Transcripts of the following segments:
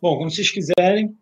Bom, quando vocês quiserem.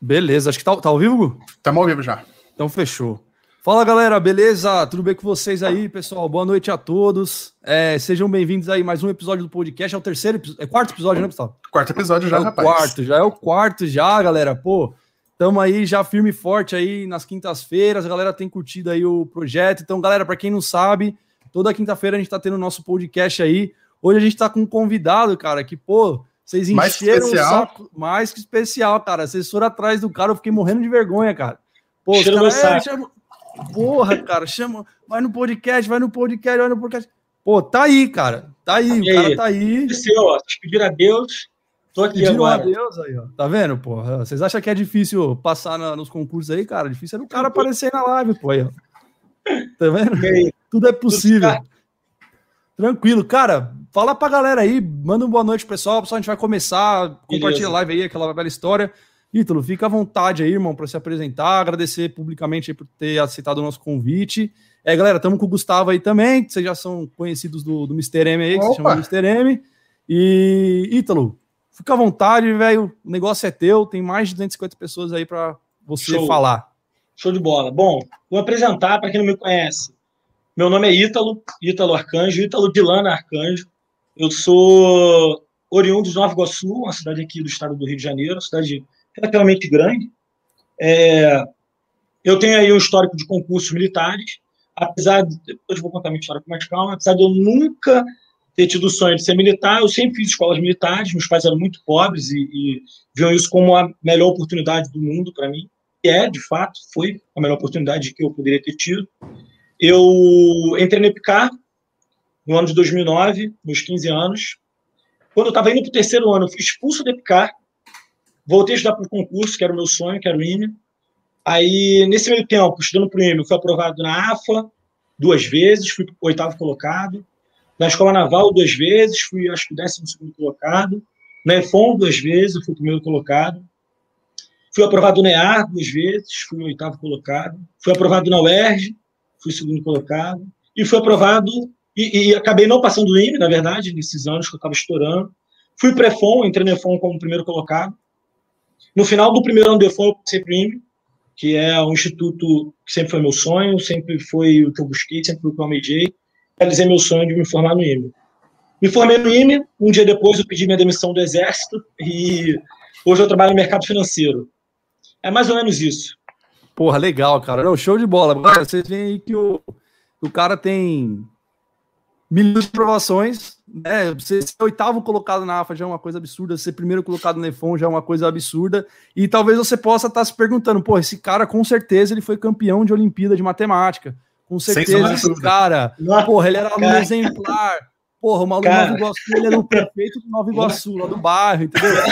Beleza, acho que tá, tá ao vivo? Estamos ao vivo já. Então fechou. Fala galera, beleza? Tudo bem com vocês aí, pessoal? Boa noite a todos. É, sejam bem-vindos aí mais um episódio do podcast. É o terceiro, é quarto episódio, né, Gustavo? Quarto episódio já, é o rapaz. Quarto, já é o quarto já, galera. Pô, tamo aí já firme e forte aí nas quintas-feiras. A galera tem curtido aí o projeto. Então, galera, para quem não sabe, toda quinta-feira a gente tá tendo o nosso podcast aí. Hoje a gente tá com um convidado, cara, que, pô, vocês encheram o saco. Mais que especial, cara. Vocês foram atrás do cara, eu fiquei morrendo de vergonha, cara. Pô, os caras, é, chama... Porra, cara, chama. Vai no podcast, vai no podcast, vai no podcast. Pô, tá aí, cara. Tá aí, e o cara aí? tá aí. Desceu, ó. Vocês pediram a Deus. Tô aqui pediram agora. a Deus aí, ó. Tá vendo, pô? Vocês acham que é difícil passar na, nos concursos aí, cara? Difícil é o cara aparecer na live, pô. Aí, ó. Tá vendo? Tudo é possível. Tudo Tranquilo, cara. Fala pra galera aí, manda uma boa noite, pessoal. Pessoal, a gente vai começar. Compartilha a live aí, aquela bela história. Ítalo, fica à vontade aí, irmão, para se apresentar. Agradecer publicamente por ter aceitado o nosso convite. É, galera, estamos com o Gustavo aí também, vocês já são conhecidos do, do Mr. M aí, que se chama Mr. M. E, Ítalo, fica à vontade, velho. O negócio é teu, tem mais de 250 pessoas aí para você Show. falar. Show de bola. Bom, vou apresentar para quem não me conhece. Meu nome é Ítalo, Ítalo Arcanjo, Ítalo Dilana Arcanjo. Eu sou oriundo de Nova Iguaçu, uma cidade aqui do estado do Rio de Janeiro, uma cidade relativamente grande. É, eu tenho aí um histórico de concursos militares, apesar de. Depois vou contar minha história com mais calma, apesar de eu nunca ter tido o sonho de ser militar, eu sempre fiz escolas militares, meus pais eram muito pobres e, e viam isso como a melhor oportunidade do mundo para mim. E é, de fato, foi a melhor oportunidade que eu poderia ter tido. Eu entrei no EPICAR no ano de 2009, nos 15 anos. Quando eu estava indo para o terceiro ano, fui expulso do EPICAR, voltei a estudar para o concurso, que era o meu sonho, que era o IME. Aí, nesse meio tempo, estudando para o IME, fui aprovado na AFA duas vezes, fui oitavo colocado. Na Escola Naval, duas vezes, fui, acho que, décimo segundo colocado. Na EFON, duas vezes, fui primeiro colocado. Fui aprovado no EAR duas vezes, fui oitavo colocado. Fui aprovado na UERJ, fui segundo colocado. E fui aprovado e, e, acabei não passando o IME, na verdade, nesses anos que eu estava estourando. Fui para EFON, entrei no EFON como primeiro colocado. No final do primeiro ano do EFON, eu passei para o IME, que é um instituto que sempre foi meu sonho, sempre foi o que eu busquei, sempre foi o que eu almejei. Realizei meu sonho de me formar no IME. Me formei no IME, um dia depois eu pedi minha demissão do Exército e hoje eu trabalho no mercado financeiro. É mais ou menos isso. Porra, legal, cara. Não, show de bola. Vocês veem aí que o, o cara tem milhões de aprovações, né? Você ser oitavo colocado na AFA já é uma coisa absurda, ser primeiro colocado no EFON já é uma coisa absurda, e talvez você possa estar se perguntando, pô, esse cara com certeza ele foi campeão de Olimpíada de Matemática, com certeza esse cara, porra, ele era aluno cara. exemplar, porra, o maluco Nova Iguaçu, ele era o prefeito do Nova Iguaçu, lá do bairro, entendeu?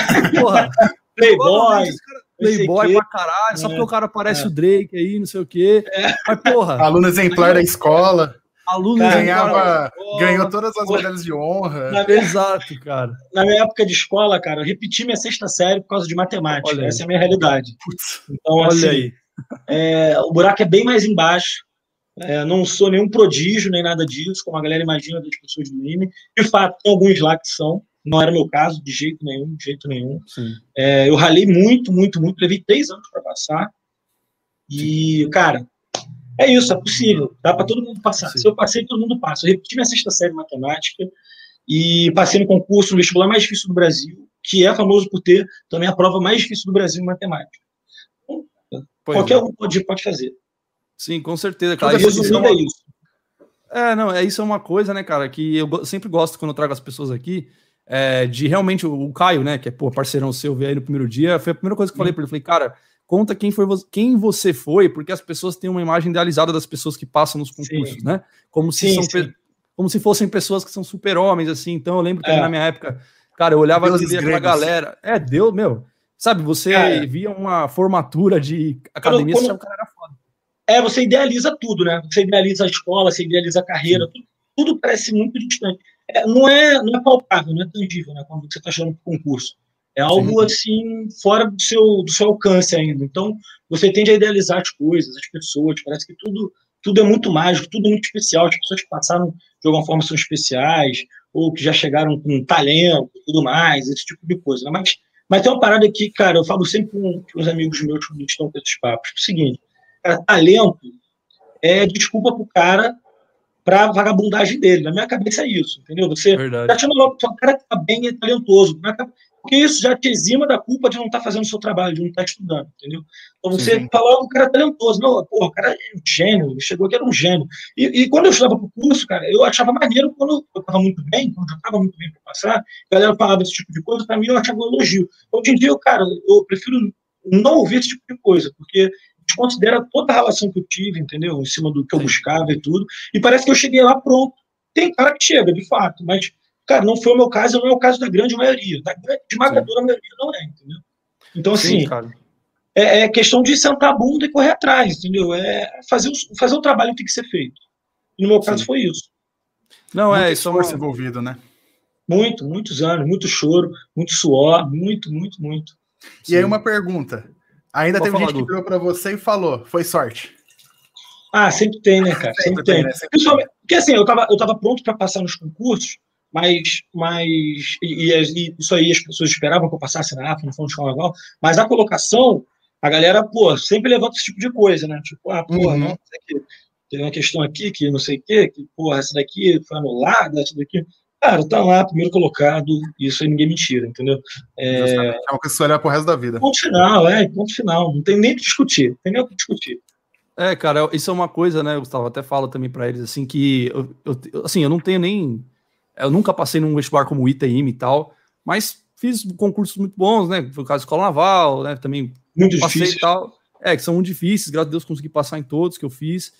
Porra, Playboy, Playboy pra caralho, só é, porque o cara parece é. o Drake aí, não sei o quê, é. mas porra... Aluno exemplar da escola alunos ganhava, ganhou todas as medalhas de honra. Na minha, Exato, cara. Na minha época de escola, cara, eu repeti minha sexta série por causa de matemática. Olha Essa aí. é a minha realidade. Putz, então, olha assim, aí. É, o buraco é bem mais embaixo. É, não sou nenhum prodígio, nem nada disso, como a galera imagina das pessoas do IME. De fato, tem alguns lá que são. Não era meu caso, de jeito nenhum, de jeito nenhum. É, eu ralei muito, muito, muito. Levei três anos para passar. E, cara, é isso, é possível. Dá para todo mundo passar. Sim. Se eu passei, todo mundo passa. Eu repeti minha sexta série de matemática e passei no concurso, no vestibular mais difícil do Brasil, que é famoso por ter também a prova mais difícil do Brasil em matemática. Então, qualquer é. um pode, pode fazer. Sim, com certeza. Cara. Isso, isso é, uma... é isso. É, não, é isso é uma coisa, né, cara, que eu sempre gosto quando eu trago as pessoas aqui, é, de realmente o, o Caio, né, que é pô, parceirão seu, veio aí no primeiro dia, foi a primeira coisa que eu falei para ele, falei, cara, conta quem foi quem você foi, porque as pessoas têm uma imagem idealizada das pessoas que passam nos concursos, sim. né? Como se sim, são como se fossem pessoas que são super-homens, assim. Então eu lembro que é. na minha época, cara, eu olhava Deus aqui pra galera. É, Deus, meu. Sabe, você é. via uma formatura de academia, quando, quando, você cara era foda. É, você idealiza tudo, né? Você idealiza a escola, você idealiza a carreira, tudo, tudo, parece muito distante. É, não, é, não é palpável, não é tangível, né? Quando você está chegando para o concurso. É algo assim fora do seu, do seu alcance ainda. Então, você tende a idealizar as coisas, as pessoas, parece que tudo, tudo é muito mágico, tudo é muito especial. As pessoas que passaram de alguma forma são especiais, ou que já chegaram com talento tudo mais, esse tipo de coisa. Né? Mas Mas tem uma parada aqui, cara, eu falo sempre com, com os amigos meus que estão com esses papos. É o seguinte, cara, talento é desculpa pro cara para vagabundagem dele. Na minha cabeça é isso, entendeu? Você Verdade. chama logo, o cara que tá bem é talentoso, porque isso já te exima da culpa de não estar tá fazendo o seu trabalho, de não estar tá estudando, entendeu? Então você sim, fala, o cara é talentoso, não, porra, o cara é um gênio, ele chegou aqui, era um gênio. E, e quando eu estudava pro curso, cara, eu achava maneiro quando eu estava muito bem, quando eu estava muito bem para passar, a galera falava esse tipo de coisa, para mim eu achava um elogio. Hoje em dia, eu, cara, eu prefiro não ouvir esse tipo de coisa, porque desconsidera toda a relação que eu tive, entendeu? Em cima do que eu Sim. buscava e tudo. E parece que eu cheguei lá pronto. Tem cara que chega, de fato, mas, cara, não foi o meu caso, não é o caso da grande maioria. Da esmagadora Sim. maioria não é, entendeu? Então, assim, Sim, é, é, questão de sentar a bunda e correr atrás, entendeu? É fazer o, fazer o trabalho que tem que ser feito. E no meu caso foi isso. Não, é, isso é uma... envolvido, né? Muito, muitos anos, muito choro, muito suor, muito, muito, muito. E aí uma pergunta. Ainda Pode teve gente que virou para você e falou, foi sorte. Ah, sempre tem, né, cara? Sempre, sempre tem. Né? Sempre porque assim, eu tava, eu tava pronto para passar nos concursos, mas, mas e, e, isso aí as pessoas esperavam que eu passasse na AFA, no Fundo de Carnaval, mas a colocação, a galera, pô, sempre levanta esse tipo de coisa, né? Tipo, ah, pô, uhum. não, tem uma questão aqui que não sei o quê, que, porra, essa daqui foi anulada, essa daqui. Cara, tá lá, primeiro colocado, isso aí ninguém me tira, entendeu? É, é uma coisa que olhar pro resto da vida. Ponto final, é, ponto final. Não tem nem o que discutir, não tem nem o que discutir. É, cara, isso é uma coisa, né, Gustavo? Até falo também para eles, assim, que eu, eu, assim, eu não tenho nem. Eu nunca passei num vestibular como ITM e tal, mas fiz concursos muito bons, né? Foi o caso da Escola Naval, né? Também muito passei difícil. e tal. É, que são muito difíceis, graças a Deus consegui passar em todos que eu fiz.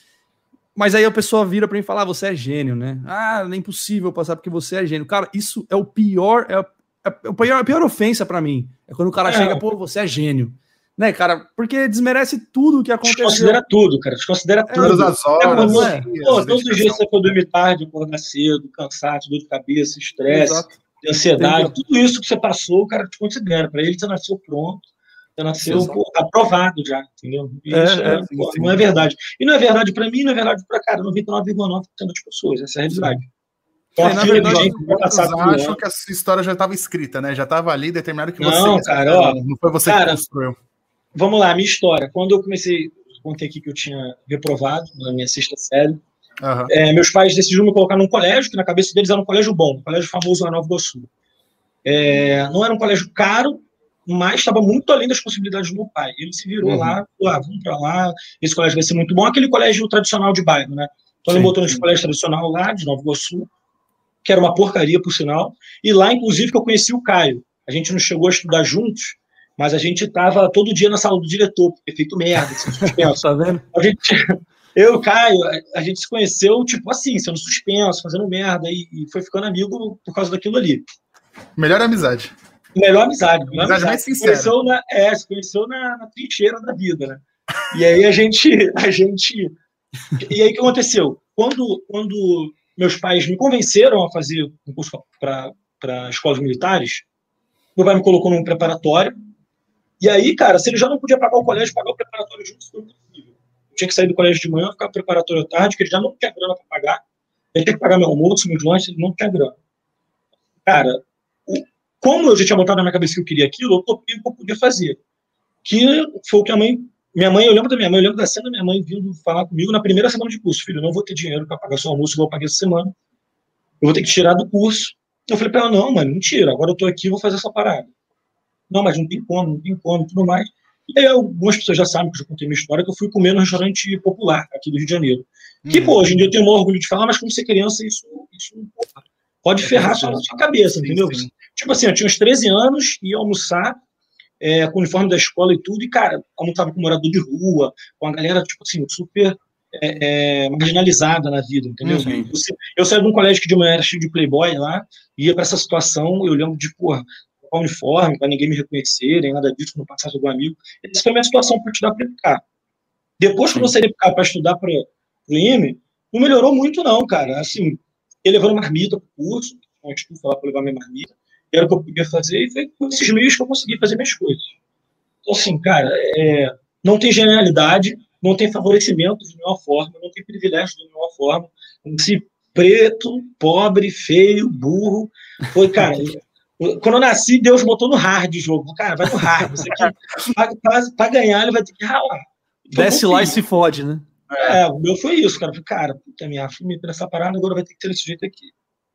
Mas aí a pessoa vira para mim e fala: ah, você é gênio, né? Ah, é impossível passar porque você é gênio. Cara, isso é o pior, é a, é a, pior, a pior ofensa para mim. É quando o cara é. chega, pô, você é gênio. Né, cara? Porque desmerece tudo o que aconteceu. Desconsidera tudo, cara. Desconsidera é, tudo. Todas as horas. É, pô, todos os dias você for dormir tarde, acordar cedo, cansado, dor de cabeça, estresse, ansiedade, Entendi. tudo isso que você passou, o cara te considera. Para ele, você nasceu pronto já nasceu pô, aprovado já, entendeu? É, é, é, pô, não é verdade. E não é verdade para mim, não é verdade para cara, 99,9% das pessoas, essa é a realidade. Então, é, na verdade, acho que essa história já estava escrita, né? Já estava ali determinado que não, você. Cara, ó, não foi você cara, que construiu. Vamos lá, minha história. Quando eu comecei, contei aqui que eu tinha reprovado na minha sexta série. Uhum. É, meus pais decidiram me colocar num colégio, que na cabeça deles era um colégio bom, um colégio famoso lá no Nova Iguaçu. É, não era um colégio caro, mas estava muito além das possibilidades do meu pai. Ele se virou uhum. lá, ah, vamos para lá, esse colégio vai ser muito bom. Aquele colégio tradicional de bairro, né? Então ele botou nesse colégio tradicional lá, de Nova Iguaçu, que era uma porcaria, por sinal. E lá, inclusive, que eu conheci o Caio. A gente não chegou a estudar juntos, mas a gente estava todo dia na sala do diretor, porque feito merda, suspenso. tá vendo? A gente, eu e o Caio, a gente se conheceu, tipo assim, sendo suspenso, fazendo merda, e, e foi ficando amigo por causa daquilo ali. Melhor amizade. Melhor amizade. Melhor amizade, mais sincera. Conheceu, na, é, se conheceu na, na, trincheira da vida, né? E aí a gente, a gente... E aí o que aconteceu? Quando, quando meus pais me convenceram a fazer um curso para escolas militares, meu pai me colocou num preparatório, e aí, cara, se ele já não podia pagar o colégio, pagar o preparatório junto, foi impossível. Eu tinha que sair do colégio de manhã, ficar preparatório à tarde, que ele já não tinha grana para pagar. Ele tinha que pagar meu almoço, meus lanches, ele não tinha grana. Cara, como eu já tinha montado na minha cabeça que eu queria aquilo, eu topei o que eu podia fazer. Que foi o que a mãe. Minha mãe, eu lembro da minha mãe, eu lembro da cena da minha mãe vindo falar comigo na primeira semana de curso. Filho, eu não vou ter dinheiro para pagar seu almoço, eu vou pagar essa semana. Eu vou ter que tirar do curso. Eu falei para ela, não, mãe, mentira, agora eu tô aqui, vou fazer essa parada. Não, mas não tem como, não tem como, tudo mais. E aí algumas pessoas já sabem que eu já contei minha história, que eu fui comer num restaurante popular aqui do Rio de Janeiro. Que, uhum. pô, hoje em dia eu tenho orgulho de falar, mas quando você é criança, isso, isso pode é ferrar só na sua cabeça, entendeu? Tipo assim, eu tinha uns 13 anos, ia almoçar é, com o uniforme da escola e tudo, e, cara, almoçava com morador de rua, com a galera, tipo assim, super é, é, marginalizada na vida, entendeu? Uhum. Eu, eu saí de um colégio que de manhã era cheio de playboy lá, ia para essa situação, eu lembro de, porra, com uniforme, para ninguém me reconhecer, nem nada disso, não passasse algum amigo. Essa foi a minha situação para estudar para ficar. Depois que eu saí para estudar para o IME, não melhorou muito, não, cara. Assim, ele levando marmita para o curso, uma desculpa lá para levar minha marmita era o que eu podia fazer, e foi com esses meios que eu consegui fazer minhas coisas. Então, assim, cara, é, não tem genialidade, não tem favorecimento de nenhuma forma, não tem privilégio de nenhuma forma. Se preto, pobre, feio, burro, foi, cara, Quando eu nasci, Deus botou no hard o jogo. Cara, vai no hard. Você pra, ganhar, ele vai ter que ralar. Então, Desce lá e se fode, né? É, o meu foi isso, cara. Falei, cara, puta minha fui pra essa parada, agora vai ter que ter desse jeito aqui.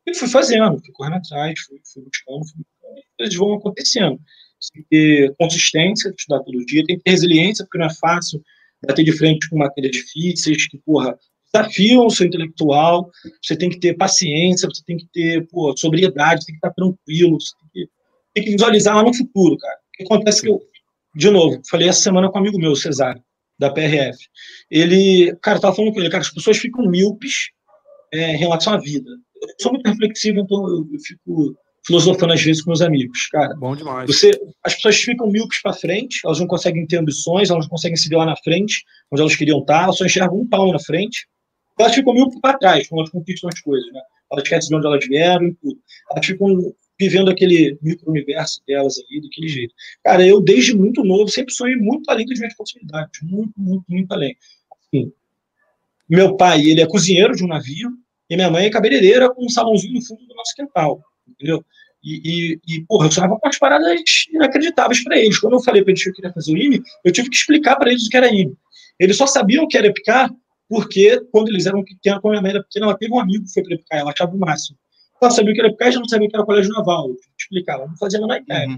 E fui fazendo, fui correndo atrás, fui, fui buscando, fui buscando, eles vão acontecendo. Tem que ter consistência, estudar todo dia, tem que ter resiliência, porque não é fácil bater de frente com matérias difíceis, que, porra, desafiam o seu intelectual, você tem que ter paciência, você tem que ter pô, sobriedade, tem que estar tranquilo, você tem que, tem que visualizar lá no futuro, cara. O que acontece que eu, de novo, falei essa semana com um amigo meu, Cesário, da PRF. Ele, cara, tava falando com ele, cara, as pessoas ficam míopes é, em relação à vida. Eu sou muito reflexivo, então eu, eu fico filosofando às vezes com meus amigos, cara. Bom demais. Você, as pessoas ficam míopes para frente, elas não conseguem ter ambições, elas não conseguem se ver lá na frente, onde elas queriam estar, elas só enxergam um pau na frente. Elas ficam míopes para trás, quando elas conquistam as coisas, né? Elas esquecem de onde elas vieram e tudo. Elas ficam vivendo aquele micro-universo delas ali, daquele jeito. Cara, eu desde muito novo sempre sonhei muito além das minhas possibilidades, muito, muito, muito além. Assim, meu pai, ele é cozinheiro de um navio, e minha mãe é cabeleireira com um salãozinho no fundo do nosso quintal, entendeu? E, e, e porra, eu sonhava com as paradas inacreditáveis para eles. Quando eu falei para eles que eu queria fazer o IME, eu tive que explicar para eles o que era IME. Eles só sabiam que era EPICAR porque, quando eles eram pequenos, quando minha mãe era pequena, ela teve um amigo que foi para EPICAR, ela achava o máximo. Ela sabia que era já não sabia que era colégio naval. Eu ela não fazia a ideia. Uhum.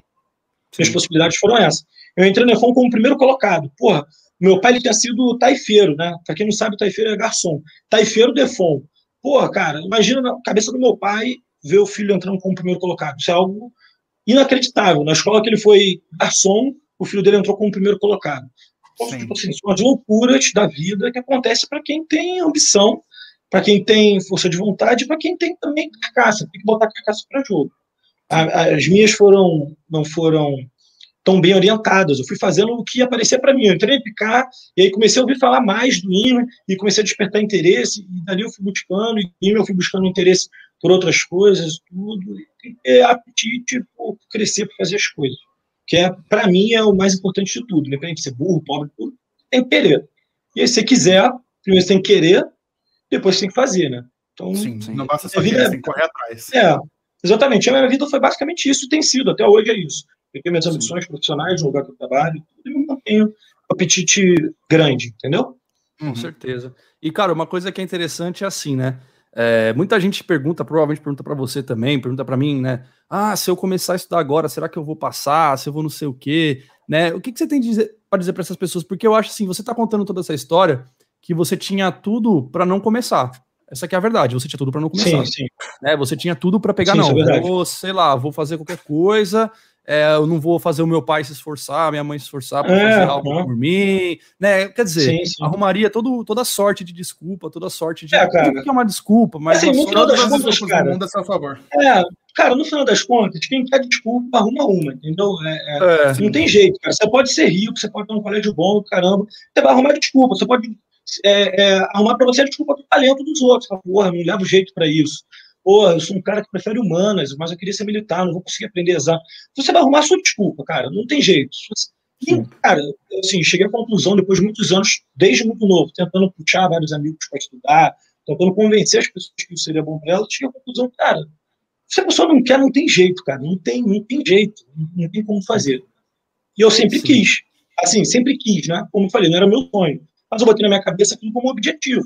As possibilidades foram essas. Eu entrei no EFON como o primeiro colocado. Porra, meu pai ele tinha sido taifeiro, né? Pra quem não sabe, taifeiro é garçom. Taifeiro do EFON. Porra, cara, imagina na cabeça do meu pai ver o filho entrando como primeiro colocado. Isso é algo inacreditável. Na escola que ele foi garçom, o filho dele entrou como primeiro colocado. Então, tipo assim, são as loucuras da vida que acontece para quem tem ambição, para quem tem força de vontade, para quem tem também carcaça. Tem que botar carcaça para jogo. As minhas foram não foram tão bem orientadas. Eu fui fazendo o que aparecia para mim. Eu entrei em picar, e aí comecei a ouvir falar mais do IME, e comecei a despertar interesse, e dali eu fui buscando, e IME eu fui buscando interesse por outras coisas, tudo. Que ter apetite por crescer, por fazer as coisas. Que é, para mim, é o mais importante de tudo. Independente de ser burro, pobre, tudo, tem que querer. E aí, se você quiser, primeiro você tem que querer, depois você tem que fazer, né? Então, sim, sim. não basta só vida, tem que correr atrás. É, exatamente. A minha vida foi basicamente isso, tem sido, até hoje é isso. Eu tenho minhas ambições profissionais, no lugar que eu trabalho, tudo, e me mantenho um apetite grande, entendeu? Com uhum. certeza. E, cara, uma coisa que é interessante é assim, né? É, muita gente pergunta, provavelmente pergunta para você também, pergunta para mim, né? Ah, se eu começar a estudar agora, será que eu vou passar? Se eu vou não sei o quê, né? O que, que você tem para dizer para essas pessoas? Porque eu acho assim, você está contando toda essa história que você tinha tudo para não começar. Essa é a verdade, você tinha tudo para não começar. Sim, sim. Né? Você tinha tudo para pegar, sim, não. É vou, sei lá, vou fazer qualquer coisa, é, eu não vou fazer o meu pai se esforçar, minha mãe se esforçar para é, fazer algo por mim, né? Quer dizer, sim, sim. arrumaria todo, toda sorte de desculpa, toda sorte de. É, cara. que é uma desculpa, mas. Assim, no final das contas, cara. Mundo a favor. É, cara, no final das contas, quem quer desculpa, arruma uma, entendeu? É, é, é, não tem jeito, cara. Você pode ser rico, você pode ter um colégio bom, caramba. Você vai arrumar desculpa, você pode é, arrumar para você a desculpa do talento dos outros. Fala, porra, não leva jeito para isso pô, eu sou um cara que prefere humanas, mas eu queria ser militar, não vou conseguir aprender exato. Você vai arrumar a sua desculpa, cara, não tem jeito. E, cara, assim, cheguei à conclusão, depois de muitos anos, desde muito novo, tentando puxar vários amigos para estudar, tentando convencer as pessoas que isso seria bom para elas, cheguei à conclusão, cara, se a pessoa não quer, não tem jeito, cara, não tem, não tem jeito, não tem como fazer. E eu sempre Sim. quis, assim, sempre quis, né? Como eu falei, não era meu sonho, mas eu botei na minha cabeça aquilo como objetivo.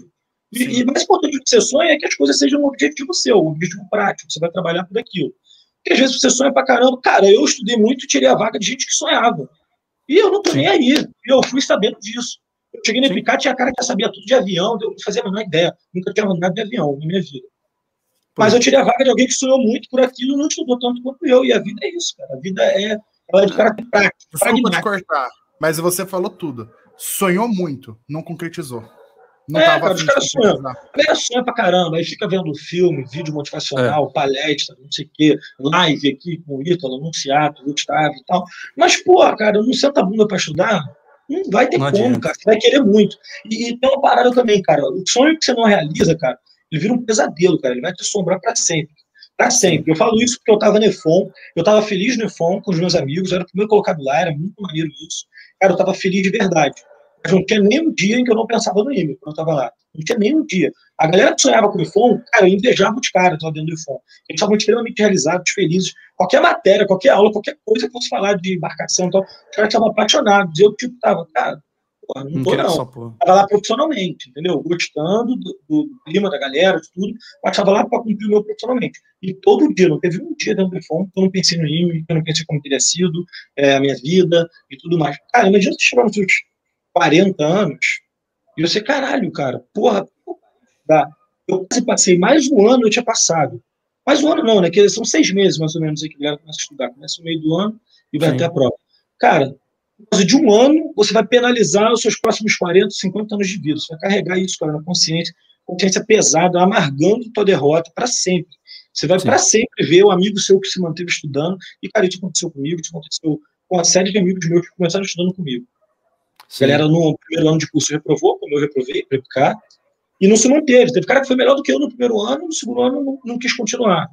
E, e mais importante do que você sonha é que as coisas sejam um objetivo seu, um objetivo prático, você vai trabalhar por aquilo. Porque às vezes você sonha pra caramba. Cara, eu estudei muito e tirei a vaga de gente que sonhava. E eu não tô Sim. nem aí. E eu fui sabendo disso. Eu cheguei no Epicat, tinha cara que já sabia tudo de avião, eu não fazia a menor ideia. Nunca tinha andado de avião na minha vida. Mas eu tirei a vaga de alguém que sonhou muito por aquilo e não estudou tanto quanto eu. E a vida é isso, cara. A vida é, ela é de caráter prático. Desculpa te cortar, mas você falou tudo. Sonhou muito, não concretizou. Não é, cara, os caras sonham. Galera sonha pra caramba, aí fica vendo filme, vídeo motivacional, é. palestra, não sei o quê, live aqui com o Ítalo, anunciado, Gustavo e tal. Mas, pô, cara, não senta a bunda pra estudar, não vai ter não como, adianta. cara. Você vai querer muito. E, e, tem uma parada também, cara. O sonho que você não realiza, cara, ele vira um pesadelo, cara. Ele vai te assombrar pra sempre. Pra sempre. Eu falo isso porque eu tava no EFON, eu tava feliz no EFON com os meus amigos, era o primeiro colocado lá, era muito maneiro isso. Cara, eu tava feliz de verdade Mas não tinha nem um dia em que eu não pensava no IME, quando eu estava lá. Não tinha nem um dia. A galera que sonhava com o IFOM, cara, eu invejava os caras lá dentro do IFOM. Eles estavam extremamente realizados, felizes. Qualquer matéria, qualquer aula, qualquer coisa que fosse falar de embarcação, então, os caras estavam apaixonados. Eu, tipo, tava, cara, porra, não tô não. Tava lá profissionalmente, entendeu? Gostando do, do, clima da galera, de tudo, mas tava lá para cumprir o meu profissionalmente. E todo dia, não teve um dia dentro do IFOM que eu não pensei no IME, que eu não pensei como teria sido, é, a minha vida e tudo mais. Cara, imagina você chegar nos seus 40 anos e você, caralho, cara, porra, dá. Eu quase passei mais um ano, eu tinha passado. Mais um ano não, né? Que são seis meses mais ou menos aí que a galera começa a estudar. Começa no meio do ano e vai Sim. até a prova. Cara, por causa de um ano, você vai penalizar os seus próximos 40, 50 anos de vida. Você vai carregar isso, cara, na consciência, consciência pesada, amargando tua derrota para sempre. Você vai para sempre ver o amigo seu que se manteve estudando. E, cara, isso aconteceu comigo, isso aconteceu com uma série de amigos meus que começaram estudando comigo. Sim. A galera no primeiro ano de curso reprovou, como eu reprovei, para ficar, e não se manteve. Teve cara que foi melhor do que eu no primeiro ano, no segundo ano não, não quis continuar.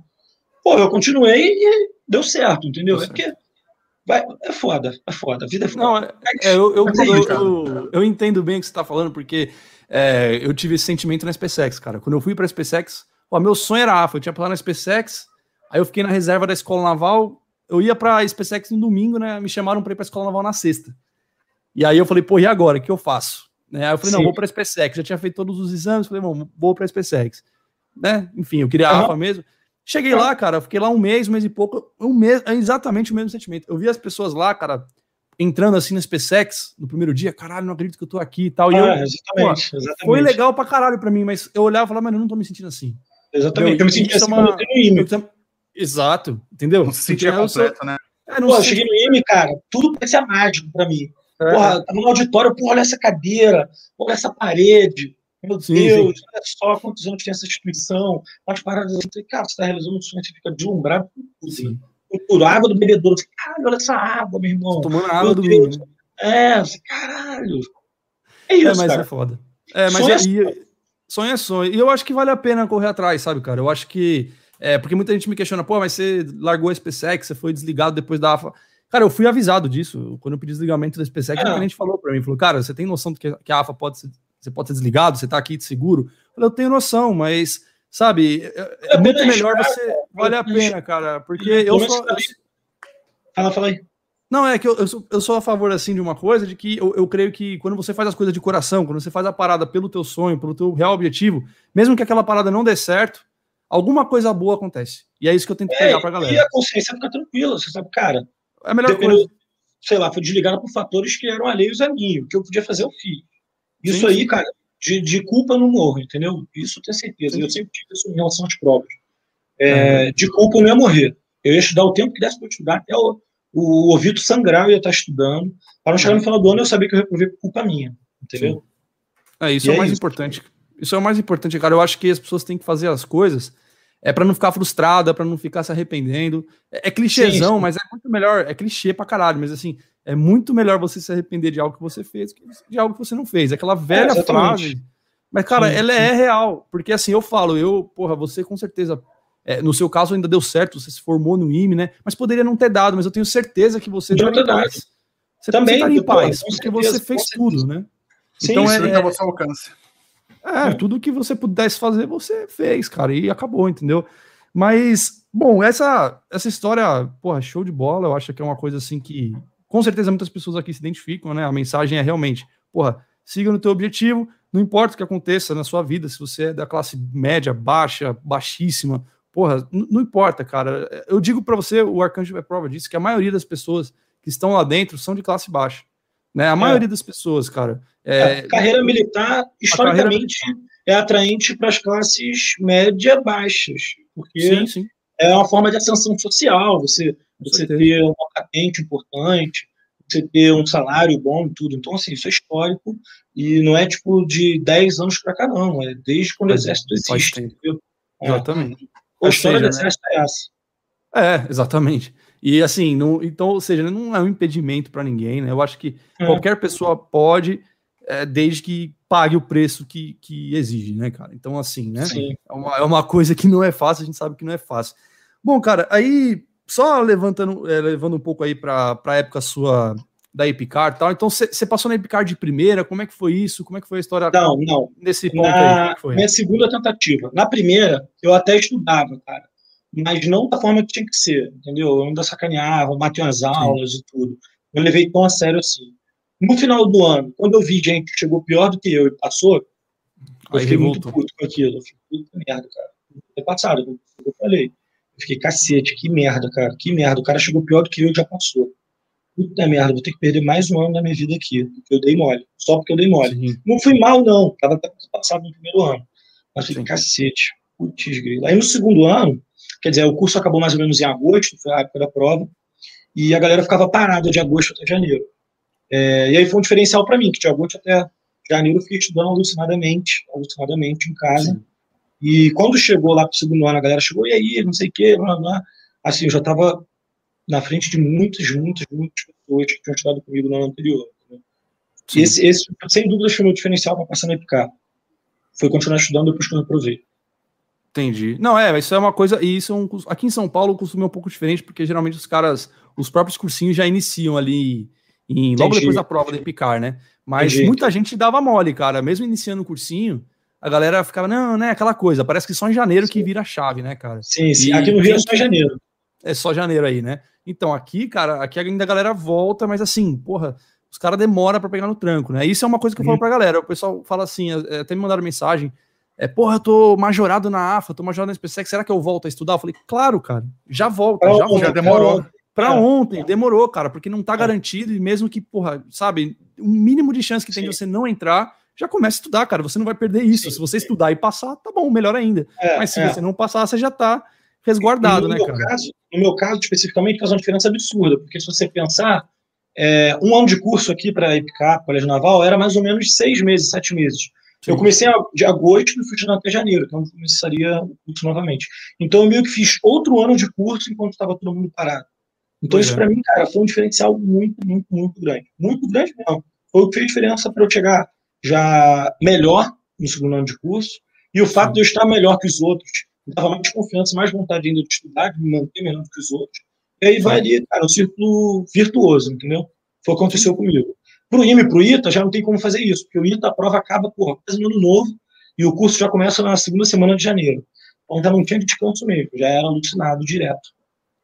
Pô, eu continuei e deu certo, entendeu? é porque vai, é foda, é foda, a vida é foda. Não, é, é eu, eu, é eu, eu, entendo bem o que você está falando, porque é, eu tive esse sentimento na SpaceX, cara. Quando eu fui para a SpaceX, pô, meu sonho era AFA, eu tinha plano na SpaceX, aí eu fiquei na reserva da escola naval, eu ia para a SpaceX no domingo, né? Me chamaram para ir para a escola naval na sexta. E aí eu falei, pô, e agora? O que eu faço? Né? Aí eu falei, Sim. não, vou para a SpaceX. Já tinha feito todos os exames, falei, bom, vou para a SpaceX. Né? Enfim, eu queria a AFA mesmo. Cheguei lá, cara, fiquei lá um mês, um mês e pouco, um mês, é exatamente o mesmo sentimento. Eu vi as pessoas lá, cara, entrando assim na SpaceX no primeiro dia, caralho, não acredito que eu tô aqui e tal. E ah, eu, exatamente, pô, exatamente. Foi legal pra caralho pra mim, mas eu olhava e falava, mas eu não tô me sentindo assim. Exatamente, eu, eu me senti assim uma... no Exato, entendeu? Não se sentia completo, sou... né? É, pô, eu cheguei no IME, cara, tudo parecia mágico pra mim. É. Porra, tava no auditório, porra, olha essa cadeira, olha essa parede. Meu Deus, sim. olha só quantos anos tem essa instituição. Umas paradas assim, cara, você está realizando um sonho, você fica deslumbrado com tudo. Por água do bebedouro. Caralho, olha essa água, meu irmão. Tô tomando água do menino. Né? É, caralho. É isso, é, mas cara. é foda. É, mas sonho é, é sonho. sonho é sonho. E eu acho que vale a pena correr atrás, sabe, cara? Eu acho que. É, porque muita gente me questiona, pô, mas você largou a SpaceX, você foi desligado depois da AFA. Cara, eu fui avisado disso. Quando eu pedi desligamento da SpaceX, é. o cliente falou para mim, falou, cara, você tem noção de que a AFA pode ser, você pode ser desligado, você tá aqui de seguro? Eu tenho noção, mas, sabe, é, é muito melhor você... Vale a pena, cara, porque eu sou... Fala, fala aí. Não, é que eu, eu, sou, eu sou a favor, assim, de uma coisa, de que eu, eu creio que quando você faz as coisas de coração, quando você faz a parada pelo teu sonho, pelo teu real objetivo, mesmo que aquela parada não dê certo, alguma coisa boa acontece. E é isso que eu tento é, pegar pra galera. E a consciência fica tranquila, você sabe, cara, é a melhor coisa. Sei lá, foi desligada por fatores que eram alheios a mim. O que eu podia fazer, eu fiz. Isso sim, aí, sim. cara, de, de, culpa no morro, entendeu? Isso eu tenho certeza. Sim. Eu sempre tive isso em relação às provas. É, uhum. De culpa eu não ia morrer. Eu ia estudar o tempo que desse para estudar, até o, o ouvido sangrar eu ia estar estudando. Para não chegar no final do ano eu sabia que eu reprovei por culpa minha, entendeu? É, isso e é o mais isso. importante. Isso é o mais importante, cara. Eu acho que as pessoas têm que fazer as coisas é para não ficar frustrada, para não ficar se arrependendo. É, é clichêzão, sim, mas é muito melhor. É clichê pra caralho, mas assim, é muito melhor você se arrepender de algo que você fez que de algo que você não fez. Aquela velha é, frase. Mas, cara, sim, ela sim. é real. Porque assim, eu falo, eu, porra, você com certeza. É, no seu caso ainda deu certo, você se formou no IME, né? Mas poderia não ter dado, mas eu tenho certeza que você não ter dado. Você também está em paz, porque certeza, você fez tudo, né? Sim, então isso é, é, você alcance. É, tudo que você pudesse fazer, você fez, cara, e acabou, entendeu? Mas, bom, essa, essa história, porra, show de bola, eu acho que é uma coisa assim que, com certeza, muitas pessoas aqui se identificam, né? A mensagem é realmente, porra, siga no teu objetivo, não importa o que aconteça na sua vida, se você é da classe média, baixa, baixíssima, porra, não importa, cara. Eu digo para você, o Arcanjo é prova disso, que a maioria das pessoas que estão lá dentro são de classe baixa. Né? A é. maioria das pessoas, cara. É, a carreira militar, historicamente, carreira... é atraente para as classes média baixas, porque sim, sim. é uma forma de ascensão social, você, você ter uma patente importante, você ter um salário bom e tudo. Então, assim, isso é histórico e não é tipo de 10 anos para cá, não. É desde quando o exército existe. É. Exatamente. A história seja, do né? exército né? é essa. É, exatamente. E assim, não, então, ou seja, não é um impedimento para ninguém, né? Eu acho que é. qualquer pessoa pode, é, desde que pague o preço que, que exige, né, cara? Então, assim, né? É uma, é uma coisa que não é fácil, a gente sabe que não é fácil. Bom, cara, aí, só levantando, é, levando um pouco aí para a época sua da Epicar e tal. Então, você passou na Epicar de primeira, como é que foi isso? Como é que foi a história não, não. nesse ponto na, aí? Minha segunda tentativa. Na primeira, eu até estudava, cara, mas não da forma que tinha que ser, entendeu? Eu ainda sacaneava, matei umas aulas Sim. e tudo. Eu levei tão a sério assim. No final do ano, quando eu vi gente que chegou pior do que eu e passou, eu aí fiquei muito puto com aquilo. Eu fiquei, puta merda, cara. É passado, eu falei. Eu fiquei, cacete, que merda, cara, que merda. O cara chegou pior do que eu e já passou puta merda, vou ter que perder mais um ano da minha vida aqui, porque eu dei mole, só porque eu dei mole. Sim. Não fui mal, não, tava até passado no primeiro ano. Mas falei, cacete, putz, grilo. Aí no segundo ano, quer dizer, o curso acabou mais ou menos em agosto, foi a época da prova, e a galera ficava parada de agosto até janeiro. É, e aí foi um diferencial para mim, que de agosto até janeiro eu fiquei estudando alucinadamente, alucinadamente em casa. Sim. E quando chegou lá pro segundo ano, a galera chegou, e aí, não sei o quê, blá, blá. Assim, eu já tava na frente de muitas, muitas, muitas pessoas que tinham estudado comigo no ano anterior. Né? Esse, esse, sem dúvida, foi o meu diferencial para passar na EPICAR. Foi continuar estudando depois que eu reprovei. Entendi. Não, é, isso é uma coisa. E isso é um, aqui em São Paulo o costume é um pouco diferente, porque geralmente os caras, os próprios cursinhos já iniciam ali em, logo depois da prova da EPICAR, né? Mas Entendi. muita gente dava mole, cara. Mesmo iniciando o cursinho, a galera ficava, não, né? Aquela coisa. Parece que só em janeiro sim. que vira a chave, né, cara? Sim, sim. E, aqui no Rio é só em janeiro. É só janeiro aí, né? Então, aqui, cara, aqui ainda a galera volta, mas assim, porra, os caras demoram para pegar no tranco, né? Isso é uma coisa que eu falo uhum. pra galera. O pessoal fala assim, é, até me mandaram mensagem. É, porra, eu tô majorado na AFA, tô majorado na SpaceX, será que eu volto a estudar? Eu falei, claro, cara, já volta, já, volta, já demorou. Pra é. ontem, demorou, cara, porque não tá é. garantido, e mesmo que, porra, sabe, o um mínimo de chance que Sim. tem de você não entrar, já começa a estudar, cara, você não vai perder isso. Sim. Se você estudar e passar, tá bom, melhor ainda. É, Mas se é. você não passar, você já tá resguardado, né, cara? Caso, no meu caso, especificamente, faz uma diferença absurda, porque se você pensar, é, um ano de curso aqui para IPCAP, Colégio Naval, era mais ou menos seis meses, sete meses. Sim. Eu comecei de agosto e fui estudar até janeiro, então começaria o curso novamente. Então eu meio que fiz outro ano de curso enquanto estava todo mundo parado. Então pois isso é. para mim, cara, foi um diferencial muito, muito, muito grande. Muito grande mesmo. Foi o que fez diferença para eu chegar já melhor no segundo ano de curso e o fato de eu estar melhor que os outros me dava mais confiança, mais vontade ainda de estudar, de me manter melhor do que os outros. E aí vai ali, cara, um círculo virtuoso, entendeu? Foi o que aconteceu comigo. Pro IME e pro ITA já não tem como fazer isso, porque o ITA, a prova acaba, porra, quase no ano novo, e o curso já começa na segunda semana de janeiro. Então já não tinha descanso mesmo, já era alucinado direto.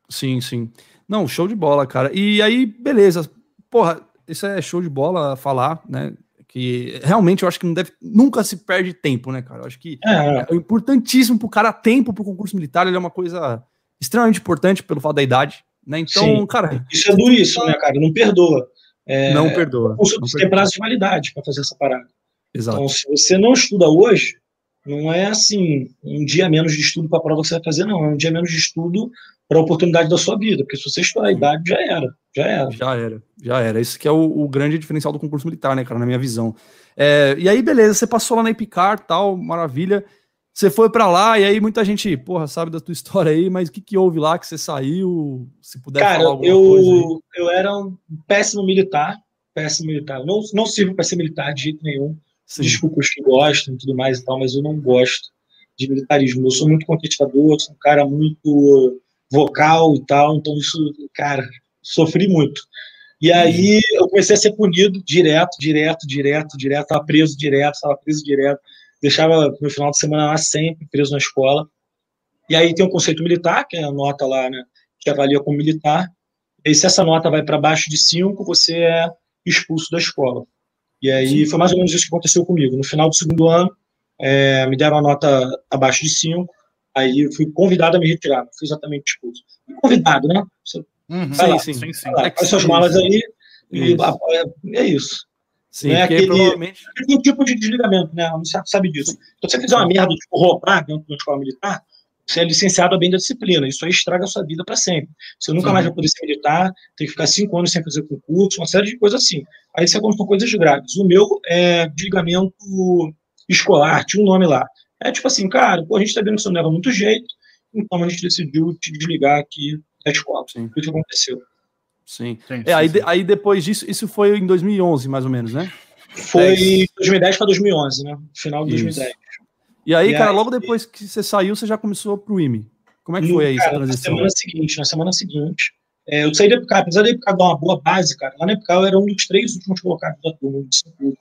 Sim, sim. Não, show de bola, cara. E aí, beleza. Porra, isso é show de bola falar, né? Que realmente eu acho que não deve, nunca se perde tempo, né, cara? Eu acho que é, é. é importantíssimo pro cara tempo pro concurso militar, ele é uma coisa extremamente importante pelo fato da idade, né? Então, Sim. cara. Isso é duríssimo, né, cara? Não perdoa. É, não perdoa. Você não tem prazo de validade para fazer essa parada. Exato. Então, se você não estuda hoje, não é assim, um dia menos de estudo para a prova que você vai fazer, não. É um dia menos de estudo para a oportunidade da sua vida, porque se você estudar a idade, já era, já era. Já era, já era. Isso que é o, o grande diferencial do concurso militar, né, cara, na minha visão. É, e aí, beleza, você passou lá na Epicar, tal, maravilha. Você foi para lá e aí muita gente, porra, sabe da tua história aí, mas o que, que houve lá que você saiu? Se puder Cara, falar alguma eu, coisa. Aí. Eu era um péssimo militar, péssimo militar. Não, não sirvo para ser militar de jeito nenhum. Sim. Desculpa os que gostam e tudo mais e tal, mas eu não gosto de militarismo. Eu sou muito conquistador, sou um cara muito vocal e tal, então isso, cara, sofri muito. E aí eu comecei a ser punido direto, direto, direto, direto, estava preso direto, estava preso direto, deixava no final de semana lá sempre preso na escola. E aí tem o um conceito militar, que é a nota lá, né, que avalia como militar. E se essa nota vai para baixo de 5, você é expulso da escola. E aí Sim. foi mais ou menos isso que aconteceu comigo. No final do segundo ano, é, me deram a nota abaixo de 5, aí eu fui convidado a me retirar, não fui exatamente expulso. Convidado, né? Você uhum, sim, lá, sim, sim, sim. Lá, faz suas malas aí e é, é isso. Sim, né? Aquele, provavelmente... aquele tipo de desligamento, né? O sabe, sabe disso. Se você fizer uma merda de roubar dentro da escola militar, você é licenciado a bem da disciplina. Isso aí estraga a sua vida para sempre. Você nunca Sim. mais vai poder ser militar, tem que ficar cinco anos sem fazer concurso, uma série de coisas assim. Aí você conta coisas graves. O meu é desligamento escolar, tinha um nome lá. É tipo assim, cara, pô, a gente tá vendo que você não leva muito jeito, então a gente decidiu te desligar aqui da escola. Sim. Foi o que aconteceu. Sim. sim, é, aí, sim. aí depois disso, isso foi em 2011, mais ou menos, né? Foi 10. 2010 para 2011, né? Final de 2010. E aí, e cara, aí, logo depois que você saiu, você já começou pro IME. Como é que no, foi aí cara, essa transição? Na semana seguinte, na semana seguinte, É, eu saí da EPK, apesar da EPK dar uma boa base, cara, lá na EPK eu era um dos três últimos colocados da turma,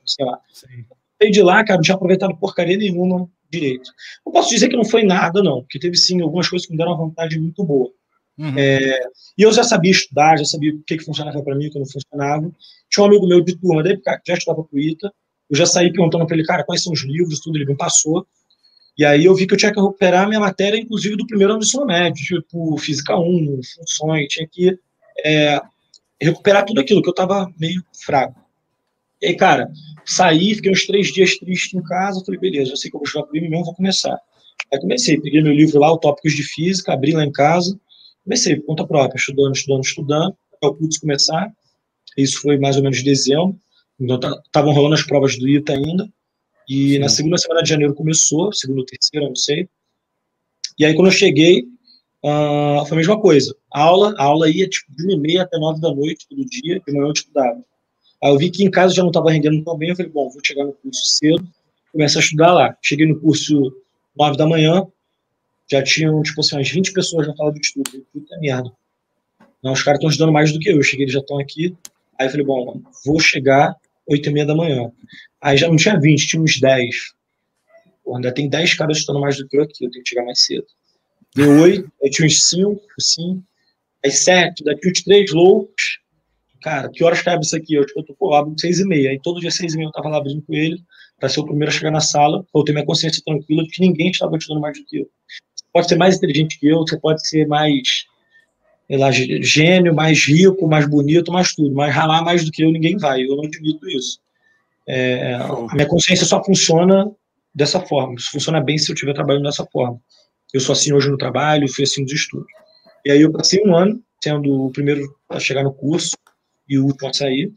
sei lá. Sim. Saí de lá, cara, não tinha aproveitado porcaria nenhuma direito. Não posso dizer que não foi nada, não, porque teve sim algumas coisas que me deram uma vontade muito boa. Uhum. É, e eu já sabia estudar, já sabia o que, que funcionava para mim, o que não funcionava. Tinha um amigo meu de turma da época que já estudava para o ITA. Eu já saí perguntando para ele, cara, quais são os livros, tudo. Ele me passou. E aí eu vi que eu tinha que recuperar minha matéria, inclusive do primeiro ano do ensino médio, tipo Física 1, funções, tinha que é, recuperar tudo aquilo que eu estava meio fraco. E aí, cara, saí, fiquei uns três dias triste em casa, falei, beleza, já sei que eu vou estudar mim mesmo, vou começar. Aí comecei, peguei meu livro lá, o Tópicos de Física, abri lá em casa, comecei por conta própria, estudando, estudando, estudando, até o curso começar. Isso foi mais ou menos dezembro. Então estavam rolando as provas do ITA ainda. E Sim. na segunda semana de janeiro começou, segunda ou terceira, não sei. E aí quando eu cheguei, uh, foi a mesma coisa. A aula, a aula ia tipo de uma e meia até nove da noite, todo dia, de manhã eu estudava. Aí eu vi que em casa já não estava rendendo tão bem, eu falei, bom, vou chegar no curso cedo, começar a estudar lá. Cheguei no curso nove da manhã, já tinham, tipo assim, umas 20 pessoas na sala de estudo. Puta merda. Não, os caras estão estudando mais do que eu. Eu cheguei, eles já estão aqui. Aí eu falei, bom, vou chegar 8 e meia da manhã. Aí já não tinha 20, tinha uns 10. Pô, ainda tem 10 caras estudando mais do que eu aqui, eu tenho que chegar mais cedo. Deu 8, aí tinha uns 5, assim. Aí 7, daqui uns 3 loucos. Cara, que horas cabe isso aqui? Eu, tipo, eu tô, pô, abro 6 e meia. Aí todo dia 6 e meia eu tava lá abrindo com ele, para ser o primeiro a chegar na sala, eu ter minha consciência tranquila de que ninguém estava estudando mais do que eu. Você pode ser mais inteligente que eu, você pode ser mais lá, gênio, mais rico, mais bonito, mais tudo, mas ralar mais do que eu ninguém vai, eu não admito isso. É, a minha consciência só funciona dessa forma, isso funciona bem se eu estiver trabalhando dessa forma. Eu sou assim hoje no trabalho, fui assim nos estudos. E aí eu passei um ano sendo o primeiro a chegar no curso e o último a sair.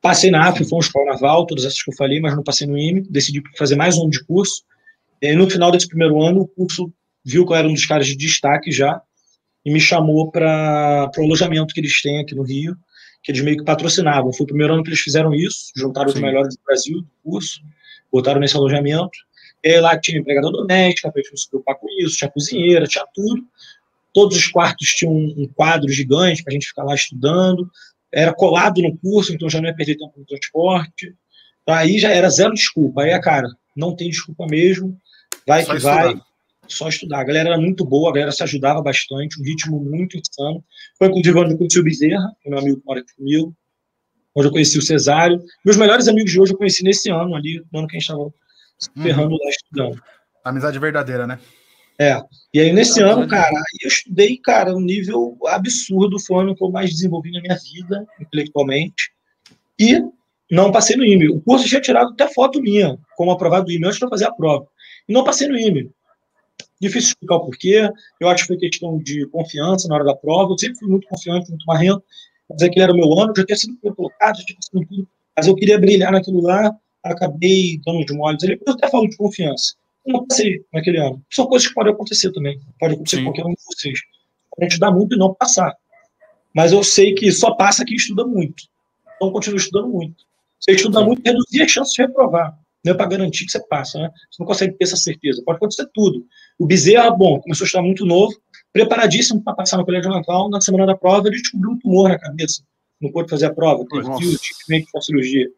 Passei na AF, foi uma escola naval, todas essas que eu falei, mas não passei no IME, decidi fazer mais um ano de curso. E no final desse primeiro ano, o curso viu que eu era um dos caras de destaque já, e me chamou para o alojamento que eles têm aqui no Rio, que eles meio que patrocinavam. Foi o primeiro ano que eles fizeram isso, juntaram Sim. os melhores do Brasil do curso, botaram nesse alojamento. E lá tinha empregada doméstica, para gente se preocupar com isso, tinha cozinheira, tinha tudo. Todos os quartos tinham um, quadro gigante para a gente ficar lá estudando. Era colado no curso, então já não ia perder tempo no transporte. Aí já era zero desculpa. Aí, cara, não tem desculpa mesmo. Vai Só que estudar. vai só estudar. A galera era muito boa, a galera se ajudava bastante, um ritmo muito insano. Foi inclusive onde eu conheci o Bezerra, é meu amigo que mora aqui comigo, onde eu conheci o Cesário. Meus melhores amigos de hoje eu conheci nesse ano ali, no ano que a gente estava se ferrando uhum. lá estudando. Amizade verdadeira, né? É. E aí, nesse ano, cara, eu estudei, cara, um nível absurdo. Foi o ano que eu mais desenvolvi na minha vida, intelectualmente. E não passei no IME. O curso tinha tirado até foto minha, como aprovado do IME, antes de eu fazer a prova. E não passei no IME. Difícil explicar o porquê. Eu acho que foi questão de confiança na hora da prova. Eu sempre fui muito confiante, muito marrento. Mas aquele era o meu ano, já tinha sido colocado, já tinha sido tudo. Mas eu queria brilhar naquilo lá, acabei dando de moles ali. Eu até falo de confiança. Não passei naquele ano. São coisas que podem acontecer também. Pode acontecer com qualquer um de vocês. Pode estudar muito e não passar. Mas eu sei que só passa quem estuda muito. Então, continua estudando muito. Você estuda muito, reduzir as chances de reprovar não é para garantir que você passa, né? Você não consegue ter essa certeza. Pode acontecer tudo. O Bezerra, bom, começou a estar muito novo, preparadíssimo para passar no colégio natal. Na semana da prova, ele descobriu um tumor na cabeça. Não pôde fazer a prova, teve fio, tinha que cirurgia.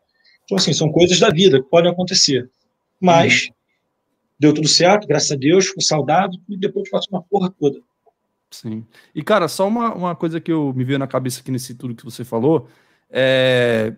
Então, assim, são coisas da vida que podem acontecer. Mas uhum. Deu tudo certo, graças a Deus, ficou saudável e depois passou uma porra toda. Sim. E, cara, só uma, uma coisa que eu me veio na cabeça aqui nesse tudo que você falou. É,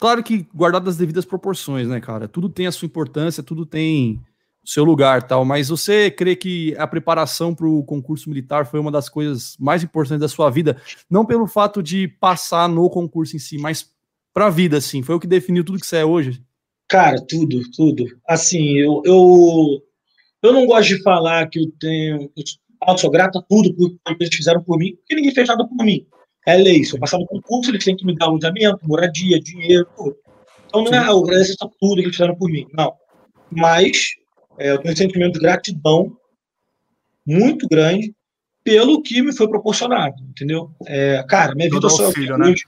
Claro que guardado as devidas proporções, né, cara? Tudo tem a sua importância, tudo tem o seu lugar, tal. Mas você crê que a preparação para o concurso militar foi uma das coisas mais importantes da sua vida, não pelo fato de passar no concurso em si, mas para a vida, assim. Foi o que definiu tudo que você é hoje? Cara, tudo, tudo. Assim, eu, eu, eu não gosto de falar que eu tenho. Eu sou grato a tudo por, que eles fizeram por mim, porque ninguém fez nada por mim. É lei. Se eu passar no concurso, eles têm que me dar alojamento, moradia, dinheiro, tudo. Então não é ah, agradecer tudo que eles fizeram por mim. Não. Mas é, eu tenho um sentimento de gratidão muito grande pelo que me foi proporcionado, entendeu? É, cara, minha vida só é o que é né? hoje.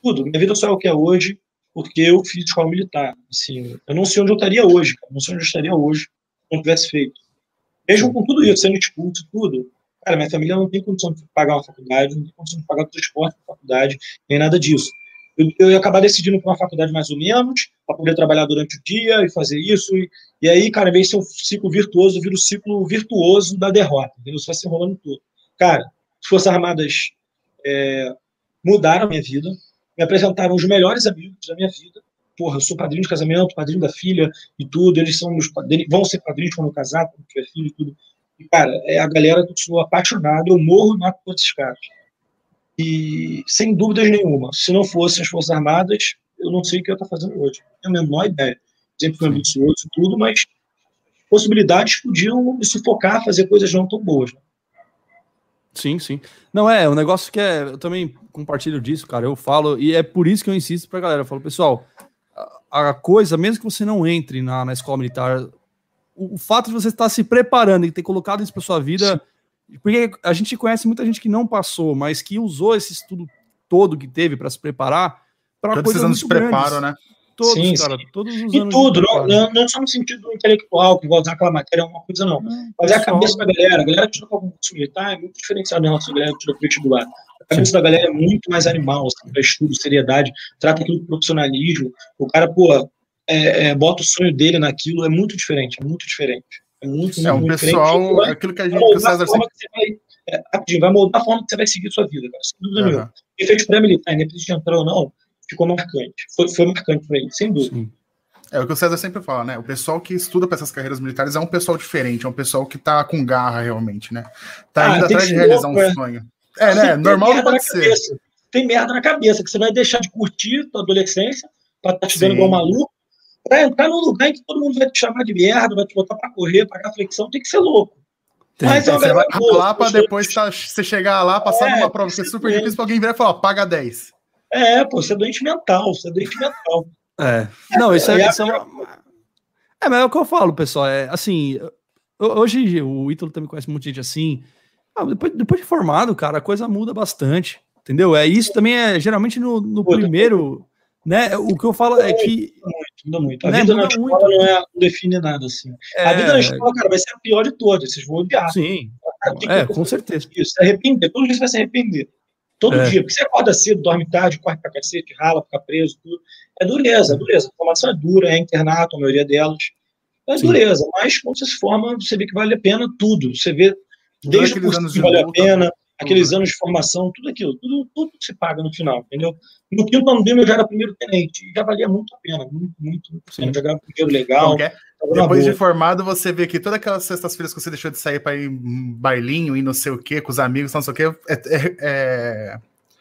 Tudo. Minha vida só é o que é hoje porque eu fiz escola militar. Assim, eu não sei onde eu estaria hoje, cara. Não sei onde eu estaria hoje se não tivesse feito. Mesmo com tudo isso, sendo expulso, tudo, Cara, minha família não tem condição de pagar uma faculdade, não tem condição de pagar o transporte da faculdade, nem nada disso. Eu, eu ia acabar decidindo para uma faculdade mais ou menos, para poder trabalhar durante o dia e fazer isso. E, e aí, cara, vem ser um ciclo virtuoso, vira o ciclo virtuoso da derrota, entendeu? Isso vai se enrolando tudo. Cara, as Forças Armadas é, mudaram a minha vida, me apresentaram os melhores amigos da minha vida. Porra, eu sou padrinho de casamento, padrinho da filha e tudo. Eles são meus, vão ser padrinhos quando eu casar, quando tiver filho e tudo. E, cara, é, a galera continua apaixonada, eu morro na desses caras. E, sem dúvidas nenhuma, se não fossem as Forças Armadas, eu não sei o que eu estou fazendo hoje. Não tenho a menor ideia. Sempre fui ambicioso e tudo, mas possibilidades podiam me sufocar, fazer coisas não tão boas. Né? Sim, sim. Não, é, um negócio que é. Eu também compartilho disso, cara. Eu falo, e é por isso que eu insisto pra galera. Eu falo, pessoal, a, a coisa, mesmo que você não entre na, na escola militar, o, o, fato de você estar se preparando e ter colocado isso pra sua vida. Sim. Porque a gente conhece muita gente que não passou, mas que usou esse estudo todo que teve para se preparar para coisas muito de preparo, né? Todos, sim, cara, sim. todos os E tudo, não, não, não, só no sentido intelectual, que vai usar aquela matéria, é uma coisa, não. Mas é a cabeça da galera. A galera que tira o concurso militar é muito diferenciada em relação à galera que tira o vestibular. A cabeça sim. da galera é muito mais animal, assim, para estudo, seriedade, trata aquilo com profissionalismo. O cara, pô, é, é, bota o sonho dele naquilo, é muito diferente, é muito diferente. É muito, é, um pessoal, vai, aquilo que a gente, que o César sempre... vai, é, vai moldar a forma que você vai seguir sua vida, cara, sem dúvida uhum. nenhuma. Efeito pré-militar, independente de entrar ou não, ficou marcante. Foi, foi marcante para ele, sem dúvida. Sim. É o que o César sempre fala, né? O pessoal que estuda para essas carreiras militares é um pessoal diferente, é um pessoal que tá com garra realmente, né? Tá ah, indo atrás de realizar louco, um é. sonho. É, né? Normal não pode ser. Cabeça. Tem merda na cabeça, que você vai deixar de curtir tua adolescência, pra estar tá te vendo igual maluco, pra entrar num lugar em que todo mundo vai te chamar de merda, vai te botar pra correr, pagar flexão, tem que ser louco. Tem, Mas é você vai lá pra depois tá, você chegar lá, passar é, numa prova que é super difícil, pra alguém virar e falar, paga 10. É, pô, você é doente mental, você é doente mental. É. Não, isso é, isso é uma... É, mas é o que eu falo, pessoal. É assim, hoje o Ítalo também conhece muita gente assim. Ah, depois, depois de formado, cara, a coisa muda bastante. Entendeu? É isso também é geralmente no, no primeiro, né? O que eu falo é que. Muda muito, muda muito. A né? vida muda na escola muito. não, é, não define nada assim. É... A vida na escola, cara, vai ser a pior de todas. Vocês vão odiar. Sim. é, com certeza. Isso, se arrepender. Todo você vai se arrepender. Todo é. dia. Porque você acorda cedo, dorme tarde, corre pra cacete, rala, fica preso, tudo. É dureza, é dureza. A formação é dura, é internato, a maioria delas. É Sim. dureza. Mas quando você se forma, você vê que vale a pena tudo. Você vê desde o curso que vale a pena, aqueles anos de formação, tudo aquilo, tudo, tudo se paga no final, entendeu? No quinto ano dele eu já era primeiro tenente, e já valia muito a pena, muito, muito, muito pena. Já ganhava dinheiro legal. É? Depois de formado, você vê que todas aquelas sextas-feiras que você deixou de sair para ir bailinho e não sei o que, com os amigos, não sei o que, é, é, é...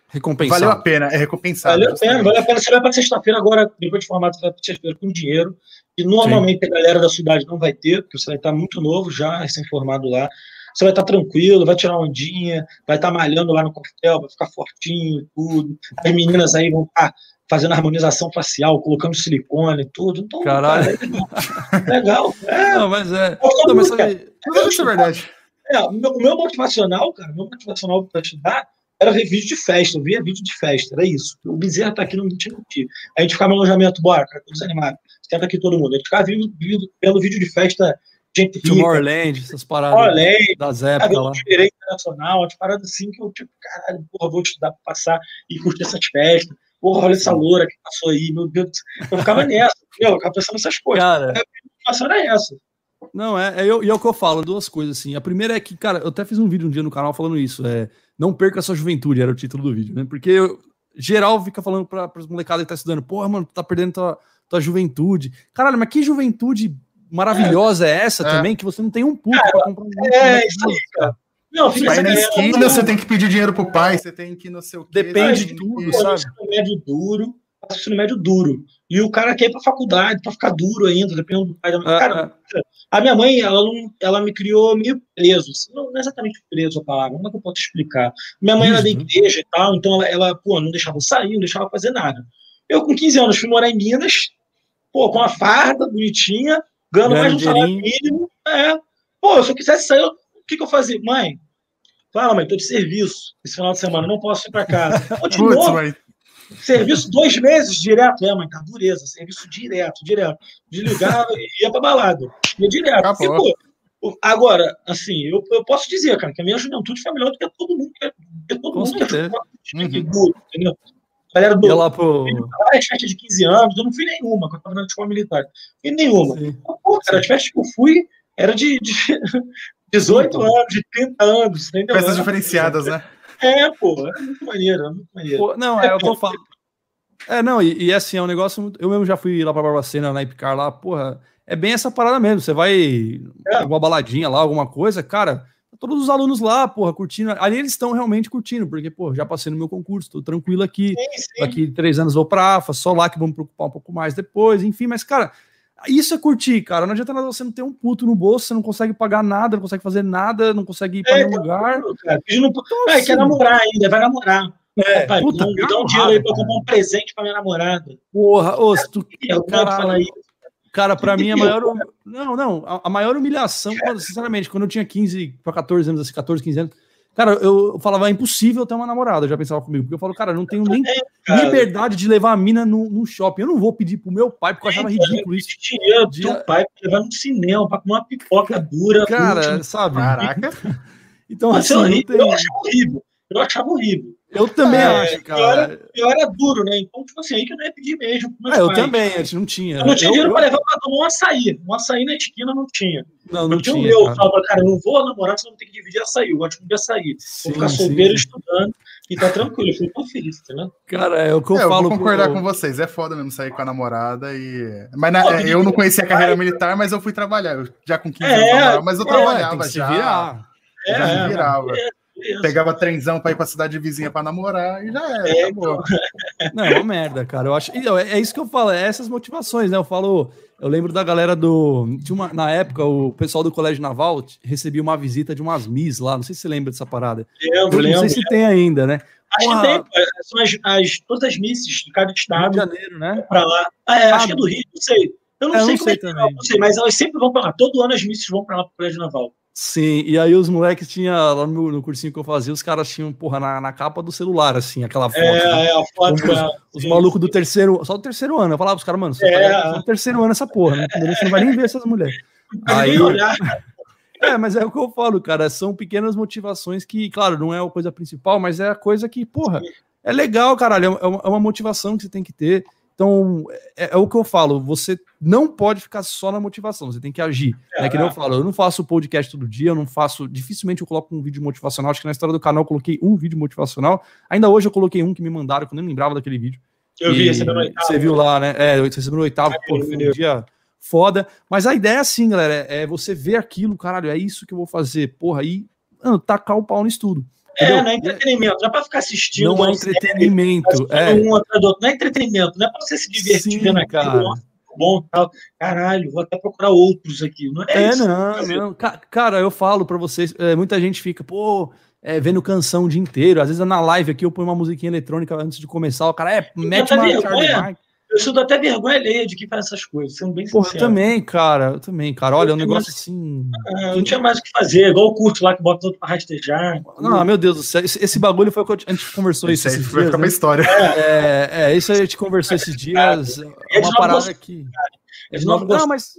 Recompensado. Valeu a pena, é recompensado. Valeu a pena, valeu a pena. Você vai para sexta-feira agora, depois de formado, você vai para sexta-feira com dinheiro, que normalmente Sim. a galera da cidade não vai ter, porque você vai estar muito novo já, recém-formado lá você vai estar tranquilo, vai tirar ondinha, vai estar malhando lá no quartel, vai ficar fortinho e tudo. As meninas aí vão estar fazendo harmonização facial, colocando silicone e tudo. Então, Caralho. Cara, é legal. É. Não, mas é. Não, mas sabe... Isso é verdade. É, o meu, meu motivacional, cara, meu motivacional para estudar era ver vídeo de festa, eu via vídeo de festa, era isso. O Bezerra tá aqui, não tinha mentir. A gente ficava no alojamento, bora, cara, todos animados. Senta aqui todo mundo. A gente ficava vendo, vendo vídeo de festa gente rica. Tomorrowland, essas paradas Tomorrowland, das épocas lá. Direito internacional, as paradas assim que eu, tipo, caralho, porra, vou estudar pra passar e curtir essas festas. Porra, olha essa loura que passou aí, meu Deus. Eu ficava nessa? Eu ficava pensando nessas coisas. Cara, a situação era essa. Não, é, é, eu, e é o que eu falo, duas coisas assim. A primeira é que, cara, eu até fiz um vídeo um dia no canal falando isso. É, não perca a sua juventude, era o título do vídeo, né? Porque eu, geral fica falando para os molecadas que tá estudando, porra, mano, tu tá perdendo tua, tua juventude. Caralho, mas que juventude maravilhosa é, é essa é. também, que você não tem um puto para comprar um É, isso aí, cara. Não, fica vai na esquina, você tem que pedir dinheiro pro pai, você tem que não sei o quê. Depende de tudo, sabe? Ensino médio duro, ensino médio duro. E o cara quer ir pra faculdade, pra ficar duro ainda, dependendo do pai da mãe. Ah, cara, ah. a minha mãe, ela, não, ela me criou meio preso. Assim, não, não é exatamente preso a palavra, como é que eu posso explicar? Minha mãe era da igreja e tal, então ela, ela, pô, não deixava sair, não deixava fazer nada. Eu, com 15 anos, fui morar em Minas, pô, com uma farda bonitinha, ganhando mais um salário mínimo. É. Pô, se eu quisesse sair, o que, que eu fazia? Mãe, fala, mãe, tô de serviço esse final de semana, não posso ir para casa. Continua. mãe. Serviço dois meses direto. É, mãe, tá dureza. Serviço direto, direto. Desligava e ia pra balada. Ia direto. Porque, pô, Agora, assim, eu, eu posso dizer, cara, que a minha juventude foi melhor do que todo mundo. Que todo mundo que uhum. entendeu? A galera do. lá pro... Várias festas de 15 anos, eu não fui nenhuma, quando eu tava na escola militar. Fui nenhuma. Pô, cara, as festas que eu fui era de, de 18 anos, de 30 anos, entendeu? Festas diferenciadas, né? É, pô, é muito maneiro, é muito maneiro. Pô, não, é, é o que eu falo. É, não, e, e, assim, é um negócio. Muito... Eu mesmo já fui lá pra Barbacena, na Ipcar lá, porra. É bem essa parada mesmo. Você vai. É. Alguma baladinha lá, alguma coisa, cara. Todos os alunos lá, porra, curtindo. Ali eles estão realmente curtindo, porque, pô, já passei no meu concurso, tô tranquilo aqui. Sim, sim. Daqui três anos vou pra AFA, só lá que me preocupar um pouco mais depois, enfim, mas, cara, isso é curtir, cara. Não adianta nada você não ter um puto no bolso, você não consegue pagar nada, não consegue fazer nada, não consegue ir para é, nenhum lugar. Cara, não... então, é, assim, quer namorar ainda, vai namorar. É, Pai, puta, não, me dá um dinheiro aí pra comprar um presente pra minha namorada. Porra, ô, se tu. Eu cara, isso. Cara, pra mim, a maior. Não, não, a, maior humilhação, sinceramente, quando eu tinha 15 para 14 anos, assim, 14, 15 anos, Cara, eu falava, é impossível ter uma namorada, eu já pensava comigo. Porque eu falo, cara, eu não tenho nem é, liberdade de levar a mina no, no, shopping. Eu não vou pedir pro meu pai, porque eu achava ridículo isso. Dinheiro de... teu pai pra levar no cinema, pra comer uma pipoca dura. Cara, sabe? Caraca. Então, assim, eu, tem... eu achava horrível. Eu achava horrível. Eu também é, acho, cara. Eu era, eu era, duro, né? Então, tipo assim, aí que eu não ia pedir mesmo. É, eu também, a gente não tinha. Eu não tinha dinheiro eu, pra levar pra tomar um açaí. Um açaí na esquina não tinha. Não, não eu tinha. tinha o meu, cara. Falava, cara, eu não vou namorar, senão vou ter que dividir açaí. Eu gosto de açaí. Sim, vou ficar solteiro estudando e tá tranquilo. Eu falei, tô feliz, tá Cara, é o que eu é, falo. Eu vou concordar pro... com vocês. É foda mesmo sair com a namorada e. Mas na, eu não conhecia a carreira militar, mas eu fui trabalhar. Eu, já com 15 é, anos, mas eu é, trabalhava já. Virar. É, já virava. É. Pegava trenzão pra ir pra cidade vizinha pra namorar e já era, é, acabou. Não, é uma merda, cara. Eu acho. É, é isso que eu falo, é essas motivações, né? Eu falo. Eu lembro da galera do. De uma, na época, o pessoal do Colégio Naval recebia uma visita de umas Miss lá. Não sei se você lembra dessa parada. Lembro, eu não sei se tem ainda, né? Acho que tem. São as, as, todas as Misses de cada estado. Rio de Janeiro, né? Pra lá. Ah, é, acho que é do Rio, não sei. Eu não, é, sei não como sei é que também. não sei, mas elas sempre vão pra lá. Todo ano as Misses vão pra lá pro Colégio Naval. Sim, e aí os moleques tinham, lá no, no, cursinho que eu fazia, os caras tinham, porra, na, na capa do celular, assim, aquela foto. É, né? é a foto. Os, os malucos do terceiro, só do terceiro ano. Eu falava pros caras, mano, você é. tá terceiro ano essa porra, né? Você não vai nem ver essas mulheres. Aí, é, mas é o que eu falo, cara, são pequenas motivações que, claro, não é a coisa principal, mas é a coisa que, porra, é legal, caralho, é uma, é uma motivação que você tem que ter. Então, é, é, o que eu falo, você não pode ficar só na motivação, você tem que agir. É, né? Que eu falo, eu não faço podcast todo dia, eu não faço, dificilmente eu coloco um vídeo motivacional, acho que na história do canal eu coloquei um vídeo motivacional, ainda hoje eu coloquei um que me mandaram, que eu nem lembrava daquele vídeo. Eu e, vi, recebeu no oitavo. Você viu lá, né? É, recebeu no oitavo, é, pô, foi um dia foda. Mas a ideia é assim, galera, é você ver aquilo, caralho, é isso que eu vou fazer, porra, aí, mano, tacar o pau no estudo. É, não é entretenimento, não é pra ficar assistindo. Não é entretenimento. é. Um outro, não é entretenimento, não é pra você se divertir Sim, vendo aquilo. Bom, tal. Caralho, vou até procurar outros aqui. Não é, é isso, não, não. Cara, eu falo pra vocês, é, muita gente fica, pô, é, vendo canção o dia inteiro. Às vezes na live aqui eu ponho uma musiquinha eletrônica antes de começar. O cara é, mete uma Charlie eu sinto até vergonha alheia de que faz essas coisas, sendo bem Porra, sincero. eu também, cara, eu também, cara. Olha, é um negócio mais, assim. não tinha mais o que fazer, igual o curto lá que bota todo pra rastejar. Não, meu Deus do céu, esse, esse bagulho foi o que a gente conversou isso. Isso aí vai ficar uma né? história. É, é, é, isso aí a gente conversou esses dias. É uma parada aqui. Eles não, não, mas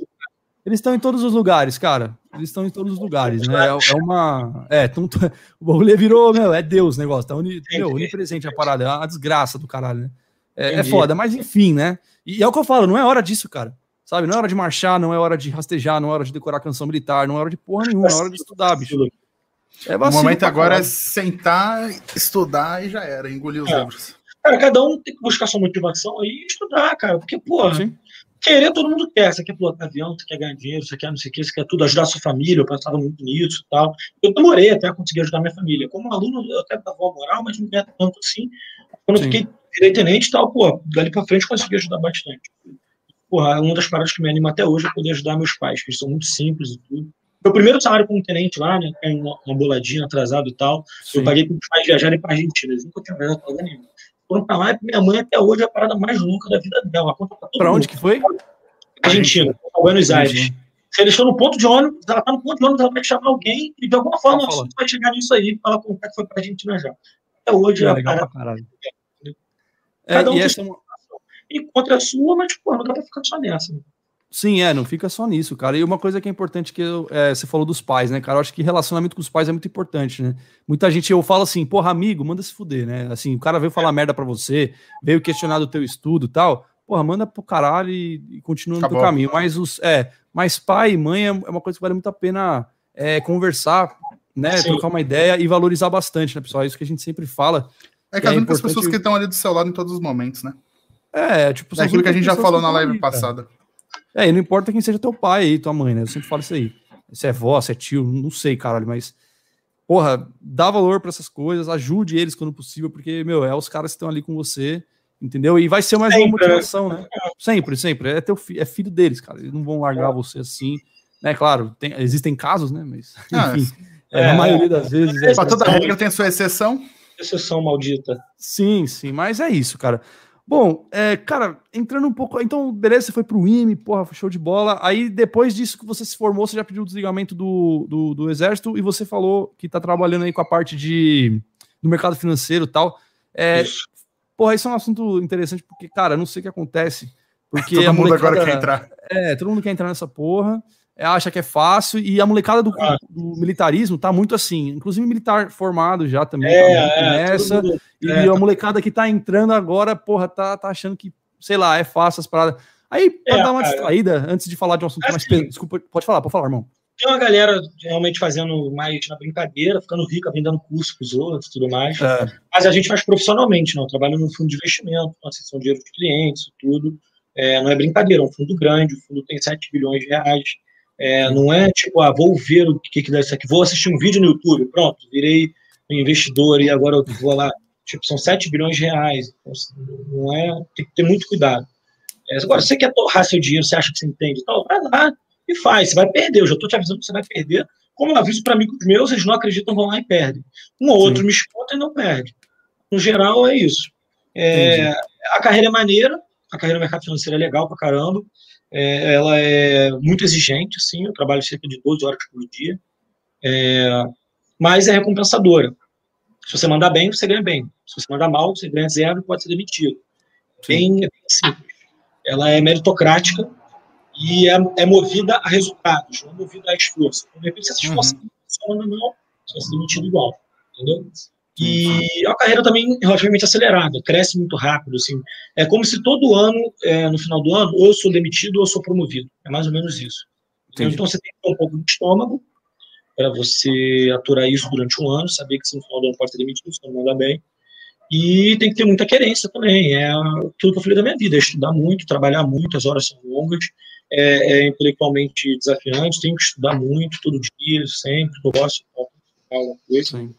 eles estão em todos os lugares, cara. Eles estão em todos os lugares, né? É, é uma. É, o bagulho virou, meu, é Deus o negócio. Tá uni, meu, onipresente a parada. É uma desgraça do caralho, né? É, é foda, mas enfim, né? E é o que eu falo, não é hora disso, cara. Sabe? Não é hora de marchar, não é hora de rastejar, não é hora de decorar canção militar, não é hora de porra nenhuma, é hora de estudar, bicho. É o momento agora é sentar, estudar e já era, engolir os é. Cara, cada um tem que buscar sua motivação aí e estudar, cara. Porque, porra, Sim. querer todo mundo quer. Você quer pilotar avião, você quer ganhar dinheiro, você quer não sei o que, você quer tudo, ajudar a sua família. Eu pensava muito nisso e tal. Eu demorei até a conseguir ajudar minha família. Como aluno, eu até dava moral, mas não ganhava tanto assim. Quando Sim. eu fiquei virei tenente e tal, pô, dali pra frente consegui ajudar bastante. Porra, uma das paradas que me anima até hoje é poder ajudar meus pais, que eles são muito simples e tudo. Meu primeiro salário como tenente lá, né, é uma, uma boladinha atrasado e tal, Sim. eu paguei para os pais viajarem para Argentina, eles nunca tinham viajado para lugar nenhum. Foram para lá e minha mãe até hoje é a parada mais louca da vida dela. Para onde que foi? Argentina, para Buenos Aires. Se eles estão no ponto de ônibus, ela está no ponto de ônibus, ela vai chamar alguém e de alguma forma você vai chegar nisso aí, fala como é que foi para a Argentina já. Até hoje é, é a parada. É, Cada um e, essa... É e contra a sua, mas, pô, não dá pra ficar só nessa. Né? Sim, é, não fica só nisso, cara. E uma coisa que é importante que eu, é, você falou dos pais, né, cara? Eu acho que relacionamento com os pais é muito importante, né? Muita gente, eu falo assim, porra, amigo, manda se fuder, né? Assim, o cara veio falar merda pra você, veio questionar do teu estudo e tal. Porra, manda pro caralho e, e continua no teu caminho. Mas os, é, mas pai e mãe é, é uma coisa que vale muito a pena é, conversar, né? Sim. Trocar uma ideia e valorizar bastante, né, pessoal? É isso que a gente sempre fala. É que, que as é únicas pessoas que estão ali do seu lado em todos os momentos, né? É, tipo, é aquilo que a gente já falou na live passada. É, e não importa quem seja teu pai e tua mãe, né? Eu sempre falo isso aí. Se é vó, se é tio, não sei, caralho, mas. Porra, dá valor para essas coisas, ajude eles quando possível, porque, meu, é os caras que estão ali com você, entendeu? E vai ser mais sempre, uma né? motivação, né? Sempre, sempre. É, teu fi é filho deles, cara. Eles não vão largar é. você assim. Né, claro, tem, existem casos, né? Mas, ah, enfim, é, é, a maioria das vezes. É, para toda regra tem sua exceção. Exceção maldita. Sim, sim, mas é isso, cara. Bom, é, cara, entrando um pouco. Então, beleza, você foi pro IME, porra, show de bola. Aí, depois disso que você se formou, você já pediu o desligamento do, do, do Exército e você falou que tá trabalhando aí com a parte de, do mercado financeiro e tal. É, isso. Porra, isso é um assunto interessante, porque, cara, não sei o que acontece. Porque todo mundo agora quer entrar. É, todo mundo quer entrar nessa porra acha que é fácil, e a molecada do, ah. do, militarismo tá muito assim, inclusive militar formado já também é, tá é, nessa, e é, a molecada que tá entrando agora, porra, tá, tá achando que, sei lá, é fácil as paradas. Aí, pra é, dar uma distraída, antes de falar de um assunto mais assim, desculpa, pode falar, pode falar, irmão. Tem uma galera realmente fazendo mais na brincadeira, ficando rica, vendendo curso pros outros tudo mais. É. Mas a gente faz profissionalmente, não. Eu trabalho num fundo de investimento, uma sessão de dinheiro de clientes, tudo. É, não é brincadeira, é um fundo grande, o fundo tem 7 bilhões de reais. É, não é tipo, ah, vou ver o que, que dá isso aqui, vou assistir um vídeo no YouTube, pronto, virei um investidor e agora eu vou lá. Tipo, são 7 bilhões de reais. Então, assim, não é, tem que ter muito cuidado. É, agora, você quer torrar seu dinheiro, você acha que você entende tal, vai lá e faz. Você vai perder, eu já estou te avisando que você vai perder. Como eu aviso para amigos meus, eles não acreditam, vão lá e perdem. Um ou outro Sim. me escuta e não perde. No geral, é isso. É, a carreira é maneira, a carreira no mercado financeiro é legal pra caramba. É, ela é muito exigente, sim, eu trabalho cerca de 12 horas por dia, é, mas é recompensadora. Se você mandar bem, você ganha bem. Se você mandar mal, você ganha zero e pode ser demitido. Bem, bem simples. Ela é meritocrática e é, é, movida a resultados, não é movida a esforço. Então, de repente, você se esforça, uhum. mal, você vai ser demitido igual. Entendeu? E é uma carreira também relativamente acelerada, cresce muito rápido, assim. É como se todo ano, é, no final do ano, ou eu sou demitido ou eu sou promovido. É mais ou menos isso. Entendi. Então você tem que ter um pouco de estômago para você aturar isso durante um ano, saber que se no final do ano pode ser demitido, se não manda bem. E tem que ter muita querência também. É aquilo que eu falei da minha vida, é estudar muito, trabalhar muito, as horas são longas, é, é intelectualmente desafiante, tenho que estudar muito, todo dia, sempre, eu gosto de alguma coisa. Sim.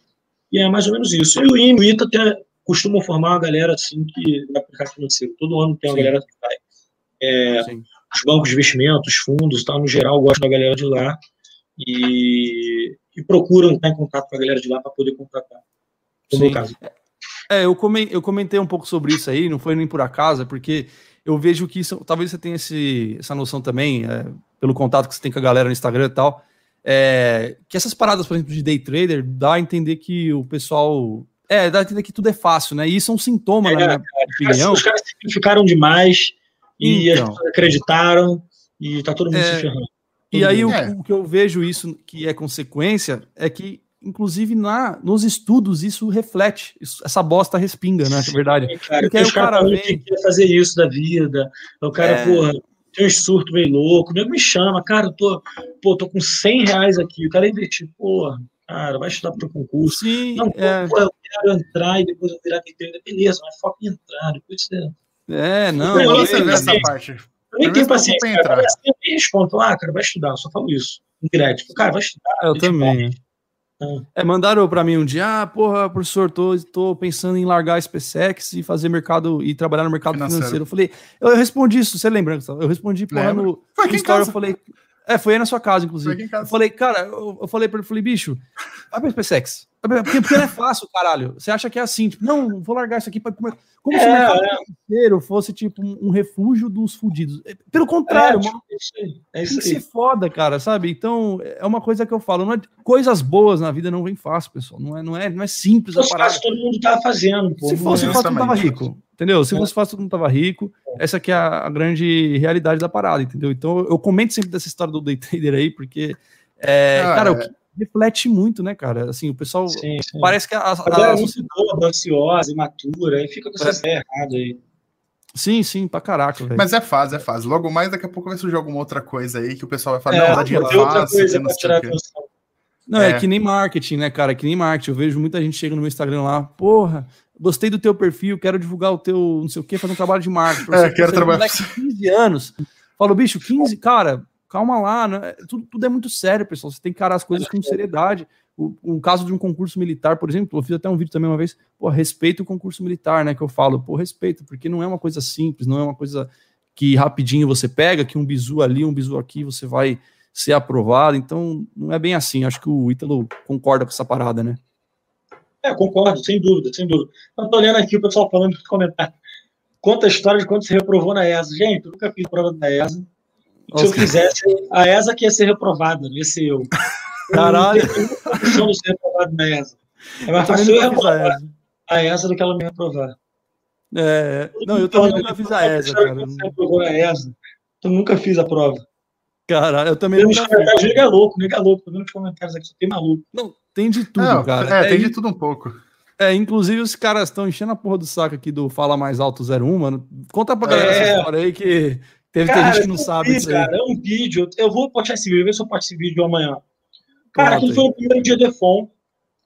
E é mais ou menos isso. E o INE, o ITA até costumam formar uma galera assim que vai aplicar financeiro. Todo ano tem uma Sim. galera que vai. É, os bancos de investimentos, fundos, tal, no geral, gostam da galera de lá e, e procuram estar em contato com a galera de lá para poder contratar. No meu caso. É, eu, comentei, eu comentei um pouco sobre isso aí, não foi nem por acaso, é porque eu vejo que isso, talvez você tenha esse, essa noção também, é, pelo contato que você tem com a galera no Instagram e tal, é, que essas paradas, por exemplo, de day trader, dá a entender que o pessoal. É, dá a entender que tudo é fácil, né? E isso é um sintoma, é, na minha cara, opinião. Os caras simplificaram demais e então. as pessoas acreditaram e tá todo mundo é, se ferrando. E aí o, o, que eu vejo isso que é consequência é que, inclusive, na, nos estudos, isso reflete, isso, essa bosta respinga, né? É verdade. Cara, Porque aí o cara vem... que fazer isso da vida. O cara, é... porra, tem um surto meio louco, nego me chama, cara, eu tô, pô, tô com 100 reais aqui, o cara investir, pô, cara, vai estudar para o concurso. Sim, não, é... pô, eu quero entrar e depois eu virar quem beleza, mas foca em entrar, depois você... É, não, eu, você vê essa parte. Eu nem tenho paciência, cara, eu nem respondo, ah, cara, vai estudar, eu só falo isso, em direto, cara, vai estudar. Eu também. É, mandaram para mim um dia, ah, porra, professor, tô, tô pensando em largar a SpaceX e fazer mercado e trabalhar no mercado financeiro. financeiro. Eu falei, eu, eu, respondi isso, você lembra? Eu respondi, porra, no, Foi no story, eu falei, é, foi aí na sua casa, inclusive. Casa. Eu falei, cara, eu, eu falei para ele, falei, bicho, vai pra SpaceX. Porque, porque não é fácil, caralho. Você acha que é assim, tipo, não, vou largar isso aqui para comer. Como é, se o mercado é. financeiro fosse, tipo, um, um, refúgio dos fudidos. É, pelo contrário, é, mano. É isso aí. Tem que ser foda, cara, sabe? Então, é uma coisa que eu falo. Não é, coisas boas na vida não vem fácil, pessoal. Não é, não é, não é simples a parada. todo mundo tava fazendo, pô. Se fosse fácil, mundo tava rico. Entendeu? Se fosse fácil, todo mundo tava rico. essa que é a, a, grande realidade da parada, entendeu? Então eu comento sempre dessa história do day trader aí, porque, é, ah, cara, é. o que reflete muito, né, cara? Assim, o pessoal sim, sim. parece que a, a, a, a sociedade... ansiosa, imatura, aí fica com essa é. errada aí. Sim, sim, pra caraca, velho. Mas é fase, é fase. Logo mais, daqui a pouco vai surgir alguma outra coisa aí que o pessoal vai falar, é, não, dá dinheiro fácil, não sei o quê. Não, é. é. que nem marketing, né, cara? É que nem marketing. Eu vejo muita gente chega no meu Instagram lá, porra, gostei do teu perfil, quero divulgar o teu, não sei o quê, fazer um trabalho de marketing. É, quero trabalhar. com 15 anos. Falo, bicho, 15, cara, calma lá, né? tudo, tudo é muito sério, pessoal. Você tem que encarar as coisas com seriedade. O, um caso de um concurso militar, por exemplo, eu fiz até um vídeo também uma vez, pô, respeito o concurso militar, né? Que eu falo, pô, respeito, porque não é uma coisa simples, não é uma coisa que rapidinho você pega, que um bizu ali, um bizu aqui, você vai ser aprovado. Então, não é bem assim. Acho que o Ítalo concorda com essa parada, né? É, concordo, sem dúvida, sem dúvida. Eu tô olhando aqui o pessoal falando no comentário. Conta a história de quando você reprovou na ESA. Gente, eu nunca fiz prova da ESA. Se eu fizesse, a ESA que ia ser reprovada, não ia ser eu. Caralho. Eu não ser reprovado na ESA. É mais fácil eu reprovar a ESA do que ela me reprovar. É, não, eu também nunca fiz a ESA, cara. Você reprovou a ESA. Eu nunca fiz a prova. Caralho, eu também não. Nega louco, nega louco. Tô vendo os comentários aqui, tem maluco. Não, tem de tudo, não, cara. É, tem de tudo um pouco. É, inclusive os caras estão enchendo a porra do saco aqui do Fala Mais Alto 01, mano. Conta pra galera é... essa história aí que teve cara, gente que não sabe vi, Cara, é um vídeo, eu vou postar esse vídeo, ver se eu posto esse vídeo amanhã. Cara, aquilo foi o primeiro dia de FOM.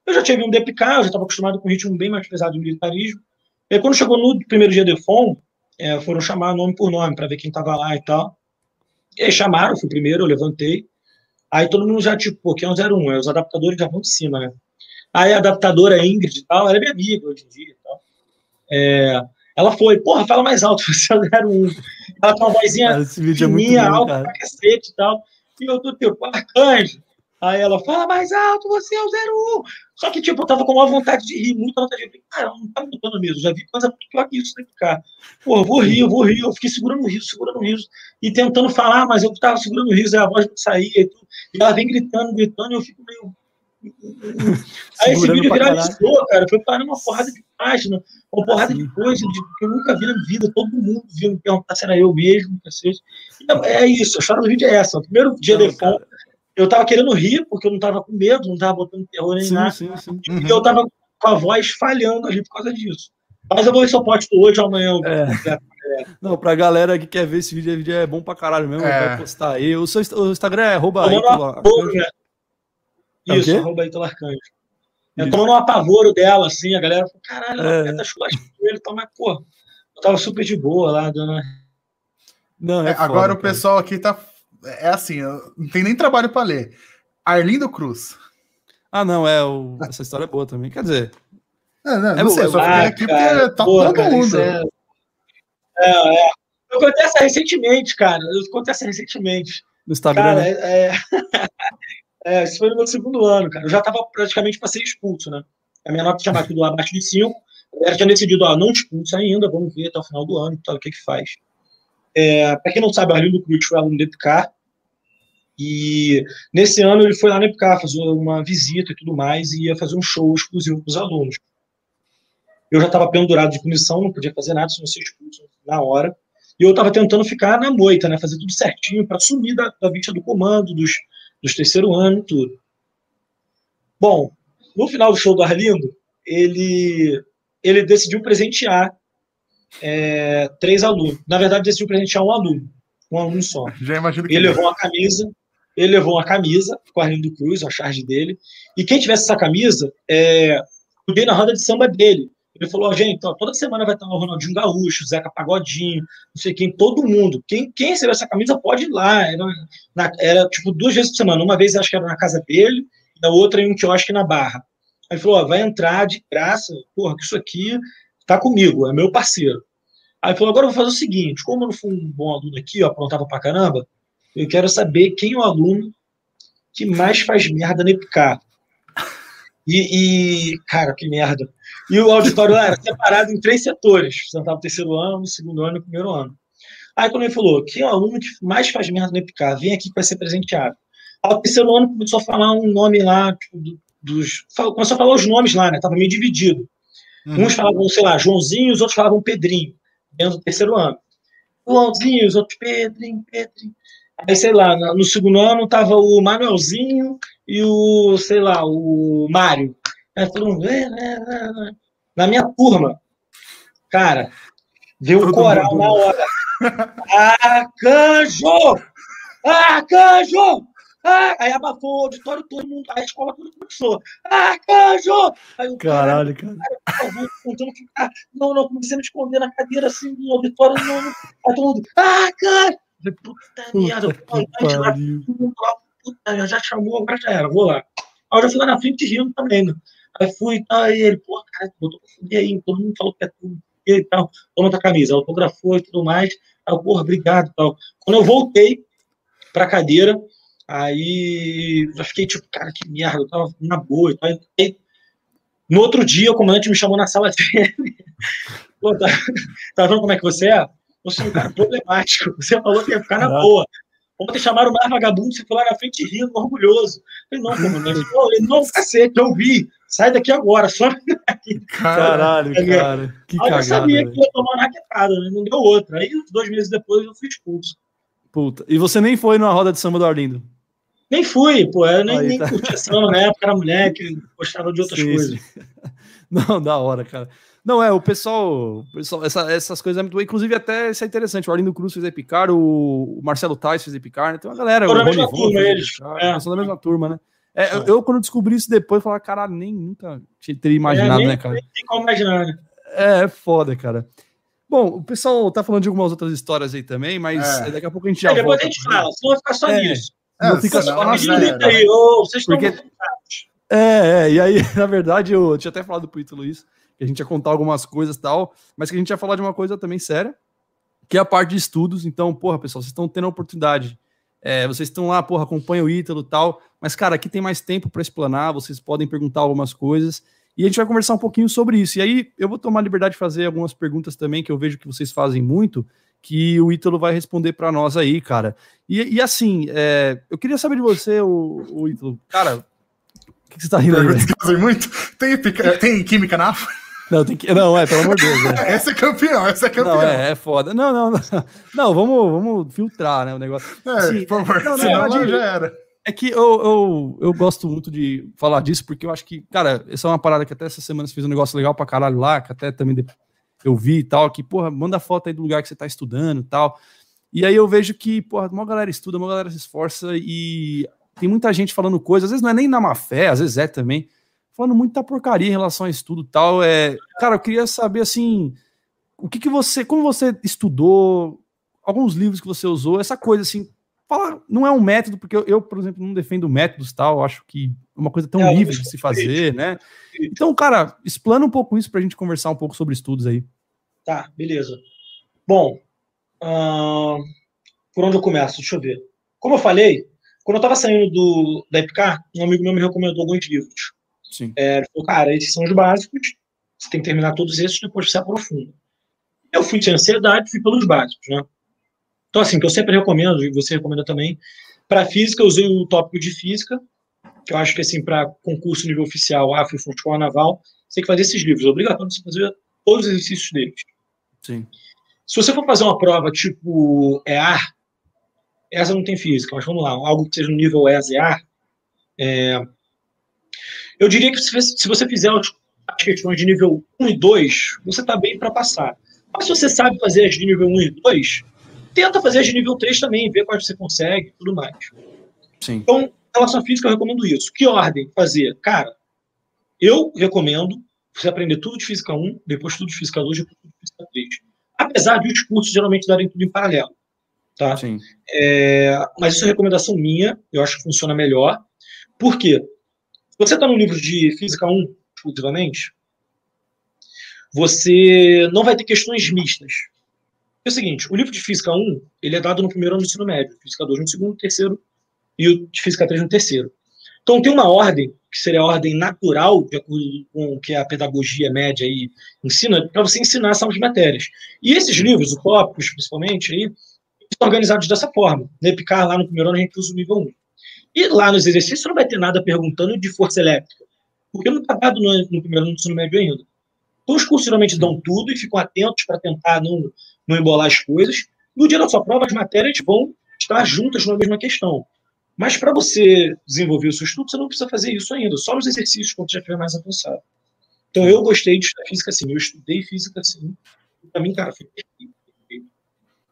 Eu já tinha um DPK, eu já estava acostumado com um ritmo bem mais pesado de militarismo. E aí, quando chegou no primeiro dia de FOM, é, foram chamar nome por nome, para ver quem estava lá e tal. E aí chamaram, fui primeiro, eu levantei. Aí todo mundo já, tipo, pô, quem é o 01? Os adaptadores já vão de cima, né? Aí a adaptadora Ingrid e tal, ela é minha amiga hoje em dia e tal. É, ela foi, porra, fala mais alto, você é o 01. Ela com uma vozinha cara, fininha, é alta pra cacete e tal. E eu tô tipo, arcanjo. Aí ela fala mais alto, você é o 01. Só que, tipo, eu tava com uma vontade de rir, muita vontade de rir. Cara, não tá mudando mesmo. Já vi coisa muito pior que isso do carro. Pô, eu vou rir, eu vou rir. Eu fiquei segurando o riso, segurando o riso. E tentando falar, mas eu tava segurando o riso, aí a voz não saía e tudo. E ela vem gritando, gritando, e eu fico meio. Aí esse vídeo viralizou, cara. Foi parando uma porrada de página, uma porrada de coisa de, que eu nunca vi na vida. Todo mundo viu me perguntar se era eu mesmo, cacete. Então, é isso, a história do vídeo é essa. O primeiro dia não, de fome, eu tava querendo rir, porque eu não tava com medo, não tava botando terror nem sim, nada. Sim, sim. Uhum. E eu tava com a voz falhando ali por causa disso. Mas eu vou ver se eu posto hoje ou amanhã. É. Não, pra galera que quer ver esse vídeo, esse vídeo é bom pra caralho mesmo, é. vai postar aí. O seu o Instagram é arroba né? Isso, arroba Ítalo Arcanjo. Tomando um apavoro dela, assim, a galera falou, caralho, é. ela tá chulastando ele, tá, mas, pô, eu tava super de boa lá, dando... Não, é, é agora o pessoal aqui tá é assim, não tem nem trabalho para ler. Arlindo Cruz. Ah, não, é o... essa história é boa também. Quer dizer. É, não, é não sei, eu só fiquei ah, aqui cara, porque tá todo cara, mundo. É... é, é. Acontece recentemente, cara. Acontece recentemente. No Instagram. Cara, né? é... é, isso foi no meu segundo ano, cara. Eu já tava praticamente para ser expulso, né? A minha nota tinha batido abaixo de 5. Eu tinha decidido, ó, não expulso ainda, vamos ver até o final do ano, tal, o que que faz. É, para quem não sabe, o Arlindo Cruz foi aluno do EPICAR, e nesse ano ele foi lá no EPICAR fazer uma visita e tudo mais, e ia fazer um show exclusivo para os alunos. Eu já estava pendurado de punição, não podia fazer nada se não ser expulso na hora, e eu estava tentando ficar na moita, né, fazer tudo certinho para sumir da, da vista do comando, dos, dos terceiro ano e tudo. Bom, no final do show do Arlindo, ele, ele decidiu presentear é, três alunos. Na verdade, decidiu presentear um aluno, um aluno só. Já imagino que ele levou uma camisa, ele levou uma camisa com a do Cruz, a charge dele, e quem tivesse essa camisa, é, podia na roda de samba dele. Ele falou, gente, ó, toda semana vai estar o Ronaldinho Gaúcho, Zeca Pagodinho, não sei quem, todo mundo. Quem, quem receber essa camisa pode ir lá. Era, na, era tipo duas vezes por semana. Uma vez acho que era na casa dele, e a outra em um quiosque na Barra. Aí ele falou, oh, vai entrar de graça, porra, que isso aqui tá comigo, é meu parceiro. Aí falou, agora eu vou fazer o seguinte, como eu não fui um bom aluno aqui, ó, aprontava pra caramba, eu quero saber quem é o aluno que mais faz merda no EPICAR. E, e, cara, que merda. E o auditório lá era separado em três setores. Você estava no terceiro ano, no segundo ano e primeiro ano. Aí quando ele falou, quem é o aluno que mais faz merda no EPICAR? Vem aqui para ser presenteado. Ao terceiro ano começou a falar um nome lá, tipo, dos, começou a falar os nomes lá, né? Tava meio dividido. Uhum. Uns falavam, sei lá, Joãozinho, os outros falavam Pedrinho, dentro do terceiro ano. Joãozinho, os outros, Pedrinho, Pedrinho. Aí, sei lá, no segundo ano tava o Manuelzinho e o, sei lá, o Mário. Aí todo mundo, é, é, é, na minha turma, cara, veio o coral na hora. Arcanjo! Arcanjo! Ah, aí abafou o auditório, todo mundo, aí a escola toda começou. Arcanjo! Aí o Caralho, cara. cara. Tentando ficar. Não, não, comecei a me esconder na cadeira assim do auditório. Não, não. Aí todo mundo. Arcanjo! Puta merda, puta, já chamou, agora já era, vou lá. Aí eu já fui lá na frente rindo também, né? Aí fui, tá, aí ele, pô, cara, botou pra aí, todo mundo falou que é tudo e tal, toma tua camisa, autografou e tudo mais. Aí eu, porra, obrigado e tal. Quando eu voltei pra cadeira, aí eu fiquei tipo, cara, que merda, eu tava na boa e tal. Aí, no outro dia, o comandante me chamou na sala dele. Pô, tá, tá vendo como é que você é? Você é um cara problemático. Você falou que ia ficar na boa. Ontem chamaram o mais vagabundo, você foi lá na frente rindo, orgulhoso. Eu falei, não, comandante. Não, ele, não, cacete, eu vi. Sai daqui agora, só daqui. Caralho, cara. Que Aí eu sabia que ia tomar uma raquetada, né? não deu outra. Aí, dois meses depois, eu fui expulso. Puta. E você nem foi numa roda de samba do Arlindo? Nem fui, pô. Eu nem, Aí, nem tá. curtia samba na época, era mulher que gostava de outras sim, coisas. Sim. Não, da hora, cara. Não, é, o pessoal, o pessoal essa, essas coisas é muito Inclusive, até isso é interessante. O Arlindo Cruz fez Epicar, o, o Marcelo Tais fez Epicar, né? Tem uma galera. São da mesma turma, eles. É. São da mesma turma, né? É, eu, eu, quando descobri isso depois, falei, caralho, nem nunca teria imaginado, é, nem, né, cara? Nem tem como imaginar, né? É, é foda, cara. Bom, o pessoal tá falando de algumas outras histórias aí também, mas é. daqui a pouco a gente já. É, depois volta, a gente fala, senão vai ficar só é. nisso. não fica só na aí, ô, vocês estão Porque... É, é, e aí, na verdade, eu tinha até falado pro Ítalo isso que a gente ia contar algumas coisas e tal, mas que a gente ia falar de uma coisa também séria, que é a parte de estudos. Então, porra, pessoal, vocês estão tendo a oportunidade. É, vocês estão lá, porra, acompanha o Ítalo e tal, mas, cara, aqui tem mais tempo para explanar, vocês podem perguntar algumas coisas. E a gente vai conversar um pouquinho sobre isso. E aí eu vou tomar a liberdade de fazer algumas perguntas também, que eu vejo que vocês fazem muito, que o Ítalo vai responder para nós aí, cara. E, e assim, é, eu queria saber de você, o, o Ítalo. Cara, o que, que você está rindo aí? muito? Tem, tem química na AFA? Não, tem que... não, é, pelo amor de Deus. É. Essa é campeão, essa é campeão. Não, é, é foda. Não, não, não. Não, vamos, vamos filtrar, né, o negócio. É, assim, por favor, não, senão verdade, já era. É que eu, eu, eu gosto muito de falar disso, porque eu acho que, cara, essa é uma parada que até essa semana você fez um negócio legal pra caralho lá, que até também eu vi e tal, que, porra, manda foto aí do lugar que você tá estudando e tal. E aí eu vejo que, porra, uma galera estuda, uma galera se esforça e tem muita gente falando coisas, às vezes não é nem na má fé, às vezes é também, falando muita porcaria em relação a estudo tal. É, cara, eu queria saber assim, o que, que você, como você estudou, alguns livros que você usou, essa coisa assim. Fala, não é um método, porque eu, eu por exemplo, não defendo métodos tal, acho que é uma coisa tão é, livre de se fazer, né? Então, cara, explana um pouco isso para a gente conversar um pouco sobre estudos aí. Tá, beleza. Bom, uh, por onde eu começo? Deixa eu ver. Como eu falei, quando eu estava saindo do, da EPK, um amigo meu me recomendou alguns livros. Sim. É, ele falou, cara, esses são os básicos, você tem que terminar todos esses, depois você aprofunda. Eu fui sem ansiedade, fui pelos básicos, né? Então, assim, que eu sempre recomendo, e você recomenda também, para física, eu usei o tópico de física, que eu acho que, assim, para concurso nível oficial, e Escola Naval, você tem que fazer esses livros, é obrigatório você fazer todos os exercícios deles. Sim. Se você for fazer uma prova tipo EAR, essa não tem física, mas vamos lá, algo que seja no nível EAS-EAR, é, eu diria que se você fizer as questões de nível 1 e 2, você está bem para passar. Mas se você sabe fazer as de nível 1 e 2, tenta fazer as de nível 3 também, ver quais você consegue e tudo mais. Sim. Então, em relação à física, eu recomendo isso. Que ordem fazer? Cara, eu recomendo você aprender tudo de física 1, depois tudo de física 2, depois tudo de física 3. Apesar de os cursos geralmente darem tudo em paralelo. Tá? Sim. É, mas isso é recomendação minha, eu acho que funciona melhor. Por quê? Você está no livro de Física 1, exclusivamente, você não vai ter questões mistas. É o seguinte, o livro de Física 1, ele é dado no primeiro ano do ensino médio, Física 2 no segundo, terceiro, e o de Física 3 no terceiro. Então tem uma ordem, que seria a ordem natural, de acordo com o que a pedagogia média aí ensina, para você ensinar essas matérias. E esses livros, utópicos principalmente, aí, estão organizados dessa forma. Na EPICAR, lá no primeiro ano, a gente usa o nível 1. E lá nos exercícios não vai ter nada perguntando de força elétrica, porque não está dado no, no primeiro no ensino médio ainda. Então os cursos geralmente dão tudo e ficam atentos para tentar não, não embolar as coisas, No dia da sua prova, as matérias vão estar juntas na mesma questão. Mas para você desenvolver o seu estudo, você não precisa fazer isso ainda, só nos exercícios quando já estiver mais avançado. Então eu gostei de estudar física assim, eu estudei física assim. Para mim, cara, foi.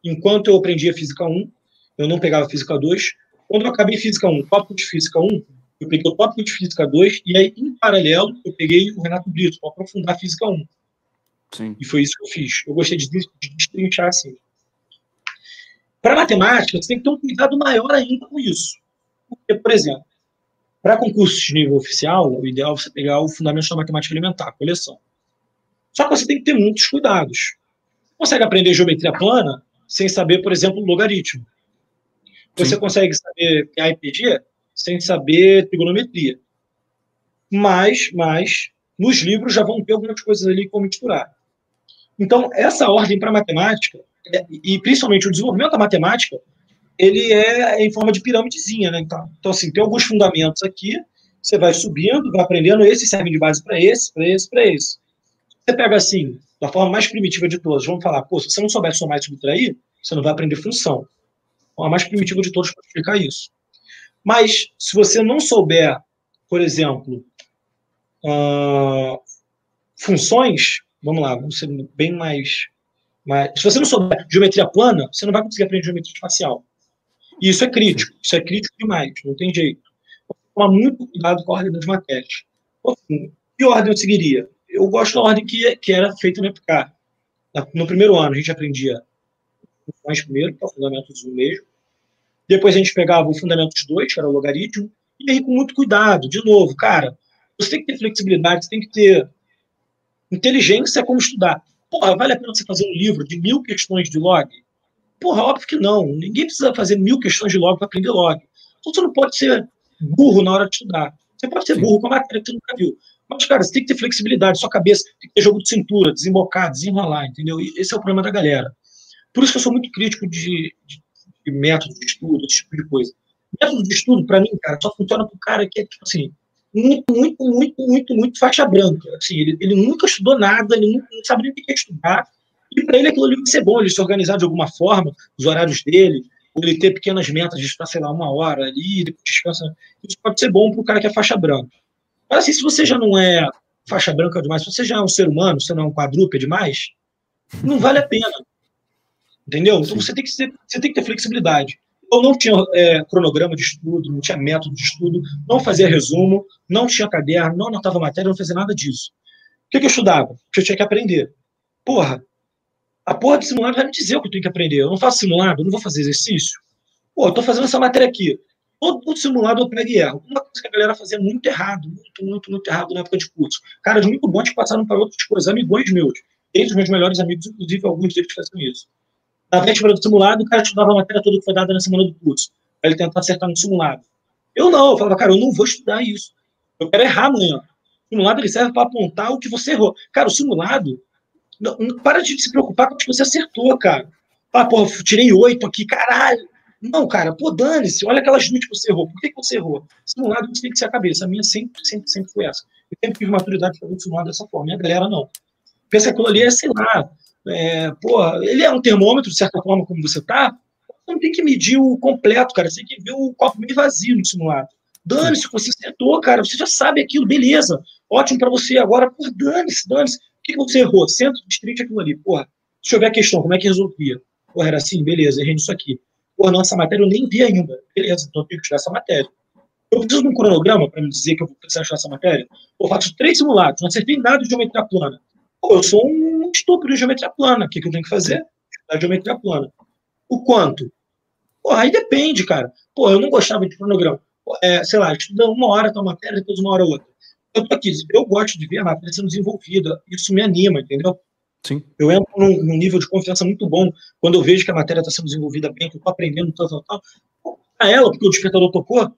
Enquanto eu aprendia física 1, eu não pegava física 2. Quando eu acabei física 1, tópico de física 1, eu peguei o tópico de física 2 e aí, em paralelo, eu peguei o Renato Brito para aprofundar física 1. Sim. E foi isso que eu fiz. Eu gostei de, de destrinchar assim. Para matemática, você tem que ter um cuidado maior ainda com isso. Porque, por exemplo, para concursos de nível oficial, o ideal é você pegar o Fundamentos da Matemática Elementar, coleção. Só que você tem que ter muitos cuidados. Você consegue aprender geometria plana sem saber, por exemplo, logaritmo. Você Sim. consegue saber AIPG sem saber trigonometria. Mas, mas, nos livros já vão ter algumas coisas ali como misturar. Então, essa ordem para matemática, é, e principalmente o desenvolvimento da matemática, ele é em forma de pirâmidezinha, né? Então, então, assim, tem alguns fundamentos aqui, você vai subindo, vai aprendendo, esses servem de base para esse, para esse, para esse. Você pega assim, da forma mais primitiva de todas, vamos falar, pô, se você não souber somar e subtrair, você não vai aprender função. Então, a mais primitiva de todas para explicar isso. Mas, se você não souber, por exemplo, uh, funções, vamos lá, vamos ser bem mais, mais. Se você não souber geometria plana, você não vai conseguir aprender geometria espacial. E isso é crítico, isso é crítico demais, não tem jeito. Tomar muito cuidado com a ordem das matérias. Assim, que ordem eu seguiria? Eu gosto da ordem que, que era feita no EPCAR. No primeiro ano, a gente aprendia funções primeiro, que é o Fundamentos 1 mesmo. Depois a gente pegava o Fundamentos 2, que era o logaritmo. E aí, com muito cuidado, de novo, cara, você tem que ter flexibilidade, você tem que ter inteligência como estudar. Porra, vale a pena você fazer um livro de mil questões de log? Porra, óbvio que não. Ninguém precisa fazer mil questões de log para aprender log. Então você não pode ser burro na hora de estudar. Você pode ser burro com a matéria que você nunca viu. Mas, cara, você tem que ter flexibilidade, sua cabeça tem que ter jogo de cintura, desembocar, desenrolar, entendeu? E esse é o problema da galera. Por isso que eu sou muito crítico de, de método de estudo, esse tipo de coisa. Método de estudo, para mim, cara, só funciona para o cara que é, tipo assim, muito, muito, muito, muito, muito faixa branca. Assim, ele, ele nunca estudou nada, ele nunca, não sabe nem o que é estudar, e para ele aquilo ali vai ser bom, ele se organizar de alguma forma, os horários dele, ou ele ter pequenas metas de estar, sei lá, uma hora ali, depois descansa. Isso pode ser bom para o cara que é faixa branca. Mas assim, se você já não é faixa branca demais, se você já é um ser humano, você não é um quadrúpede demais, não vale a pena. Entendeu? Então você tem que, ser, você tem que ter flexibilidade. Eu não tinha é, cronograma de estudo, não tinha método de estudo, não fazia resumo, não tinha caderno, não anotava matéria, não fazia nada disso. O que, que eu estudava? Porque eu tinha que aprender. Porra, a porra do simulado vai me dizer o que eu tenho que aprender. Eu não faço simulado, eu não vou fazer exercício. Pô, eu tô fazendo essa matéria aqui. Todo, simulado eu pego e erro. Uma coisa que a galera fazia muito errado, muito, muito, muito errado na época de curso. Caras muito bons que passaram para outras coisas, amigões meus. Entre os meus melhores amigos, inclusive, alguns deles faziam isso. Na véspera do simulado, o cara estudava a matéria toda que foi dada na semana do curso, para ele tentar acertar no simulado. Eu não, eu falava, cara, eu não vou estudar isso. Eu quero errar amanhã. O simulado ele serve para apontar o que você errou. Cara, o simulado não, para de se preocupar com o que você acertou, cara. Ah, porra, tirei oito aqui, caralho. Não, cara, pô, dane-se. Olha aquelas duas que você errou. Por que, que você errou? Simulado você tem que ser a cabeça. A minha sempre, sempre, sempre foi essa. Eu sempre tive maturidade para fazer simulado dessa forma. E a galera não. Pensa que aquilo ali é, sei lá, é, porra, ele é um termômetro, de certa forma, como você tá. Você não tem que medir o completo, cara. Você tem que ver o copo meio vazio no simulado. Dane-se, você acertou, cara. Você já sabe aquilo, beleza. Ótimo para você. Agora, pô, dane-se, dane-se que, que você errou? Centro, distrito, aquilo ali. Porra, deixa eu ver a questão, como é que resolvia? Porra, era assim, beleza, errei nisso aqui. Porra, nossa matéria eu nem vi ainda. Beleza, então eu tenho que estudar essa matéria. Eu preciso de um cronograma para me dizer que eu vou precisar estudar essa matéria? Eu faço três simulados, não acertei nada de geometria plana. Pô, eu sou um estúpido de geometria plana. O que, que eu tenho que fazer? Estudar geometria plana. O quanto? Porra, aí depende, cara. Pô, eu não gostava de cronograma. É, sei lá, estuda uma hora tal matéria, depois uma hora outra eu tô aqui, eu gosto de ver a matéria sendo desenvolvida, isso me anima, entendeu? Sim. Eu entro num, num nível de confiança muito bom quando eu vejo que a matéria está sendo desenvolvida bem, que eu tô aprendendo, tal, tal, tal. A ela, porque o despertador tocou,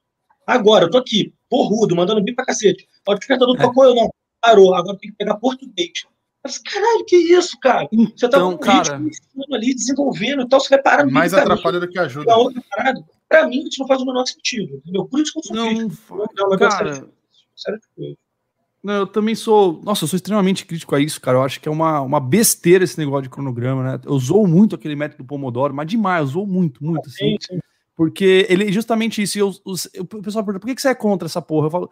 agora eu tô aqui, porrudo, mandando bem pra cacete. O despertador é. tocou, eu não, parou, agora tem que pegar português. Mas, caralho, que isso, cara? Você tá então, com cara... ali, desenvolvendo e tal, você vai parar no Mais atrapalha do que ajuda. Outra parada. Pra mim, isso não faz o menor sentido, entendeu? Por isso que eu sou não, crítico. Não, cara... Sério de coisa. Não, eu também sou. Nossa, eu sou extremamente crítico a isso, cara. Eu acho que é uma, uma besteira esse negócio de cronograma, né? Eu usou muito aquele método Pomodoro, mas demais, usou muito, muito, assim. Sim, sim. Porque ele é justamente isso. E eu, eu, o pessoal pergunta, por que, que você é contra essa porra? Eu falo.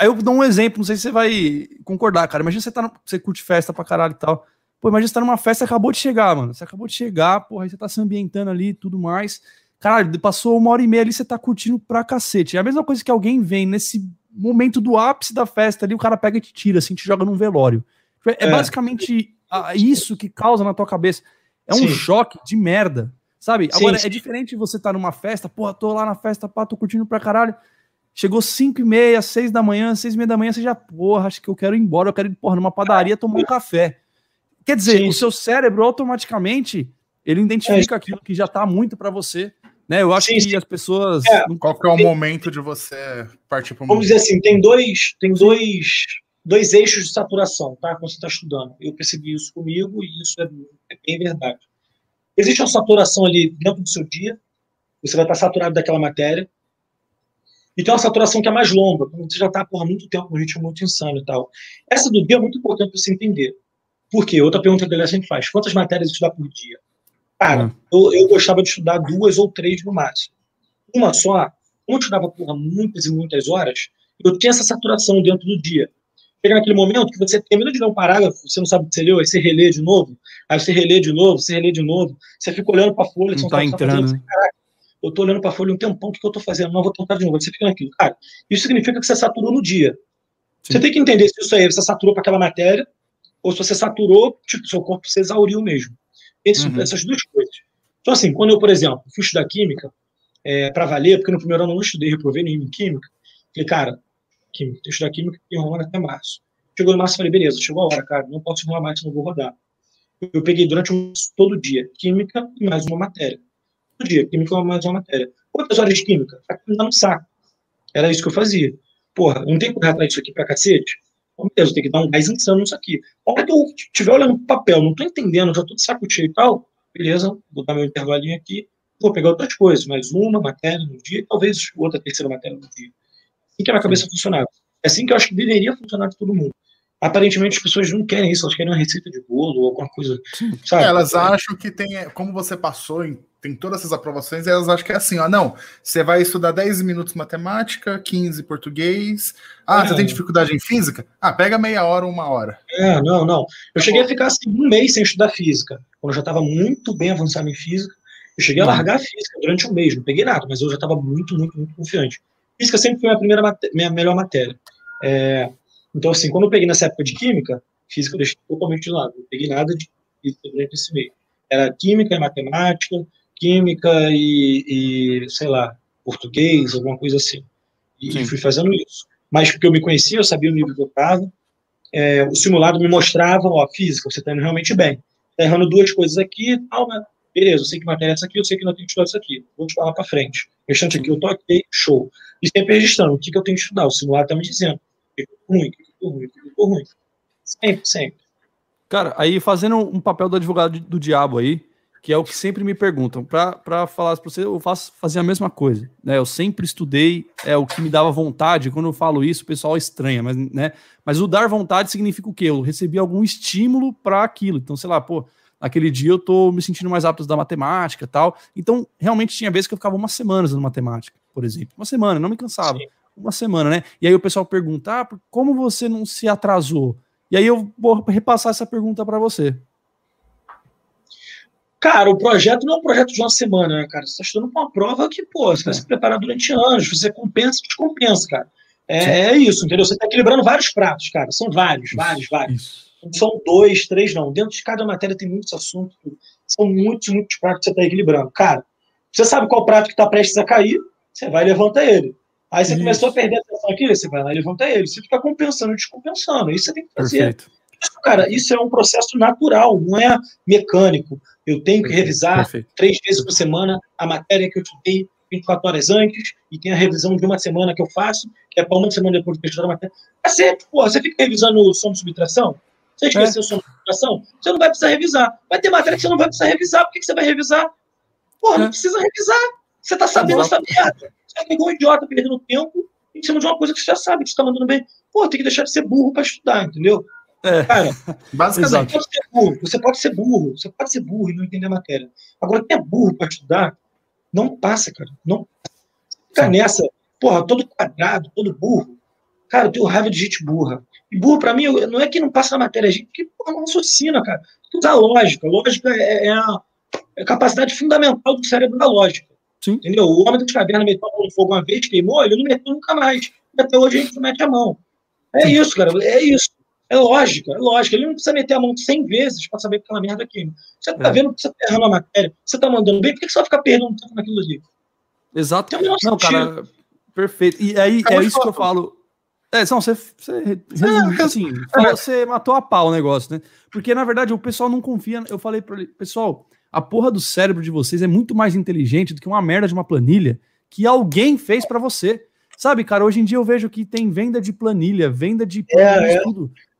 Aí eu dou um exemplo, não sei se você vai concordar, cara. Imagina você tá no, você curte festa pra caralho e tal. Pô, imagina você tá numa festa e acabou de chegar, mano. Você acabou de chegar, porra, aí você tá se ambientando ali e tudo mais. Caralho, passou uma hora e meia ali, você tá curtindo pra cacete. É a mesma coisa que alguém vem nesse momento do ápice da festa ali, o cara pega e te tira, assim, te joga num velório. É, é. basicamente isso que causa na tua cabeça. É um Sim. choque de merda, sabe? Sim, Agora, é diferente você tá numa festa, porra, tô lá na festa, pá, tô curtindo pra caralho. Chegou 5 e meia, 6 da manhã, 6 e meia da manhã, você já, porra, acho que eu quero ir embora, eu quero ir, porra, numa padaria tomar um café. Quer dizer, Sim. o seu cérebro automaticamente, ele identifica é. aquilo que já tá muito para você né? Eu acho sim, que as pessoas. É, Qual que é o tem, momento de você partir para o Vamos dizer assim, tem dois, tem dois, dois eixos de saturação, tá? Quando você está estudando. Eu percebi isso comigo e isso é, é, bem verdade. Existe uma saturação ali dentro do seu dia, você vai estar saturado daquela matéria. E tem uma saturação que é mais longa, quando você já está por muito tempo no ritmo muito insano e tal. Essa do dia é muito importante para você entender. Por quê? Outra pergunta que a galera sempre faz: quantas matérias estudar por dia? Cara, hum. eu, eu gostava de estudar duas ou três no máximo. Uma só, como eu estudava porra, muitas e muitas horas, eu tinha essa saturação dentro do dia. Chega naquele momento que você termina de ler um parágrafo, você não sabe o que você leu, aí você relê de novo, aí você relê de novo, você relê de novo, você fica olhando para a folha, não, tá entrando. Fazendo, eu tô olhando para a folha um tempão, o que, que eu tô fazendo? Não, vou tentar de novo. Você fica naquilo. Cara, isso significa que você saturou no dia. Sim. Você tem que entender se isso aí você saturou para aquela matéria, ou se você saturou, tipo, seu corpo se exauriu mesmo. Esse, uhum. Essas duas coisas. Então, assim, quando eu, por exemplo, fui estudar química, é, para valer, porque no primeiro ano eu não estudei, reprovei nenhum em química, falei, cara, química, que estudar química e enrolando até março. Chegou em março, falei, beleza, chegou a hora, cara, não posso enrolar mais, não vou rodar. Eu peguei durante um, todo dia química e mais uma matéria. Dia, química e mais uma matéria. Quantas horas de química? Tá me dando saco. Era isso que eu fazia. Porra, não tem que correr atrás disso aqui pra cacete? Bom, beleza, tem que dar um gás insano nisso aqui. Que eu estiver olhando pro papel, não tô entendendo, já tô de saco cheio e tal, beleza, vou dar meu intervalinho aqui, vou pegar outras coisas, mais uma matéria no dia, talvez outra terceira matéria no dia. Assim que a minha cabeça funcionava. É assim que eu acho que deveria funcionar de todo mundo. Aparentemente as pessoas não querem isso, elas querem uma receita de bolo ou alguma coisa, sabe? elas acham que tem, como você passou em tem todas essas aprovações, elas acham que é assim, ó, não, você vai estudar 10 minutos matemática, 15 português, ah, é. você tem dificuldade em física? Ah, pega meia hora ou uma hora. É, não, não. Eu cheguei a ficar assim, um mês sem estudar física, quando eu já estava muito bem avançado em física, eu cheguei a uhum. largar a física durante um mês, não peguei nada, mas eu já estava muito, muito, muito confiante. Física sempre foi minha primeira, minha melhor matéria. É, então, assim, quando eu peguei nessa época de química, física eu deixei totalmente de lado, não peguei nada de física durante esse mês. Era química e matemática, química e, e, sei lá, português, alguma coisa assim. E Sim. fui fazendo isso. Mas porque eu me conhecia, eu sabia o nível que eu estava, é, o simulado me mostrava, ó, física, você está indo realmente bem. Está errando duas coisas aqui tal, mas beleza, eu sei que matéria é essa aqui, eu sei que não tenho que estudar isso aqui. Vou te falar para frente. O restante aqui eu tô ok, show. E sempre registrando o que, que eu tenho que estudar. O simulado está me dizendo. Ficou ruim, ficou ruim, ficou ruim. Sempre, sempre. Cara, aí fazendo um papel do advogado do diabo aí, que é o que sempre me perguntam. Para falar para você, eu faço fazer a mesma coisa. Né? Eu sempre estudei, é o que me dava vontade. Quando eu falo isso, o pessoal estranha, mas, né? mas o dar vontade significa o quê? Eu recebi algum estímulo para aquilo. Então, sei lá, pô, naquele dia eu tô me sentindo mais apto da matemática tal. Então, realmente tinha vezes que eu ficava umas semanas na matemática, por exemplo. Uma semana, não me cansava. Sim. Uma semana, né? E aí o pessoal pergunta: ah, como você não se atrasou? E aí eu vou repassar essa pergunta para você. Cara, o projeto não é um projeto de uma semana, né, cara? Você está estudando para uma prova que, pô, você vai é. se preparar durante anos, você compensa, descompensa, cara. É, é isso, entendeu? Você está equilibrando vários pratos, cara. São vários, vários, vários. Isso. Não são dois, três, não. Dentro de cada matéria tem muitos assuntos. São muitos, muitos pratos que você está equilibrando. Cara, você sabe qual prato que está prestes a cair, você vai e levanta ele. Aí você isso. começou a perder a atenção aqui, você vai lá e levanta ele. Você fica compensando, descompensando. Isso você tem que fazer. Perfeito. Cara, isso é um processo natural, não é mecânico. Eu tenho que revisar Perfeito. três vezes por semana a matéria que eu estudei 24 horas antes, e tem a revisão de uma semana que eu faço, que é para uma semana depois de estudar a matéria. Você, pô, você fica revisando o som de subtração? Você esqueceu é. o som de subtração? Você não vai precisar revisar. Vai ter matéria que você não vai precisar revisar. Por que, que você vai revisar? Porra, é. não precisa revisar. Você tá sabendo essa merda. Você pegou um idiota perdendo tempo em cima de uma coisa que você já sabe que você tá mandando bem. Pô, tem que deixar de ser burro para estudar, entendeu? É. Cara, basicamente. Você pode, ser burro, você pode ser burro, você pode ser burro e não entender a matéria. Agora, quem é burro para estudar, não passa, cara. Não Fica nessa, porra, todo quadrado, todo burro. Cara, eu tenho raiva de gente burra. E burro, para mim, não é que não passa na matéria, é gente que porra, não raciocina, cara. Usar lógica. Lógica é, é, a, é a capacidade fundamental do cérebro da lógica. Sim. Entendeu? O homem das cavernas meteu a mão no fogo uma vez, queimou, ele não meteu nunca mais. Até hoje a gente não mete a mão. É Sim. isso, cara. É isso. É lógica, é lógica. Ele não precisa meter a mão 100 vezes para saber que aquela merda queima. Você tá é. vendo que você tá errando a matéria, você tá mandando bem, por que você vai ficar perdendo tempo naquilo ali? Exato. Não, cara, perfeito. E aí é isso que eu falo. É, não, você, você, é, assim, é. você matou a pau o negócio, né? Porque, na verdade, o pessoal não confia. Eu falei para ele, pessoal, a porra do cérebro de vocês é muito mais inteligente do que uma merda de uma planilha que alguém fez para você. Sabe, cara, hoje em dia eu vejo que tem venda de planilha, venda de é, é.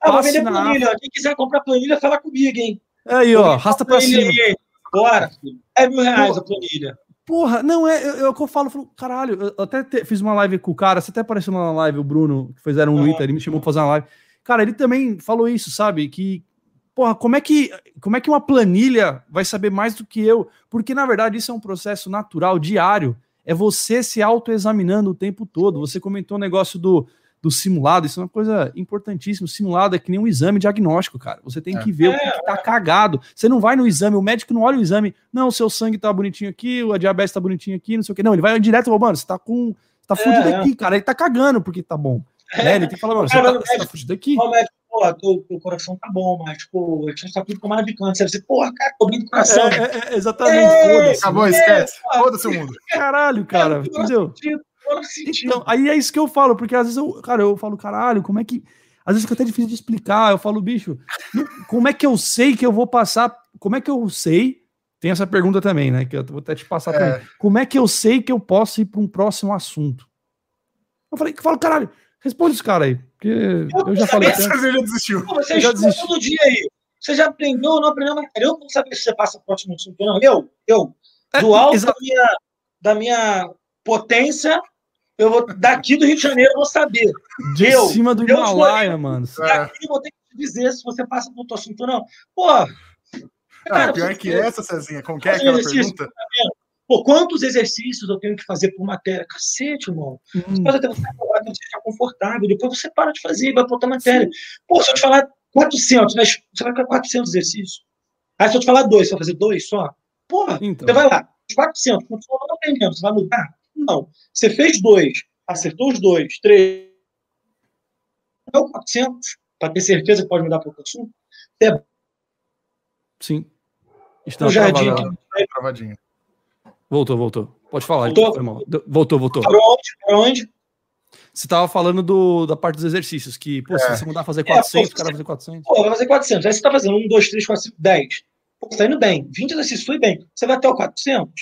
Ah, vou vender planilha. Quem quiser comprar planilha, fala comigo, hein? Aí, ó, arrasta pra cima. Aí. Bora, É mil reais a planilha. Porra, não, é, é o que eu falo, eu falo caralho, eu até te, fiz uma live com o cara, você até apareceu na live, o Bruno, que fizeram um uhum. Twitter, ele me chamou pra fazer uma live. Cara, ele também falou isso, sabe? Que, porra, como é que, como é que uma planilha vai saber mais do que eu? Porque, na verdade, isso é um processo natural, diário. É você se autoexaminando o tempo todo. Você comentou o negócio do, do simulado, isso é uma coisa importantíssima. O simulado é que nem um exame diagnóstico, cara. Você tem é. que ver é, o que, que tá cagado. Você não vai no exame, o médico não olha o exame. Não, o seu sangue tá bonitinho aqui, a diabetes tá bonitinho aqui, não sei o que. Não, ele vai direto, mano, você tá com. Você tá fudido é, aqui, cara. Ele tá cagando porque tá bom. É, ele tem que falar, mano, você, tá, você tá fudido aqui. O médico, pô, teu, teu coração tá bom, mas, tipo, a gente tá tudo tomando de câncer. Você, porra, cara, tô do coração. É, é, exatamente, foda-se. Acabou, esquece. Foda-se o mundo. Caralho, cara, entendeu? Então, aí é isso que eu falo, porque às vezes eu, cara, eu falo, caralho, como é que. Às vezes fica até difícil de explicar. Eu falo, bicho, como é que eu sei que eu vou passar? Como é que eu sei? Tem essa pergunta também, né? Que eu vou até te passar é. também. Como é que eu sei que eu posso ir para um próximo assunto? Eu falei, eu falo, caralho, responde esse cara aí. Porque eu, eu já falei. Você já desistiu. você já desistiu todo dia aí. Você já aprendeu ou não aprendeu mais? Eu não sabia se você passa o próximo assunto, não. Eu, eu, é, do alto da minha, da minha potência, eu vou daqui do Rio de Janeiro eu vou saber. De eu, cima do Himalaia, mano. Daqui eu vou ter que dizer se você passa por outro assunto ou não. Pô. Cara, pior que essa, Cezinha, como que é aquela pergunta? Tá Pô, quantos exercícios eu tenho que fazer por matéria? Cacete, irmão. Hum. Você pode até você ficar confortável, depois você para de fazer, vai botar matéria. Pô, se eu te falar 400, né? você vai ficar 400 exercícios. Aí se eu te falar dois, você vai fazer dois só? Porra, então. você vai lá, 400, não estou aprendendo, você vai mudar? Não. Você fez dois, acertou os dois, três. Não 400, para ter certeza que pode mudar para o assunto. É... Sim. Está no jardim. Travadinho. Voltou, voltou. Pode falar. Voltou, voltou. voltou. Para onde? Para onde? Você estava falando do, da parte dos exercícios, que, pô, é. se você mudar fazer 400, é, pô, o cara vai fazer 400. Pô, vai fazer 400. Aí você está fazendo 1, 2, 3, 4, 5, 10. Pô, está indo bem. 20 exercícios, foi bem. Você vai até o 400?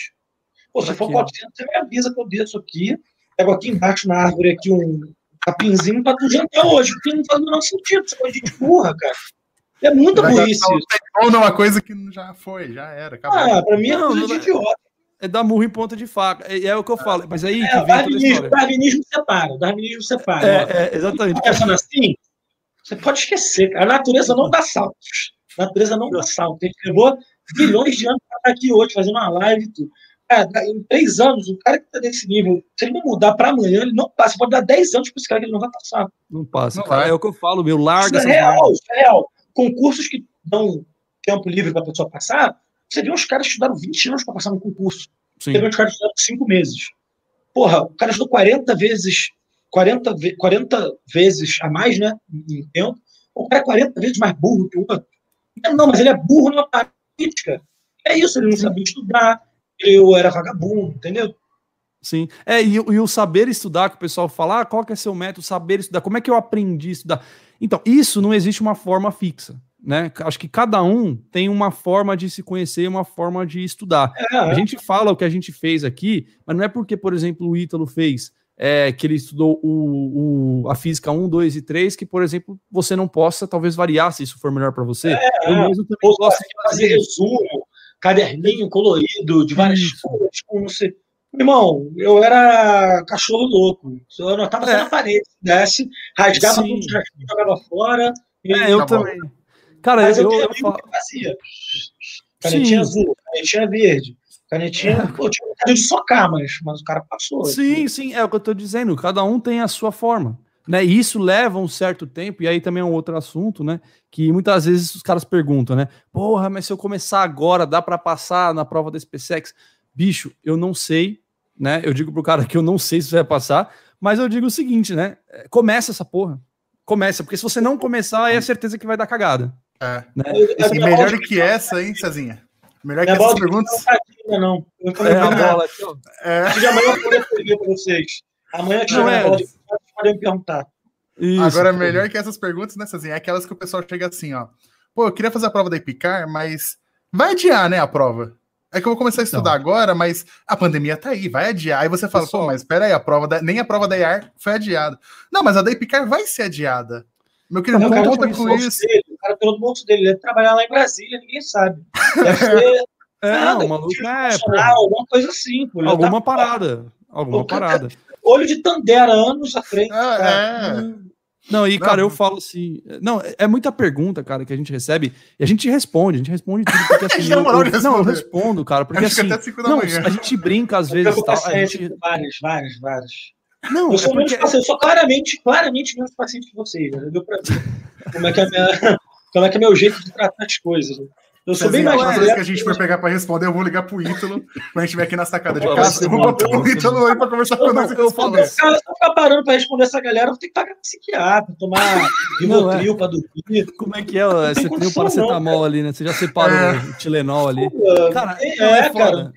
Pô, se for 400, você me avisa que eu desço aqui, pego aqui embaixo na árvore aqui um capinzinho para tu jantar hoje, porque não faz o menor sentido, você pode de burra, cara. É muita burrice isso. Ou não, uma coisa que já foi, já era. Acabou. Ah, pra mim é coisa de idiota. É dar murro em ponta de faca. É, é o que eu falo. Mas aí. É, o darwinismo, darwinismo separa. Darwinismo separa. É, é, exatamente. Pensando assim, você pode esquecer. A natureza não dá saltos. A natureza não dá saltos. A gente levou bilhões de anos para estar aqui hoje, fazendo uma live e tudo. É, em três anos, o cara que está nesse nível, se ele não mudar para amanhã, ele não passa. Pode dar dez anos para esse cara que ele não vai passar. Não passa. Não cara, é o que eu falo, meu. Larga. Isso é real, isso é real. Concursos que dão tempo livre para a pessoa passar, você vê uns caras que estudaram 20 anos para passar no concurso. Sim. Teve uns caras que estudaram 5 meses. Porra, o cara estudou 40 vezes, 40, 40 vezes a mais, né? Em tempo. O cara é 40 vezes mais burro que o outro. Não, mas ele é burro na política. É isso, ele não sabia estudar, eu era vagabundo, entendeu? Sim. É, e, e, o saber estudar, que o pessoal fala, ah, qual que é seu método, saber estudar, como é que eu aprendi a estudar? Então, isso não existe uma forma fixa, né? Acho que cada um tem uma forma de se conhecer uma forma de estudar. É, a gente fala o que a gente fez aqui, mas não é porque, por exemplo, o Ítalo fez, é, que ele estudou o, o, a física 1, 2 e 3, que, por exemplo, você não possa talvez variar se isso for melhor para você. É, eu mesmo também gosto de fazer resumo, caderninho colorido, de várias Isso. cores, com não sei. Irmão, eu era cachorro louco. Eu anotava é. na parede, desce, rasgava Sim. tudo, jogava fora. E... É, eu também. Cara, Mas eu, eu, eu falo... fazia. Canetinha Sim. azul, canetinha verde. Canetinha, é. pô, tinha vontade de socar, mas, mas o cara passou. Sim, sim, é o que eu tô dizendo. Cada um tem a sua forma. Né? E isso leva um certo tempo, e aí também é um outro assunto, né? Que muitas vezes os caras perguntam, né? Porra, mas se eu começar agora, dá para passar na prova da SpaceX? Bicho, eu não sei, né? Eu digo pro cara que eu não sei se vai passar, mas eu digo o seguinte, né? É, começa essa porra. Começa, porque se você não começar, aí é certeza que vai dar cagada. É. Né? E melhor do que essa, hein, Cezinha? Melhor que essas perguntas. Não, não. Eu é, a bola. É. Amanhã eu vou escrever para vocês. Amanhã que não, é. bola de podem me perguntar. Isso, Agora, melhor que essas perguntas, né, Cezinha? É aquelas que o pessoal chega assim, ó. Pô, eu queria fazer a prova da Epicar, mas vai adiar, né, a prova. É que eu vou começar a estudar não. agora, mas a pandemia tá aí, vai adiar. Aí você fala, Pessoal, pô, mas espera aí, a prova da... nem a prova da IAR foi adiada. Não, mas a da Epicar vai ser adiada. Meu querido, não conta com isso. Dele, o cara pelo bolso dele, ele deve trabalhar lá em Brasília, ninguém sabe. Deve ser é, nada, maluco é, alguma coisa assim. Pô, alguma tá parada. Alguma parada. Olho de Tandera, anos à frente. É, é. Não, e, cara, eu falo assim. Não, é muita pergunta, cara, que a gente recebe e a gente responde, a gente responde tudo. Porque, assim, eu, eu, não, eu respondo, cara, porque assim. Não, a gente brinca às vezes. Tal, gente... Várias, várias, várias. Não, eu sou, é porque... menos paciente, eu sou claramente, claramente menos paciente que vocês, né? Deu pra ver como é que é, minha, como é, que é meu jeito de tratar as coisas. Né? Eu sou bem mais vez que a gente for pegar para responder, eu vou ligar pro Ítalo, quando a gente estiver aqui na sacada de casa. Eu vou botar o Ítalo aí para conversar com nós. Eu falo, cara, se eu ficar parando para responder essa galera, eu vou ter que pagar psiquiatra, tomar Rivotril é. para dormir. Como é que é? Você tem o paracetamol ali, né? Você já separou é. o Tilenol ali. Cara, é, é cara.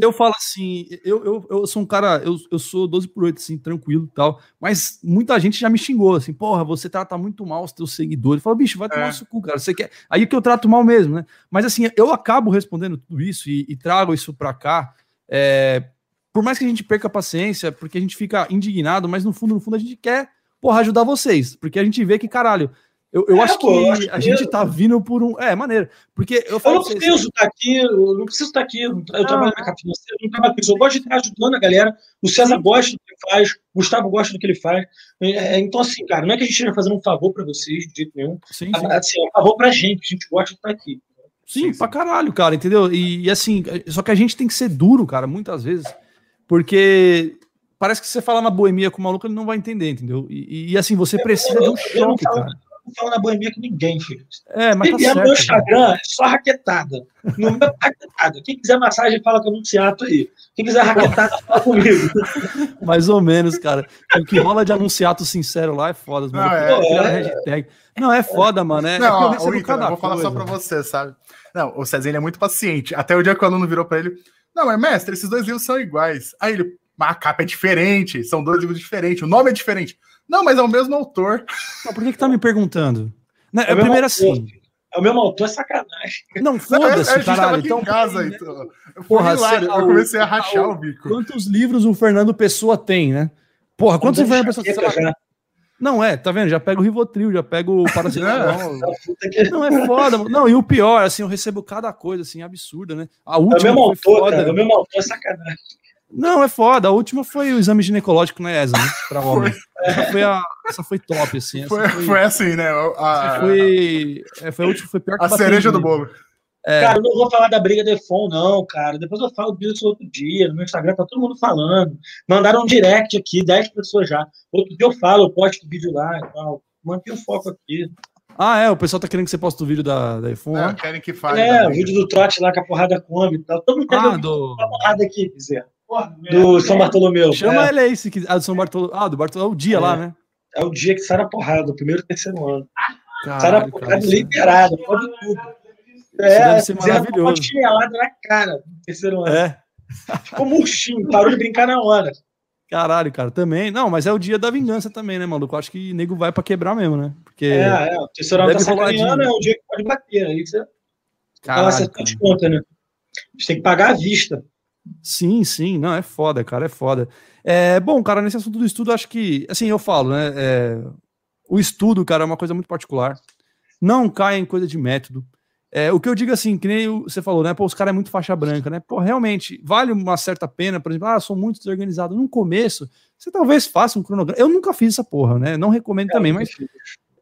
Eu falo assim, eu, eu, eu sou um cara, eu, eu sou 12 por 8, assim, tranquilo e tal, mas muita gente já me xingou, assim, porra, você trata muito mal os teus seguidores. Fala, bicho, vai tomar é. cu, cara. Você quer. Aí que eu trato mal mesmo, né? Mas assim, eu acabo respondendo tudo isso e, e trago isso para cá. É, por mais que a gente perca a paciência, porque a gente fica indignado, mas no fundo, no fundo, a gente quer, porra, ajudar vocês. Porque a gente vê que, caralho, eu, eu, é, acho, pô, que eu acho que a gente tá vindo por um. É, maneiro. Porque eu falo. Eu não preciso estar tá aqui, eu não preciso estar aqui. Eu ah, trabalho na capa financeira, eu não trabalho com isso. Eu gosto de estar ajudando a galera. O César sim. gosta do que ele faz, o Gustavo gosta do que ele faz. É, é então, assim, cara, não é que a gente esteja fazendo um favor para vocês, de jeito nenhum. Sim, sim. Assim, é um favor pra gente, a gente gosta de estar aqui. Sim, sim, pra caralho, cara, entendeu? E, e, assim, só que a gente tem que ser duro, cara, muitas vezes, porque parece que você fala na boemia com o maluco, ele não vai entender, entendeu? E, e assim, você precisa de um choque, cara. Não falo na boemia com ninguém, filho. É, mas tá certo, meu Instagram é só raquetada. No meu raquetada. Quem quiser massagem, fala com o anunciato aí. Quem quiser raquetada, fala comigo. Mais ou menos, cara. O que rola de anunciato sincero lá é foda. Não, é, é. não, é foda, mano. É, não, é ó, Ita, vou falar só pra você, sabe? Não, o Cezinho é muito paciente. Até o dia que o aluno virou para ele: Não, mas mestre, esses dois livros são iguais. Aí ele, a capa é diferente, são dois livros diferentes, o nome é diferente. Não, mas é o mesmo autor. Não, por que, que tá me perguntando? Não, é, é primeiro assim. É o mesmo autor, é sacanagem. Não, foda-se, é, é, caralho. Então, em casa, né? então. Porra, hilário, eu comecei a rachar o, o bico. Quantos livros o Fernando Pessoa tem, né? Porra, quantos livros o Fernando Pessoa tem? Não, é, tá vendo? Já pego o Rivotril, já pego o paracetamol. não, é foda. Não, e o pior, assim, eu recebo cada coisa, assim, absurda, né? A última é o mesmo autor, foda. Cara, é o mesmo autor, é sacanagem. Não, é foda. A última foi o exame ginecológico na ESA, né? Pra homem. Essa foi, a, essa foi top, assim. Foi, foi, foi, assim, né? A, foi, é, foi a última, foi pior que A cereja do bolo. É. Cara, eu não vou falar da briga do Efon, não, cara. Depois eu falo disso outro dia. No meu Instagram tá todo mundo falando. Mandaram um direct aqui, 10 pessoas já. Outro dia eu falo, eu posto o vídeo lá e tal. Mantém o foco aqui. Ah, é, o pessoal tá querendo que você poste o vídeo da, da iPhone. É, querem que fale. É, o vídeo do trote lá com a porrada come e tal. Todo mundo quer ah, do... a porrada aqui, quiser. Do São Bartolomeu. Chama é. ele aí, se quiser. Ah, do São Bartolomeu. Ah, do Bartolomeu. É o dia é. lá, né? É o dia que sai na porrada, o primeiro e terceiro ano. Caralho, sai na porrada liberada, pode tudo. É, deve ser maravilhoso. Uma chinelada na cara, terceiro ano. É. Ficou murchinho, parou de brincar na hora. Caralho, cara, também. Não, mas é o dia da vingança também, né, maluco? Eu acho que nego vai pra quebrar mesmo, né? Porque. É, é. O terceiro ano tá sacaneando, é o dia que pode bater. Aí você. Caralho, você de conta, né? A gente tem que pagar à vista. Sim, sim, não, é foda, cara, é foda. É, bom, cara, nesse assunto do estudo, acho que, assim, eu falo, né, é, o estudo, cara, é uma coisa muito particular, não caia em coisa de método, É, o que eu digo assim, que nem você falou, né? Pô, os caras é muito faixa branca, né? Pô, realmente, vale uma certa pena, por exemplo, ah, sou muito desorganizado. No começo, você talvez faça um cronograma. Eu nunca fiz essa porra, né? Não recomendo é, também, mas.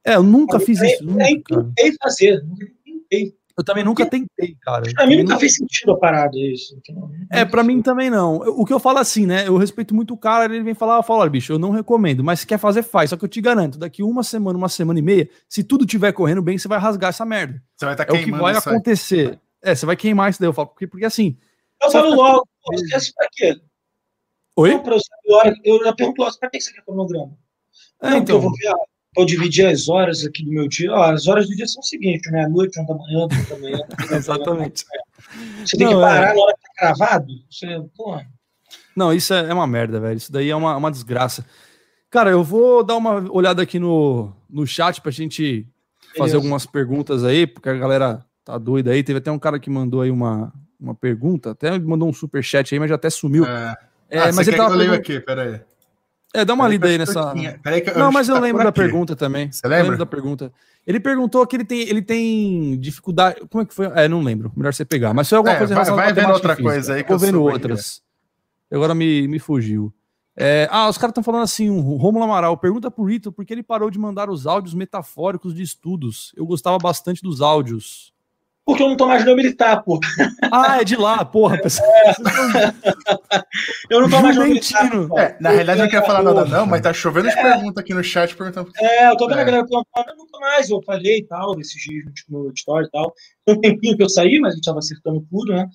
É, eu nunca fiz isso. Nunca, tentei fazer, nunca tentei. Eu também nunca tentei, cara. Pra mim nunca não... fez sentido a parada isso. Então, é, pra mim também não. O que eu falo assim, né? Eu respeito muito o cara, ele vem falar, eu falo, olha, bicho, eu não recomendo, mas se quer fazer, faz. Só que eu te garanto, daqui uma semana, uma semana e meia, se tudo tiver correndo bem, você vai rasgar essa merda. Você vai estar tá é o que vai acontecer. Aí. É, você vai queimar isso daí, eu falo, porque, porque assim. Eu falo logo, você quer pra quê? Oi? Não, eu já pergunto logo, pra que você quer cronograma? É, não, então. eu vou ver ou dividir as horas aqui do meu dia. Ó, as horas do dia são o seguinte, né? Noite, uma da manhã, duas da manhã. Exatamente. Você tem Não, que parar é... na hora que tá cravado? Você, porra. Não, isso é, é uma merda, velho. Isso daí é uma, uma desgraça. Cara, eu vou dar uma olhada aqui no, no chat pra gente fazer Beleza. algumas perguntas aí, porque a galera tá doida aí. Teve até um cara que mandou aí uma, uma pergunta, até mandou um super chat aí, mas já até sumiu. É, é ah, mas ele tava eu leio aqui, peraí. É, dá uma lida aí nessa. Não, mas eu lembro da pergunta também. Você lembra? Eu lembro da pergunta. Ele perguntou que ele tem, ele tem dificuldade. Como é que foi? É, não lembro. Melhor você pegar. Mas foi alguma é, coisa vai, vai vendo outra coisa aí que eu vendo outras. Agora me, me fugiu. É, ah, os caras estão falando assim, o Romulo Amaral pergunta pro Rito por que ele parou de mandar os áudios metafóricos de estudos. Eu gostava bastante dos áudios. Porque eu não tô mais no militar, pô. Ah, é de lá, porra, pessoal. É. eu não tô mais no militar. É, na realidade, não quero falar nada, não, mas tá chovendo de é. pergunta aqui no chat perguntando. É, eu tô vendo é. a galera perguntando, eu não tô mais, eu falei e tal, desses dias no história e tal. Foi um tempinho que eu saí, mas a gente tava acertando tudo, né?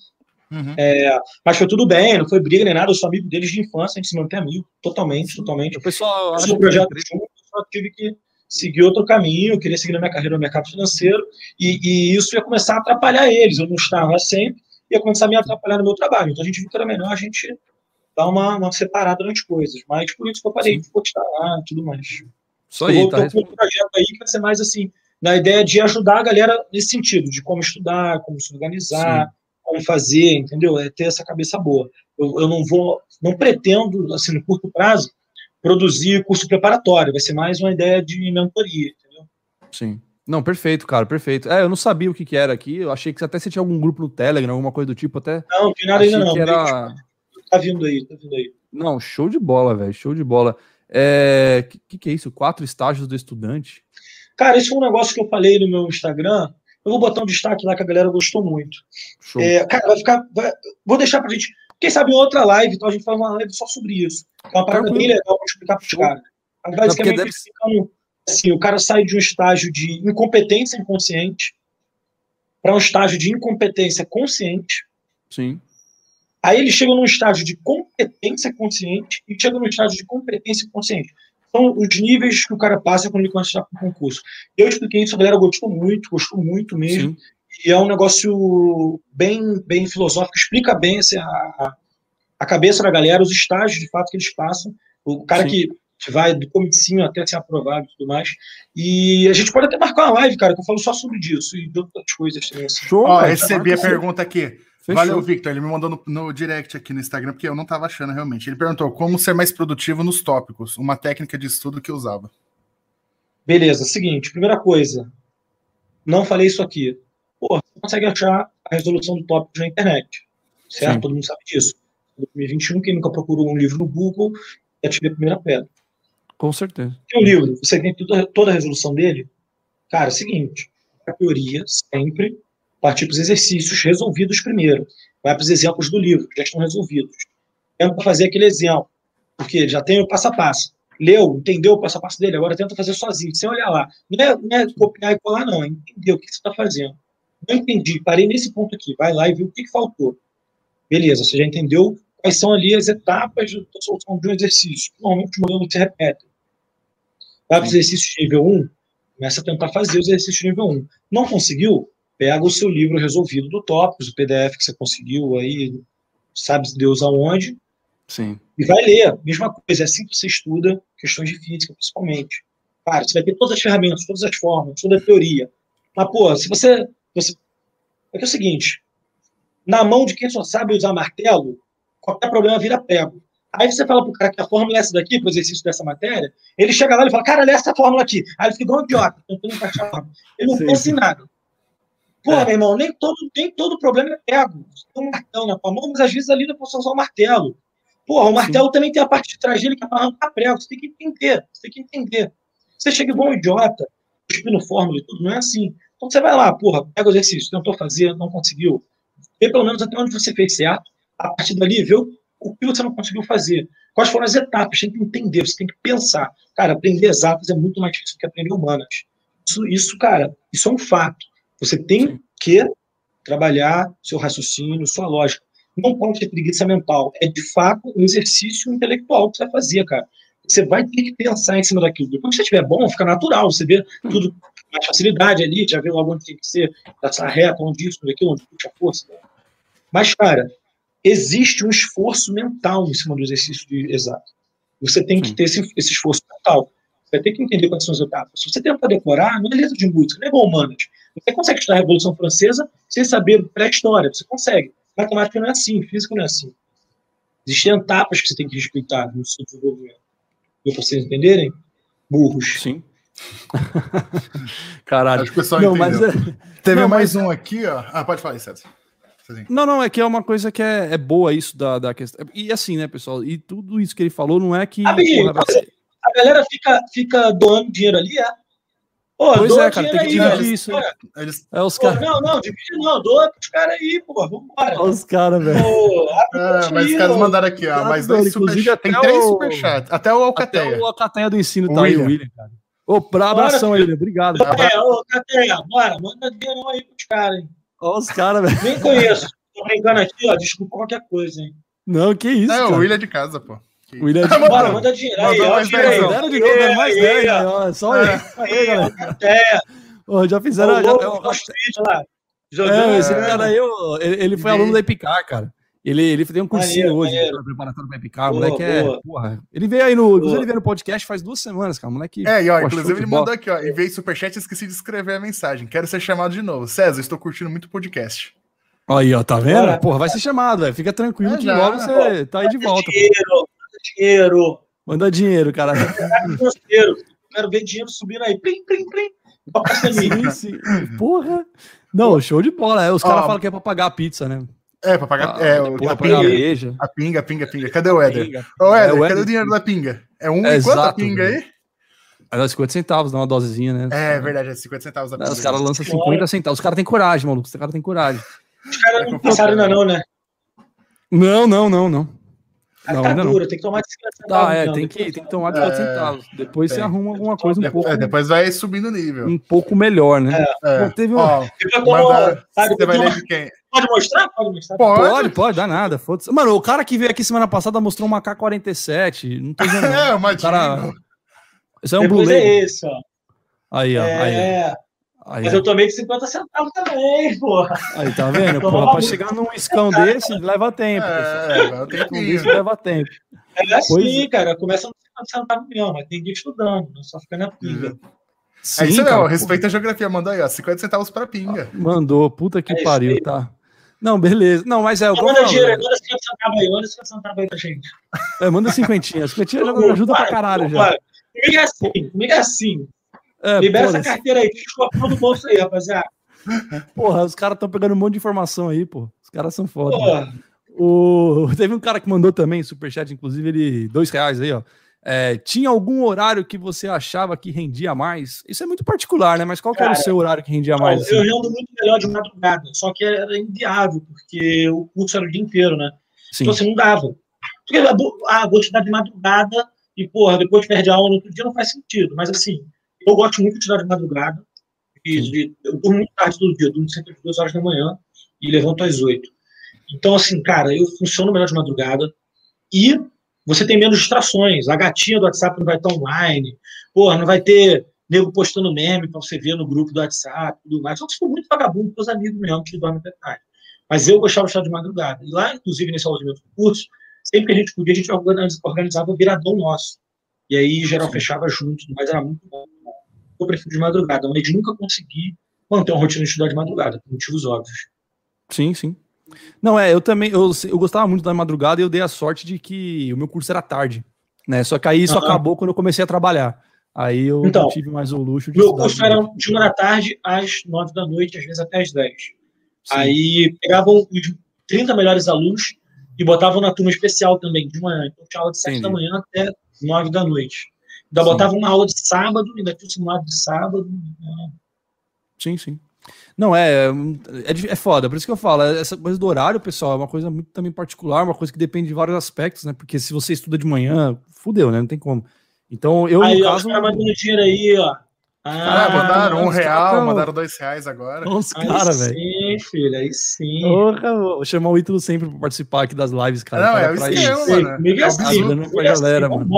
Uhum. É, mas foi tudo bem, não foi briga nem nada, eu sou amigo deles de infância, a gente se mantém amigo, totalmente, totalmente. O pessoal. O projeto junto, só tive que seguir outro caminho, eu queria seguir na minha carreira no mercado financeiro, e, e, isso ia começar a atrapalhar eles. Eu não estava sempre, ia começar a me atrapalhar no meu trabalho. Então a gente viu que era melhor a gente dar uma, uma separada nas coisas. Mas por isso que eu parei de postar lá e tudo mais. Só aí, tá? um projeto aí que vai ser mais assim, na ideia de ajudar a galera nesse sentido, de como estudar, como se organizar, Sim. como fazer, entendeu? É ter essa cabeça boa. Eu, eu não vou, não pretendo, assim, no curto prazo, produzir curso preparatório, vai ser mais uma ideia de mentoria, entendeu? Sim. Não, perfeito, cara, perfeito. É, eu não sabia o que, que era aqui, eu achei que até você tinha algum grupo no Telegram, alguma coisa do tipo, até. Não, não tem nada ainda não. Era... Tá vindo aí, tá vindo aí. Não, show de bola, velho, show de bola. É, que, que, que é isso? Quatro estágios do estudante? Cara, esse foi um negócio que eu falei no meu Instagram. Eu vou botar um destaque lá que a galera gostou muito. É, cara, vai ficar. Vai, vou deixar pra gente. Quem sabe outra live, então a gente faz uma live só sobre isso. É uma parada bem legal para explicar para os caras. Basicamente, deve... assim, o cara sai de um estágio de incompetência inconsciente para um estágio de incompetência consciente. Sim. Aí ele chega num estágio de competência consciente e chega num estágio de competência consciente. São os níveis que o cara passa quando ele começa a com o concurso. Eu expliquei isso, a galera gostou muito, gostou muito mesmo. Sim. E é um negócio bem, bem filosófico, explica bem assim, a, a cabeça da galera, os estágios de fato que eles passam. O cara que vai do comicinho até ser aprovado e tudo mais. E a gente pode até marcar uma live, cara, que eu falo só sobre isso e de outras coisas também. Assim. Show, Ó, recebi a pergunta aqui. Fechou. Valeu, Victor. Ele me mandou no, no, direct aqui no Instagram, porque eu não estava achando realmente. Ele perguntou como ser mais produtivo nos tópicos, uma técnica de estudo que usava. Beleza, seguinte, primeira coisa, não falei isso aqui pô, você consegue achar a resolução do tópico na internet, certo? Sim. Todo mundo sabe disso. Em 2021, quem nunca procurou um livro no Google, já tive a primeira pedra. Com certeza. Tem um livro, você tem toda, toda a resolução dele? Cara, é o seguinte, a teoria sempre partir para os exercícios resolvidos primeiro. Vai para os exemplos do livro, que já estão resolvidos. Tenta fazer aquele exemplo, porque já tem o passo a passo. Leu, entendeu o passo a passo dele, agora tenta fazer sozinho, sem olhar lá. Não é, não é copiar e colar, não, é entender o que você está fazendo. Não entendi, parei nesse ponto aqui. Vai lá e vê o que, que faltou. Beleza, você já entendeu quais são ali as etapas da solução de um exercício. Normalmente os modelos se repetem. Vai para o exercício de nível 1, começa a tentar fazer os exercícios de nível 1. Não conseguiu? Pega o seu livro resolvido do tópicos, o PDF que você conseguiu aí, sabe Deus aonde, Sim. E vai ler, mesma coisa, é assim que você estuda questões de física, principalmente. Cara, você vai ter todas as ferramentas, todas as formas, toda a teoria. Mas, pô, se você você... É que é o seguinte: na mão de quem só sabe usar martelo, qualquer problema vira prego. Aí você fala pro cara que a fórmula é essa daqui, pro exercício dessa matéria, ele chega lá e fala, cara, lê essa fórmula aqui. Aí ele fica igual um idiota, tentando encaixar a fórmula. Ele não pensa em nada. Pô, é. meu irmão, nem todo, nem todo problema é pego. Você tem um martelo na tua mão, mas às vezes ali não posso usar o martelo. Porra, o martelo Sim. também tem a parte de trás dele que é para arrancar prego. Você tem que entender. Você tem que entender. Você chega igual um idiota, cuspindo fórmula e tudo, não é assim. Então você vai lá, porra, pega o exercício, tentou fazer, não conseguiu. Vê pelo menos até onde você fez certo. A partir dali, vê o que você não conseguiu fazer. Quais foram as etapas? Tem que entender, você tem que pensar. Cara, aprender exatas é muito mais difícil do que aprender humanas. Isso, isso cara, isso é um fato. Você tem que trabalhar seu raciocínio, sua lógica. Não pode ter preguiça mental. É, de fato, um exercício intelectual que você vai fazer, cara. Você vai ter que pensar em cima daquilo. Depois que você estiver bom, fica natural. Você vê tudo com mais facilidade ali, já vê logo onde tem que ser, essa reta, onde isso, onde aquilo, onde puxa a força. Mas, cara, existe um esforço mental em cima do exercício de exato. Você tem que ter esse, esse esforço mental. Você vai ter que entender quais são as etapas. Se você tenta decorar, não é letra de música, não é igual humanas. Você consegue estudar a Revolução Francesa sem saber pré-história. Você consegue. Matemática não é assim, física não é assim. Existem etapas que você tem que respeitar no seu desenvolvimento. Para vocês entenderem? Burros. Sim. Caralho. Acho que o pessoal não, entendeu. Mas é... Teve não, mais mas... um aqui, ó. Ah, pode falar, César. Não, não, é que é uma coisa que é, é boa isso da, da questão. E assim, né, pessoal? E tudo isso que ele falou não é que. Amigo, porra. A galera fica, fica doando dinheiro ali, é? Pô, pois é, cara, tem que dividir aí, isso. Cara. Eles... É os cara... Não, não, divide não, doa pros caras aí, pô, vambora. Olha os caras, velho. É, mas os caras mandaram aqui, ó, mais dois super... Tem três superchats, até o Alcateia. Até o Alcateia do ensino tá aí, o William, cara. Ô, pra abração aí, obrigado. É, ô, Cateia, bora, manda dinheiro aí pros caras, hein. Olha os caras, velho. Nem conheço. Tô brincando aqui, ó. Desculpa qualquer coisa, hein? Não, que isso. É, cara. o William é de casa, pô. O William é de Bora, manda dinheiro. Aí, ó, mais dinheiro aí. Deram de novo, deram mais 10. Né? Só aí. Aí, ó. Já fizeram. Já, já, é, esse cara aí, ele foi aluno da Epicar, cara. Ele, ele tem um cursinho maneiro, hoje, maneiro. preparatório para Epicar. O moleque é. Porra, ele veio aí no. Ele veio no podcast faz duas semanas, cara. O moleque. É, e ó, inclusive ele mandou aqui, ó. Vez de superchat, esqueci de escrever a mensagem. Quero ser chamado de novo. César, estou curtindo muito o podcast. Aí, ó, tá vendo? Porra, vai ser chamado, velho. Fica tranquilo é que logo você tá aí de volta. Dinheiro, dinheiro. Manda dinheiro, cara. Quero ver dinheiro subindo aí. Plim, plim, plim. Sim, sim. Porra. Não, show de bola. É, os caras falam que é pra pagar a pizza, né? É, pra pagar. Ah, é, a, pinga, a pinga. A pinga, pinga, Cadê o Éder? Ô, Éder, é, cadê o dinheiro da pinga? É um é, quanto a pinga aí? É 50 centavos, dá uma dosezinha, né? É verdade, é 50 centavos da pinga. Os caras lançam 50 centavos. Os caras têm coragem, maluco. Os caras têm coragem. Os caras não passaram ainda não, né? Não, não, não, não. Não, tá ainda dura, não. tem que tomar de 50 centavos. Tá, é, então, tem, que, tem que tomar de 50 é, centavos. Depois é, você arruma alguma coisa um pouco. É, depois vai subindo o nível. Um pouco melhor, né? É, Bom, teve um. Ó, manda, você vai ler de quem? Pode mostrar? Pode mostrar? Pode, pode, pode dá nada. Mano, o cara que veio aqui semana passada mostrou uma K-47. Não tô vendo. é, uma cara... Isso é um Blue é esse, ó. Aí, ó. É. Aí. Aí, Mas eu tomei de 50 centavos também, porra. Aí, tá vendo? Porra, pra chegar num escão desse, leva tempo. É, leva tempo. leva tempo. É assim, pois... cara. Começa nos 50 centavos mesmo, mas tem que ir estudando, não só ficar na pinga. Uhum. Sim, é isso não, respeita a geografia, mandou aí, ó, 50 centavos pra pinga. Mandou, puta que é pariu, tá. Não, beleza. Não, mas é. Não, manda dinheiro, manda 50 centavos aí, manda 50 centavos aí pra gente. É, manda 50. 50 já ajuda para, pra caralho já. Comigo é assim, comigo é assim. É, Libera porra, essa carteira aí, deixa do bolso aí, rapaziada. Porra, os caras estão pegando um monte de informação aí, pô. Os caras são foda. O... Teve um cara que mandou também, superchat, inclusive, ele, dois reais aí, ó. É, tinha algum horário que você achava que rendia mais? Isso é muito particular, né? Mas qual cara, era o seu horário que rendia mais? Eu assim? rendo muito melhor de madrugada, só que era inviável, porque o curso era o dia inteiro, né? Sim. Então, assim, não dava. Porque, ah, vou estudar de madrugada e, porra, depois perde a aula no outro dia, não faz sentido. Mas, assim, eu gosto muito de estudar de madrugada. E, de, eu durmo muito tarde todo dia, durmo sempre às duas horas da manhã e levanto às oito. Então, assim, cara, eu funciono melhor de madrugada e você tem menos distrações. A gatinha do WhatsApp não vai estar online, porra, não vai ter nego postando meme para você ver no grupo do WhatsApp e tudo mais. Só que for muito vagabundo com os amigos mesmo que dormem até tarde. Mas eu gostava de estar de madrugada. E lá, inclusive, nesse alojamento do curso, sempre que a gente podia, a gente organizava o viradão nosso. E aí, geral, fechava junto, mas era muito bom eu prefiro de madrugada, mas nunca consegui manter uma rotina de estudar de madrugada, por motivos óbvios. Sim, sim. Não, é, eu também, eu, eu gostava muito da madrugada e eu dei a sorte de que o meu curso era tarde, né? Só que aí isso uhum. acabou quando eu comecei a trabalhar. Aí eu então, tive mais o luxo de. Meu curso era de uma da tarde às nove da noite, às vezes até às dez. Sim. Aí pegavam os 30 melhores alunos e botavam na turma especial também, de manhã. Então tinha aula de sete da manhã até nove da noite. Ainda botava uma aula de sábado, ainda tinha um simulado de sábado. Né? Sim, sim. Não, é, é, é foda, por isso que eu falo, essa coisa do horário, pessoal, é uma coisa muito também particular, uma coisa que depende de vários aspectos, né? Porque se você estuda de manhã, fudeu, né? Não tem como. Então, eu, aí, no caso... Os mandando dinheiro aí, ó. Ah, ah mandaram um real, cara, mandaram dois reais agora. Os caras, velho. Sim, filho, aí sim. Porra, vou chamar o Ítalo sempre pra participar aqui das lives, cara. Não, cara, é o esquema, mano. Miga assim, pra galera, mano.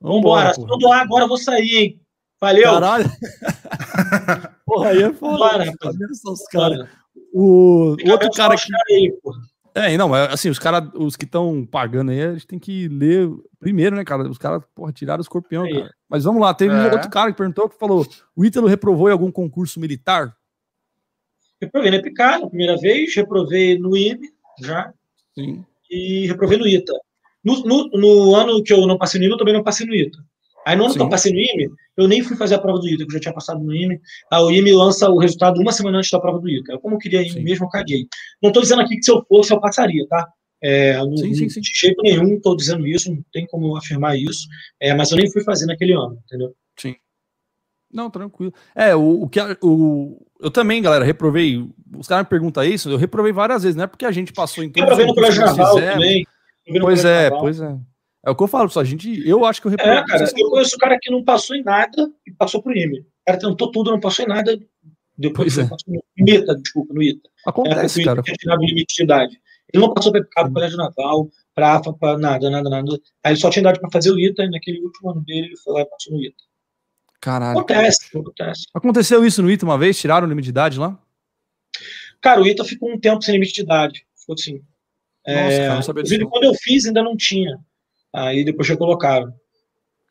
Vambora. Vambora. Se eu doar agora, eu vou sair, hein. Valeu. Caralho. porra, aí é foda. Bora, os caras. O, o outro cara que... Aí, é, não, é, assim, os caras, os que estão pagando aí, a gente tem que ler primeiro, né, cara? Os caras, porra, tiraram o escorpião, aí. cara. Mas vamos lá, teve é. um outro cara que perguntou, que falou, o Ítalo reprovou em algum concurso militar? Reprovei na EPICAR, na primeira vez, reprovei no IME, já, Sim. e reprovei no ITA. No, no, no, ano que eu não passei no IME, eu também não passei no ITA. Aí no ano Sim. que eu passei no IME, eu nem fui fazer a prova do ITA, que eu já tinha passado no IME. A o IME lança o resultado uma semana antes da prova do ITA. Como eu queria IME mesmo, eu caguei. Não estou dizendo aqui que se eu fosse, eu passaria, tá? É, não, sim, sim, sim. de jeito nenhum estou dizendo isso, não tem como afirmar isso, é, mas eu nem fui fazer naquele ano, entendeu? Sim. Não, tranquilo. É, o, o que o, eu também, galera, reprovei. Os caras me perguntam isso, eu reprovei várias vezes, não é porque a gente passou em todos Reprovei no Colégio Naval também. Pois é, pois é. É o que eu falo, só a gente, eu acho que eu reprovei. É, cara, eu conheço o cara que não passou em nada e passou pro IME. O cara tentou tudo, não passou em nada, depois pois é. passou no ITA, desculpa, no ITA. Acontece, é, cara. O limite de idade. Ele não passou para o Colégio Naval, para AFA, para nada, nada, nada. Aí ele só tinha idade para fazer o ITA, e naquele último ano dele ele foi lá e passou no ITA. Caralho. Acontece, acontece. Aconteceu isso no ITA uma vez? Tiraram o limite de idade lá? Cara, o ITA ficou um tempo sem limite de idade. Ficou assim. Nossa, é, cara, não sabia disso. Quando eu fiz, ainda não tinha. Aí depois já colocaram.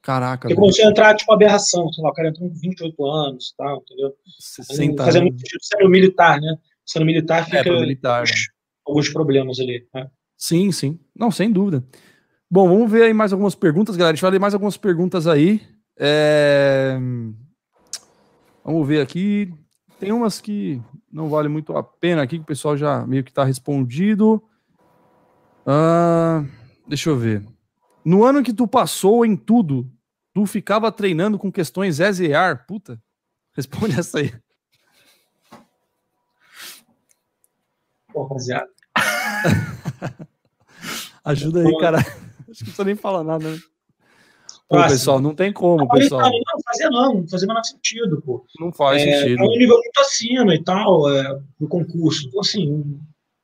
Caraca. Porque começou a entrar, tipo, aberração. Sei lá, o cara entrou com 28 anos e tal, entendeu? 60 Fazendo muito sentido sendo militar, né? Sendo militar é, fica. É, militar, né? alguns problemas ali. Né? Sim, sim. Não, sem dúvida. Bom, vamos ver aí mais algumas perguntas, galera. A gente vai ler mais algumas perguntas aí. É... Vamos ver aqui. Tem umas que não vale muito a pena aqui, que o pessoal já meio que está respondido. Uh, deixa eu ver. No ano que tu passou em tudo, tu ficava treinando com questões EZEAR? Puta, responde essa aí. Pô, rapaziada. Ajuda aí, cara. Acho que não precisa nem falar nada, né? Pô, pessoal, não tem como, pessoal. Não, não fazia não, não fazia menor sentido, pô. Não faz é, sentido. É um nível muito acima e tal, é, do concurso. Então, assim,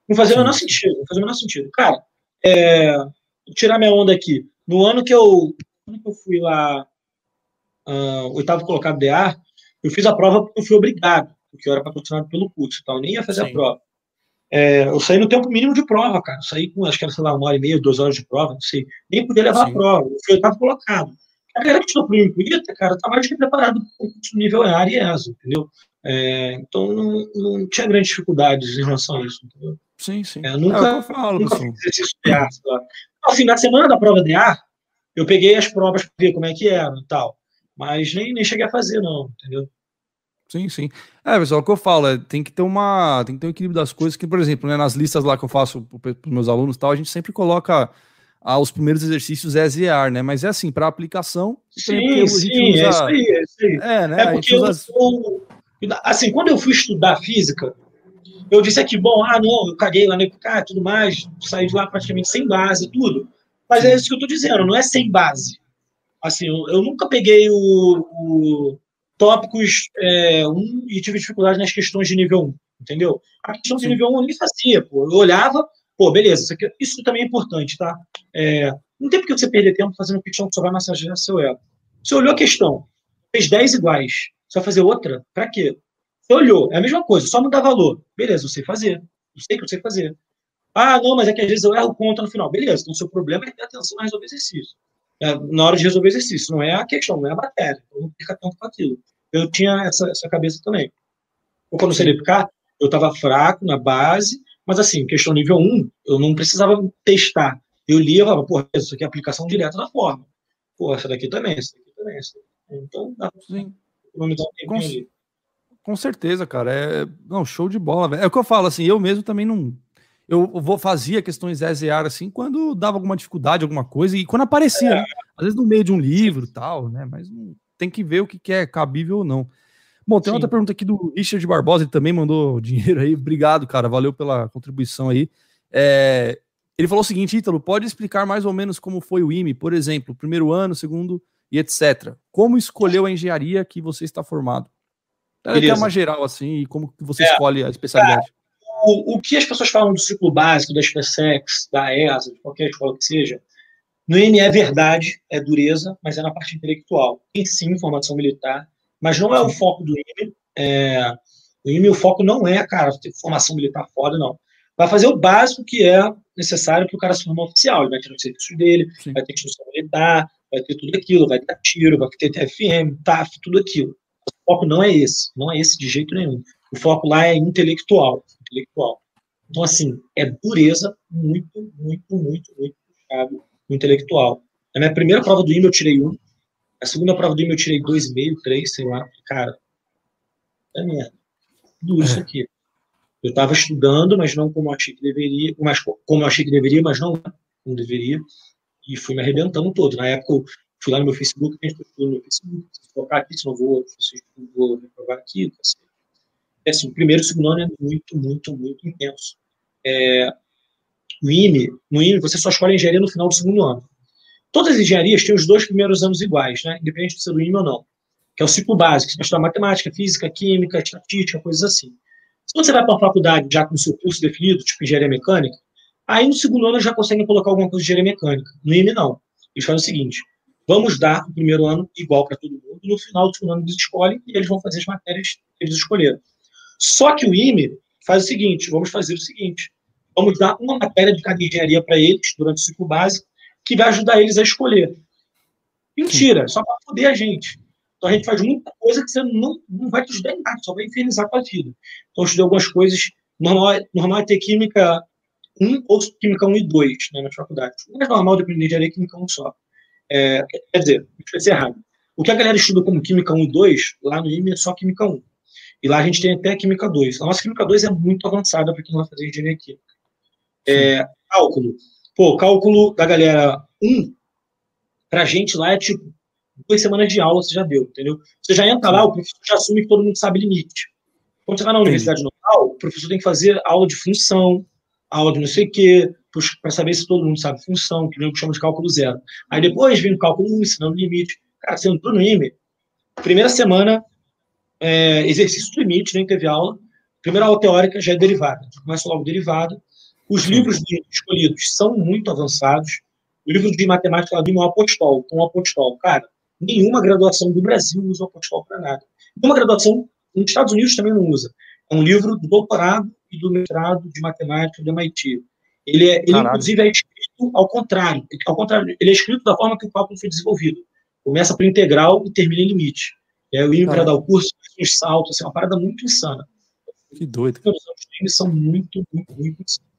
não fazia o menor sentido, não fazia o menor sentido. Cara, é, vou tirar minha onda aqui. No ano que eu, ano que eu fui lá, uh, oitavo colocado DA, eu fiz a prova porque eu fui obrigado, porque eu era patrocinado pelo curso, então eu nem ia fazer Sim. a prova. É, eu saí no tempo mínimo de prova, cara. Eu saí com, acho que era, sei lá, uma hora e meia, duas horas de prova, não sei. Nem podia levar Sim. a prova. Eu fui oitavo colocado. A galera que para o ITA, cara, tá mais preparado para o nível EAR e ESO, entendeu? É, então não, não, tinha grandes dificuldades em relação a isso, entendeu? Sim, sim. É, nunca, é falo, nunca fiz exercício de ar. Assim, na semana da prova de ar, eu peguei as provas para ver como é que era e tal. Mas nem, nem cheguei a fazer, não, entendeu? Sim, sim. É, pessoal, o que eu falo é tem que ter uma, tem que ter um equilíbrio das coisas, que, por exemplo, né, nas listas lá que eu faço para os meus alunos tal, a gente sempre coloca ah, os primeiros exercícios EZAR, né? Mas é assim, para aplicação. Sim, sim, usa... é isso aí, é isso aí. É, né? É porque usa... eu, assim, quando eu fui estudar física, eu disse aqui, bom, ah, não, eu caguei lá no EPK e tudo mais, saí de lá praticamente sem base, tudo. Mas é isso que eu estou dizendo, não é sem base. Assim, eu, eu nunca peguei o, o tópicos é, 1 e tive dificuldade nas questões de nível 1, entendeu? A questão de nível 1 eu nem fazia, pô. Eu olhava, pô, beleza, isso, aqui, isso também é importante, tá? É, não tem por que você perder tempo fazendo questão que só vai massagear seu ego. Você olhou a questão, fez 10 iguais, você vai fazer outra? Pra quê? Você olhou, é a mesma coisa, só mudar valor. Beleza, eu sei fazer. Eu sei que eu sei fazer. Ah, não, mas é que às vezes eu erro conta no final. Beleza, então o seu problema é ter atenção a resolver exercício é, na hora de resolver exercício. Não é a questão, não é a matéria. Eu não perca tanto com aquilo. Eu tinha essa, essa cabeça também. Ou quando eu ficar, eu estava fraco na base, mas assim, questão nível 1, eu não precisava testar. Eu lia e falava, pô, isso aqui é aplicação direta da forma. Pô, essa daqui também, essa daqui também. Essa daqui. Então, dá Sim. Com. Com certeza, cara. É, não, show de bola, velho. É o que eu falo, assim, eu mesmo também não. Eu vou fazia questões EZR assim quando dava alguma dificuldade, alguma coisa, e quando aparecia, é. né? às vezes no meio de um livro tal, né? Mas tem que ver o que, que é cabível ou não. Bom, tem Sim. outra pergunta aqui do Richard Barbosa, ele também mandou dinheiro aí. Obrigado, cara. Valeu pela contribuição aí. É, ele falou o seguinte, Ítalo, pode explicar mais ou menos como foi o IME, por exemplo, primeiro ano, segundo e etc. Como escolheu a engenharia que você está formado? É uma geral assim, e como você é, escolhe a especialidade? É, o, o que as pessoas falam do ciclo básico, da SpaceX, da ESA, de qualquer escola que seja, no IME é verdade, é dureza, mas é na parte intelectual. Tem sim formação militar, mas não é o foco do IME. É, o IME, o foco não é, cara, ter formação militar foda, não vai fazer o básico que é necessário para o cara se formar oficial. Ele vai ter o serviço dele, Sim. vai ter instrução militar, vai ter tudo aquilo, vai ter tiro, vai ter TFM, TAF, tudo aquilo. O foco não é esse, não é esse de jeito nenhum. O foco lá é intelectual. intelectual. Então, assim, é dureza muito, muito, muito, muito intelectual. Na minha primeira prova do IME eu tirei um, a segunda prova do IME eu tirei dois meio, três, sei lá. Cara, é merda. É. isso aqui. Eu estava estudando, mas não como eu achei que deveria, mas como eu achei que deveria, mas não como deveria, e fui me arrebentando todo. Na época, eu fui lá no meu Facebook, a no meu Facebook, se colocar aqui, se não vou, se não vou reprovar aqui. Assim. É assim, o primeiro e segundo ano é muito, muito, muito intenso. É, o IME, no IME, você só escolhe engenharia no final do segundo ano. Todas as engenharias têm os dois primeiros anos iguais, né? independente de ser do IME ou não, que é o ciclo básico, você vai estudar matemática, física, química, estatística, coisas assim. Se você vai para uma faculdade já com o seu curso definido, tipo engenharia mecânica, aí no segundo ano já conseguem colocar alguma coisa de engenharia mecânica. No IME, não. Eles fazem o seguinte: vamos dar o primeiro ano igual para todo mundo, no final do segundo ano eles escolhem e eles vão fazer as matérias que eles escolheram. Só que o IME faz o seguinte: vamos fazer o seguinte, vamos dar uma matéria de cada engenharia para eles durante o ciclo básico, que vai ajudar eles a escolher. Mentira, só para foder a gente. Então a gente faz muita coisa que você não, não vai te ajudar em nada, só vai infernizar a vida. Então eu estudei algumas coisas, normal, normal é ter química 1 ou química 1 e 2 né, na faculdade. O mais normal de aprender engenharia é química 1 só. É, quer dizer, vai ser errado. O que a galera estuda como química 1 e 2, lá no IME é só química 1. E lá a gente tem até química 2. A nossa química 2 é muito avançada para quem vai fazer engenharia química. É, cálculo. Pô, cálculo da galera 1, pra gente lá é tipo duas semanas de aula você já deu, entendeu? Você já entra lá, o professor já assume que todo mundo sabe limite. Quando você vai na universidade normal, o professor tem que fazer aula de função, aula de não sei o quê, para saber se todo mundo sabe função, que nem chama de cálculo zero. Aí depois vem o cálculo 1, ensinando limite. Cara, você entrou no IME, primeira semana, é, exercício do limite, nem teve aula. Primeira aula teórica já é derivada. Começa logo derivada. Os livros escolhidos são muito avançados. O livro de matemática lá vem no Apostol, com o Apostol. Cara, nenhuma graduação do Brasil usa o apostol para nada. Nenhuma graduação nos Estados Unidos também não usa. É um livro do doutorado e do mestrado de matemática do MIT. Ele, é, ele inclusive, é escrito ao contrário. Ao contrário, ele é escrito da forma que o cálculo foi desenvolvido. Começa por integral e termina em limite. É o INE para dar o curso, uns saltos, assim, é uma parada muito insana. Que doido. Os são muito, muito, muito insanos.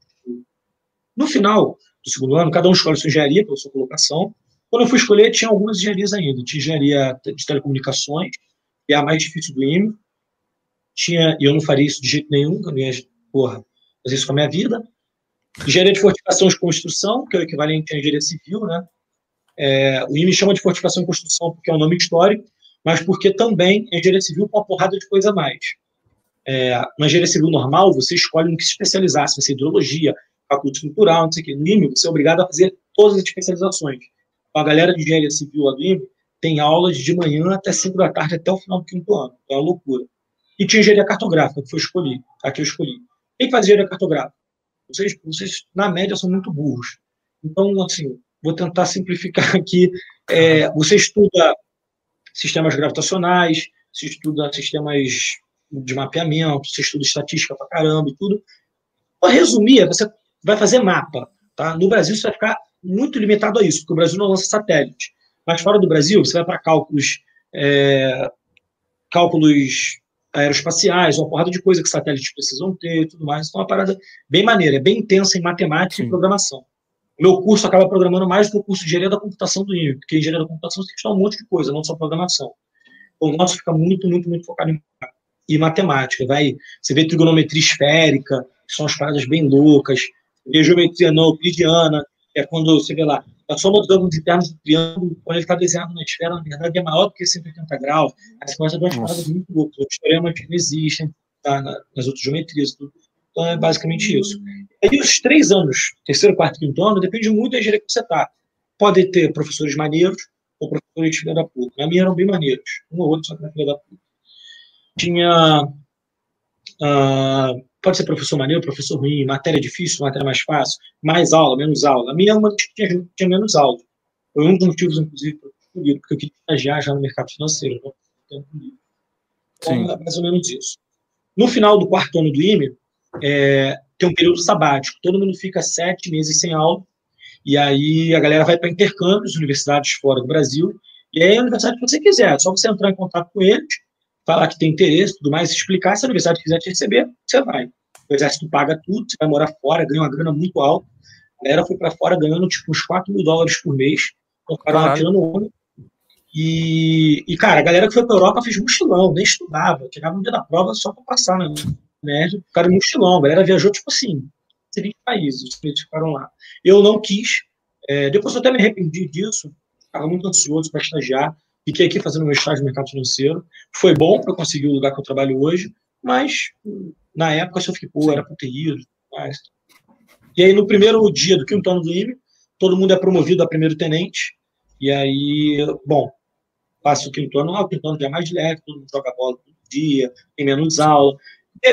No final do segundo ano, cada um escolhe sua engenharia, pela sua colocação, quando eu fui escolher, tinha algumas engenharias ainda. Tinha engenharia de telecomunicações, que é a mais difícil do IME. Tinha, e eu não faria isso de jeito nenhum, eu não ia, porra, fazer isso com a minha vida. Engenharia de fortificação e construção, que é o equivalente à engenharia civil, né? É, o IME chama de fortificação e construção porque é um nome histórico, mas porque também é engenharia civil com uma porrada de coisa a mais. É, na engenharia civil normal, você escolhe no que se especializar, se vai ser hidrologia, cálculo estrutural, não sei o quê. No IME, você é obrigado a fazer todas as especializações a galera de engenharia civil lá do IME tem aulas de manhã até 5 da tarde, até o final do quinto ano. É uma loucura. E tinha engenharia cartográfica, que foi escolhi, a que eu escolhi. Quem faz engenharia cartográfica? Vocês, vocês, na média, são muito burros. Então, assim, vou tentar simplificar aqui. É, você estuda sistemas gravitacionais, você estuda sistemas de mapeamento, você estuda estatística pra caramba e tudo. Para resumir, você vai fazer mapa. Tá? No Brasil, você vai ficar muito limitado a isso, porque o Brasil não lança satélite. Mas fora do Brasil, você vai para cálculos, é, cálculos aeroespaciais, uma porrada de coisa que satélites precisam ter e tudo mais. Então, é uma parada bem maneira, é bem intensa em matemática Sim. e programação. O meu curso acaba programando mais do que o curso de engenharia da computação do IME, porque engenharia da computação você tem que estudar um monte de coisa, não só programação. O nosso fica muito, muito, muito focado em, em matemática. Vai, você vê trigonometria esférica, que são as paradas bem loucas, vê geometria não euclidiana, é quando você vê lá, a soma dos ângulos internos do triângulo, quando ele está desenhado na esfera, na verdade é maior do que 180 graus. Aí você começa a ver umas paradas muito loucas. Os teoremas que não existem tá, nas outras geometrias. Tudo. Então é basicamente isso. E aí os três anos, terceiro, quarto, quinto ano, depende muito da engenharia que você está. Pode ter professores maneiros ou professores de filha da puta. Na minha eram bem maneiros. Um ou outro só que era filha da puta. Tinha... Uh, pode ser professor maneiro, professor ruim, matéria difícil, matéria mais fácil, mais aula, menos aula. A minha é uma que tinha, tinha menos aula. Foi um dos motivos, inclusive, para escolhido, porque eu queria estagiar já no mercado financeiro. Então, então é mais ou menos isso. No final do quarto ano do IME, é, tem um período sabático. Todo mundo fica sete meses sem aula, e aí a galera vai para intercâmbios, universidades fora do Brasil, e aí a universidade que você quiser, é só você entrar em contato com eles, falar que tem interesse, tudo mais, explicar, se a universidade quiser te receber, você vai. O exército paga tudo, você vai morar fora, ganha uma grana muito alta. A galera foi para fora ganhando tipo uns 4 mil dólares por mês, ficaram lá tirando onda. E, e, cara, a galera que foi para Europa fez mochilão, nem estudava, chegava no dia da prova só para passar, né? Médio, ficaram mochilão, a galera viajou tipo assim, 20 países, eles ficaram lá. Eu não quis, é, depois eu até me arrependi disso, estava muito ansioso para estagiar, Fiquei aqui fazendo meu estágio no mercado financeiro. Foi bom para conseguir o lugar que eu trabalho hoje, mas na época eu fiquei, pô, era para ter ido. Mas... E aí, no primeiro dia do quinto ano do IME, todo mundo é promovido a primeiro tenente. E aí, bom, passa o quinto ano, ah, o quinto ano já é mais leve, todo mundo joga bola todo dia, tem menos aula.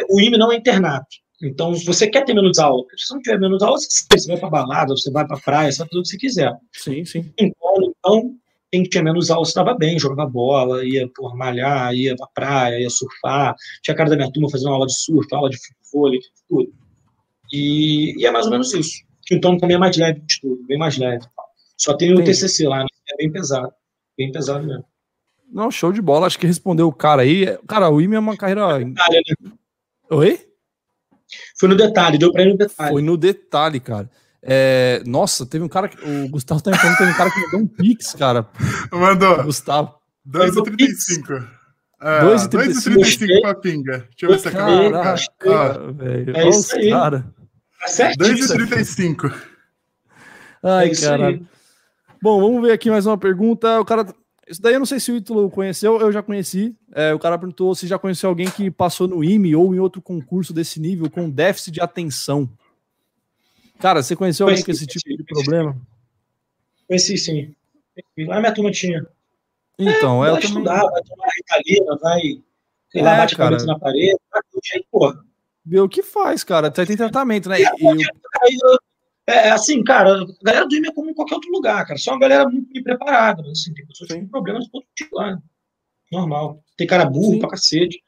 O IME não é internato. Então, se você quer ter menos aula, se você não tiver menos aula, você vai para balada, você vai para praia, você vai fazer o que você quiser. Sim, sim. Então, então quem tinha menos aula estava bem, jogava bola, ia por malhar, ia pra praia, ia surfar. Tinha cara da minha turma fazendo aula de surf, aula de vôlei, tudo. E, e, é mais ou menos isso. Então também é mais leve de tudo, bem mais leve. Só tem o Entendi. TCC lá, né? é bem pesado. Bem pesado mesmo. Não, show de bola. Acho que respondeu o cara aí. Cara, o IME é uma carreira. Detalhe, né? Oi? Foi no detalhe, deu pra ir no detalhe. Foi no detalhe, cara. É, nossa, teve um cara que. O Gustavo tá me falando que teve um cara que mandou um Pix, cara. Mandou. Gustavo. 2,35. É, 2,35 pra pinga. Deixa eu ver se acabou. Ah, velho. É isso aí. Cara. Tá 2,35. Ai, é cara. Bom, vamos ver aqui mais uma pergunta. O cara. Isso daí eu não sei se o Ítalo conheceu, eu já conheci. É, o cara perguntou se já conheceu alguém que passou no IME ou em outro concurso desse nível com déficit de atenção. Cara, você conheceu alguém com esse tipo de problema? Conheci, sim. Lá minha turma tinha. Então, é, ela vai também... estudar, vai tomar ritalina, vai, sei lá, é, bate cara. a cabeça na parede, vai jeito, porra. Vê o que faz, cara. Até tem tratamento, né? É, é, assim, cara, a galera do IME é como em qualquer outro lugar, cara. Só uma galera muito bem preparada. Assim, tem pessoas com problemas todo tipo lá. Normal. Tem cara burro Sim. pra cacete,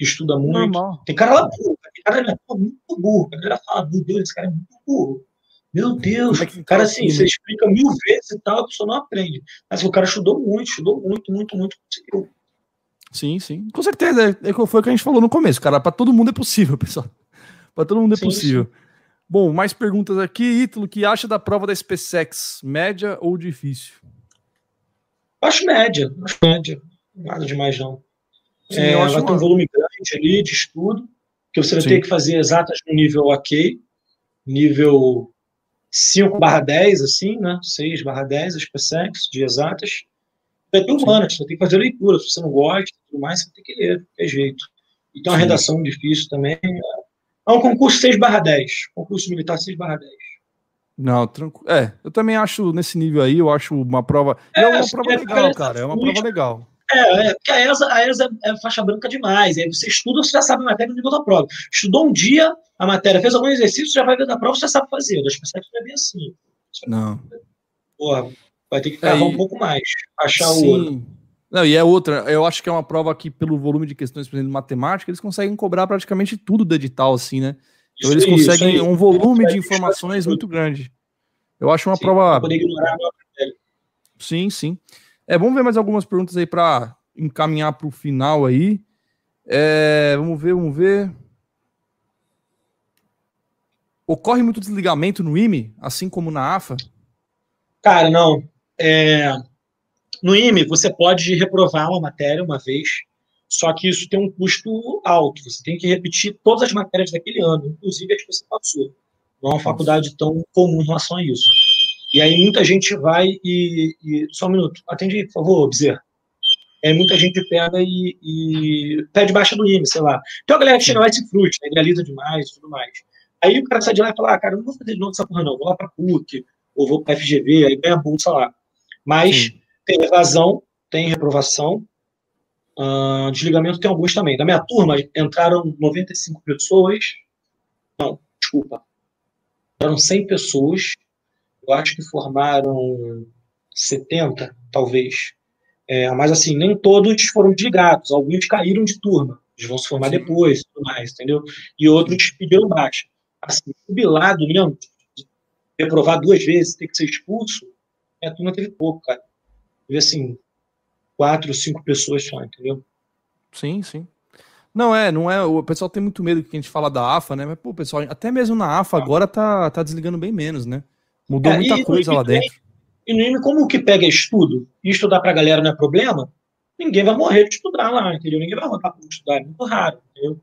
que estuda muito. Normal. Tem cara lá burro, tem cara é muito burro. A galera fala, meu Deus, esse cara é muito burro. Meu Deus, é que cara, assim, você explica mil vezes e tal, a pessoa não aprende. Mas o cara estudou muito, estudou muito, muito, muito, conseguiu. Sim, sim. Com certeza. É, é foi o que a gente falou no começo, cara. Para todo mundo é possível, pessoal. Para todo mundo é sim, possível. Sim. Bom, mais perguntas aqui. Ítalo, que acha da prova da SpaceX? Média ou difícil? Acho média, acho média. Nada demais, não. Sim, é, vai ter um volume grande ali de estudo, que você vai ter que fazer exatas no nível ok, nível 5 barra 10, assim, né? 6 barra 10, as PSEX, de exatas. Vai ter humanas, você ter que fazer leitura. Se você não gosta tudo mais, você ter que ler, de jeito. Então, a redação difícil também. É um concurso 6 barra 10. Concurso militar 6 barra 10. Não, tranquilo. É, eu também acho nesse nível aí, eu acho uma prova. É, é uma prova é, legal, cara. É uma prova legal. É, é, porque a ESA, a ESA é faixa branca demais. Aí você estuda, você já sabe a matéria no nível da prova. Estudou um dia a matéria, fez algum exercício, já vai ver da prova, você já sabe fazer. Das pessoas não é bem assim. Não. Porra, vai ter que cavar é, um pouco mais, achar sim. o outro. Não, e é outra, eu acho que é uma prova que, pelo volume de questões, por exemplo, de matemática, eles conseguem cobrar praticamente tudo do edital, assim, né? Então isso eles conseguem um volume de informações muito grande. Eu acho uma sim, prova. Poder ignorar a sim, sim. É, vamos ver mais algumas perguntas aí para encaminhar para o final aí. É, vamos ver, vamos ver. Ocorre muito desligamento no IME, assim como na AFA? Cara, não. É... No IME, você pode reprovar uma matéria uma vez, só que isso tem um custo alto. Você tem que repetir todas as matérias daquele ano, inclusive as que você passou. Não é uma faculdade tão comum em relação a isso. E aí muita gente vai e. e só um minuto. Atende, por favor, Bezerra. É, muita gente pega e, e pede baixa do IME, sei lá. Então a galera que chega lá e se frustra, né, idealiza demais e tudo mais. Aí o cara sai de lá e fala, ah, cara, não vou fazer de novo essa porra não, vou lá pra PUC, ou vou pra FGV, aí ganha bolsa lá. Mas Sim. tem evasão, tem reprovação, uh, desligamento tem alguns também. Da minha turma entraram 95 pessoas, não, desculpa, entraram 100 pessoas, eu acho que formaram 70, talvez. É, mas assim, nem todos foram desligados, alguns caíram de turma, eles vão se formar Sim. depois, tudo mais, entendeu? E outros pediram baixa. Assim, jubilado mesmo, reprovar duas vezes, ter que ser expulso, a turma teve pouco, cara. Teve assim, quatro, cinco pessoas só, entendeu? Sim, sim. Não é, não é. O pessoal tem muito medo que a gente fala da AFA, né? Mas, pô, pessoal, até mesmo na AFA ah. agora tá, tá desligando bem menos, né? Mudou é, muita coisa lá dentro. E no IME, como o que pega é estudo, e estudar pra galera não é problema, ninguém vai morrer de estudar lá, entendeu? Ninguém vai voltar para estudar, é muito raro, entendeu?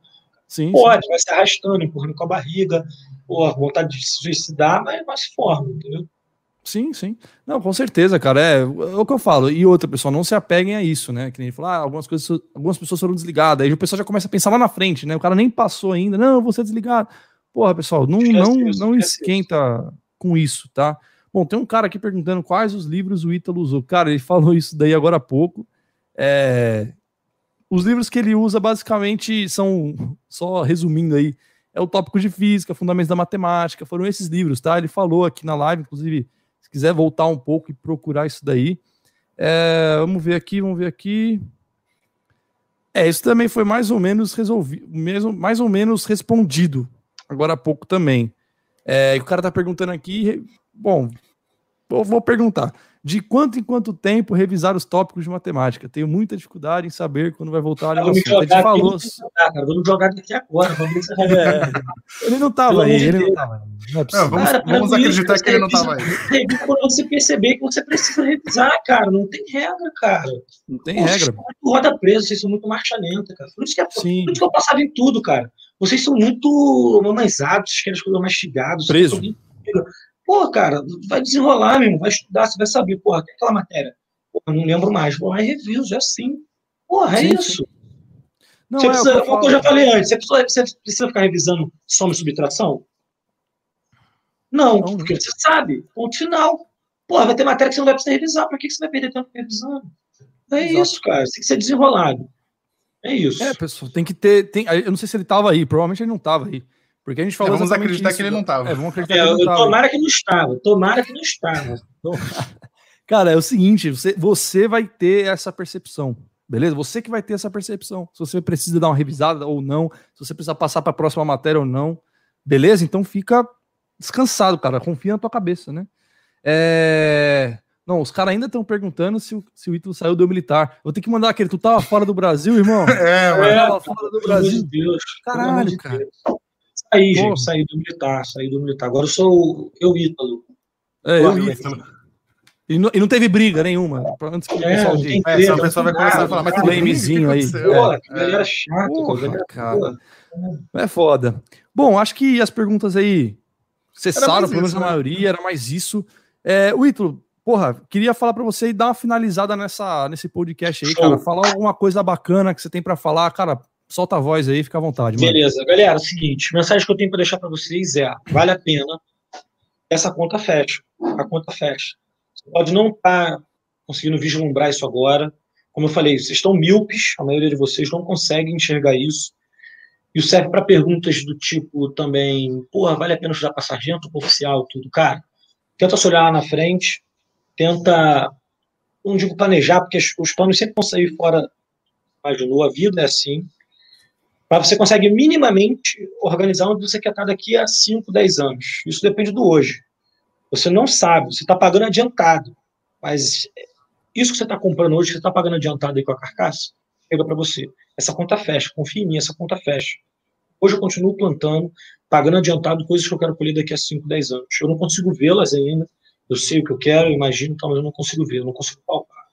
Sim, Pode, sim. vai se arrastando, empurrando com a barriga, ou vontade de se suicidar, mas se forma, entendeu? Sim, sim. Não, com certeza, cara. É, é, o que eu falo. E outra, pessoal, não se apeguem a isso, né? Que nem falar, ah, algumas coisas, algumas pessoas foram desligadas. Aí o pessoal já começa a pensar lá na frente, né? O cara nem passou ainda. Não, eu vou ser desligado. Porra, pessoal, não, não, não esquenta com isso, tá? Bom, tem um cara aqui perguntando quais os livros o Ítalo usou. Cara, ele falou isso daí agora há pouco. É... Os livros que ele usa basicamente são, só resumindo aí, é o tópico de física, fundamentos da matemática, foram esses livros, tá? Ele falou aqui na live, inclusive, se quiser voltar um pouco e procurar isso daí. É... vamos ver aqui, vamos ver aqui. É, isso também foi mais ou menos resolvido, mesmo, mais ou menos respondido agora há pouco também. É, o cara tá perguntando aqui, bom, eu vou perguntar. De quanto em quanto tempo revisar os tópicos de matemática? Tenho muita dificuldade em saber quando vai voltar a Vamos jogar, falou... jogar, vamos jogar daqui agora. Vamos é, ele não estava aí, ele não estava aí. Não, vamos, cara, vamos acreditar que ele não estava aí. Quando você perceber que você precisa revisar, cara, não tem regra, cara. Não tem Pô, regra. roda presa, vocês são muito marcha lenta, cara. Por isso que, é, por isso que eu passava em tudo, cara. Vocês são muito mamaizados, vocês querem as coisas mastigadas. Preso. Pô, cara, vai desenrolar, mesmo, vai estudar, você vai saber, porra, tem aquela matéria. Porra, não lembro mais. Porra, é reviso, é assim. Porra, é sim, isso. Sim. Não, você é precisa, eu já falei antes, você precisa, você precisa ficar revisando soma e subtração? Não, não, porque você sabe, ponto final. Porra, vai ter matéria que você não vai precisar revisar, para que você vai perder tempo revisando? É Exato. isso, cara, tem que ser desenrolado. É isso. É, pessoal, tem que ter. Tem, eu não sei se ele estava aí, provavelmente ele não estava aí. Porque a gente falou. É, vamos acreditar isso, que ele não estava. É, vamos acreditar é, que ele não tava. Tomara que não estava. Tomara que não estava. Cara, é o seguinte: você, você vai ter essa percepção. Beleza? Você que vai ter essa percepção. Se você precisa dar uma revisada ou não, se você precisa passar para a próxima matéria ou não. Beleza? Então fica descansado, cara. Confia na tua cabeça, né? É... Não, os caras ainda estão perguntando se o, se o Ítalo saiu do militar. Vou ter que mandar aquele. Tu tava fora do Brasil, irmão? É, mano. Tava fora do Brasil. Deus, Caralho, cara. Deus. Saí, gente, saí do militar, saí do militar. Agora eu sou eu Ítalo. É, eu Ítalo. E não, e não teve briga nenhuma. Antes que o é, pessoal diga. É, o pessoal vai começar a falar, mas tem flamezinho aí. Pô, é. galera chato, Porra, cara. É foda. Bom, acho que as perguntas aí cessaram, pelo menos a né? maioria, era mais isso. É, o Ítalo, porra, queria falar para você e dar uma finalizada nessa, nesse podcast aí, Show. cara. Falar alguma coisa bacana que você tem para falar, cara solta a voz aí, fica à vontade. Mano. Beleza, galera, é o seguinte, a mensagem que eu tenho para deixar para vocês é, vale a pena, essa conta fecha, a conta fecha. Você pode não estar tá conseguindo vislumbrar isso agora, como eu falei, vocês estão míopes, a maioria de vocês não consegue enxergar isso, e serve para perguntas do tipo também, porra, vale a pena estudar para sargento, para oficial, tudo, cara, tenta se olhar lá na frente, tenta, não digo planejar, porque os planos sempre vão sair fora, imaginou, a vida é assim, mas você consegue minimamente organizar onde você quer estar daqui a 5, 10 anos. Isso depende do hoje. Você não sabe, você está pagando adiantado. Mas isso que você está comprando hoje, você está pagando adiantado aí com a carcaça, chega para você. Essa conta fecha, confia em mim, essa conta fecha. Hoje eu continuo plantando, pagando adiantado coisas que eu quero colher daqui a 5, 10 anos. Eu não consigo vê-las ainda. Eu sei o que eu quero, eu imagino, mas eu não consigo ver, eu não consigo palpar.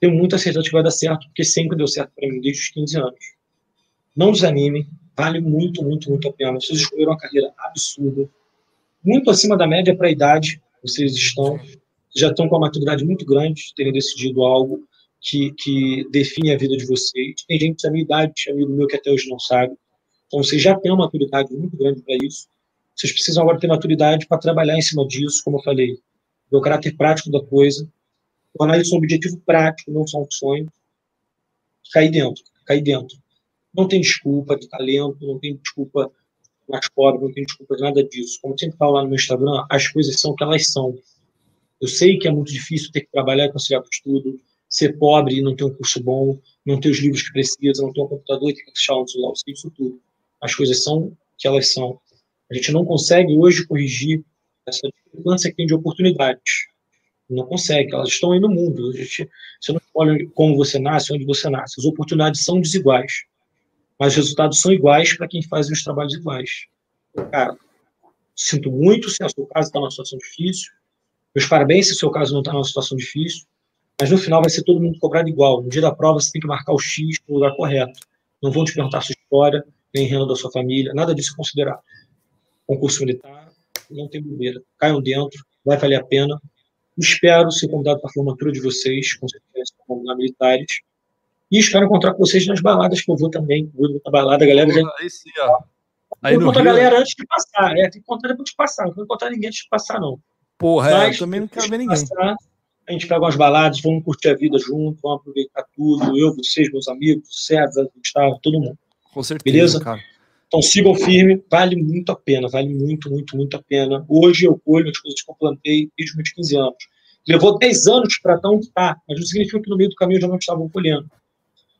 Tenho muita certeza que vai dar certo, porque sempre deu certo para mim desde os 15 anos. Não desanimem, vale muito, muito, muito a pena. Vocês escolheram uma carreira absurda, muito acima da média para a idade. Vocês estão, já estão com uma maturidade muito grande de terem decidido algo que, que define a vida de vocês. Tem gente da minha idade, amigo meu, que até hoje não sabe. Então, vocês já têm uma maturidade muito grande para isso. Vocês precisam agora ter maturidade para trabalhar em cima disso, como eu falei, ver o caráter prático da coisa, tornar isso um objetivo prático, não só um sonho. Cair dentro, cair dentro. Não tem desculpa de talento, não tem desculpa mais pobre, não tem desculpa de nada disso. Como sempre falo lá no meu Instagram, as coisas são o que elas são. Eu sei que é muito difícil ter que trabalhar e conciliar com estudo, ser pobre e não ter um curso bom, não ter os livros que precisa, não ter um computador e ter que deixar um celular, isso tudo as coisas são o que elas são. A gente não consegue hoje corrigir essa discrepância tem de oportunidades. Não consegue, elas estão aí no mundo. Gente, você não escolhe como você nasce, onde você nasce. As oportunidades são desiguais. Mas os resultados são iguais para quem faz os trabalhos iguais. Cara, sinto muito se o seu caso está numa situação difícil. Meus parabéns se o seu caso não está numa situação difícil. Mas no final vai ser todo mundo cobrado igual. No dia da prova você tem que marcar o X no lugar correto. Não vão te perguntar sua história, nem renda da sua família, nada disso é considerado. Concurso militar, não tem bobeira. Caiam dentro, vai valer a pena. Espero ser convidado para a formatura de vocês, com certeza, como militares. E espero encontrar com vocês nas baladas, que eu vou também. Vou na balada, a galera já. Aí sim, ó. Aí vou encontrar a galera antes de passar. É, tem que encontrar depois de passar. Não vou encontrar ninguém antes de passar, não. Porra, Mas, é, eu também não quero ver ninguém. Passar, a gente pega umas baladas, vamos curtir a vida junto, vamos aproveitar tudo. Eu, vocês, meus amigos, César, Gustavo, todo mundo. Com certeza, Beleza? cara. Então sigam firme, vale muito a pena, vale muito, muito, muito a pena. Hoje eu colho as coisas que eu plantei desde os meus 15 anos. Levou 10 anos para estar, mas não significa que no meio do caminho eu já não estava colhendo.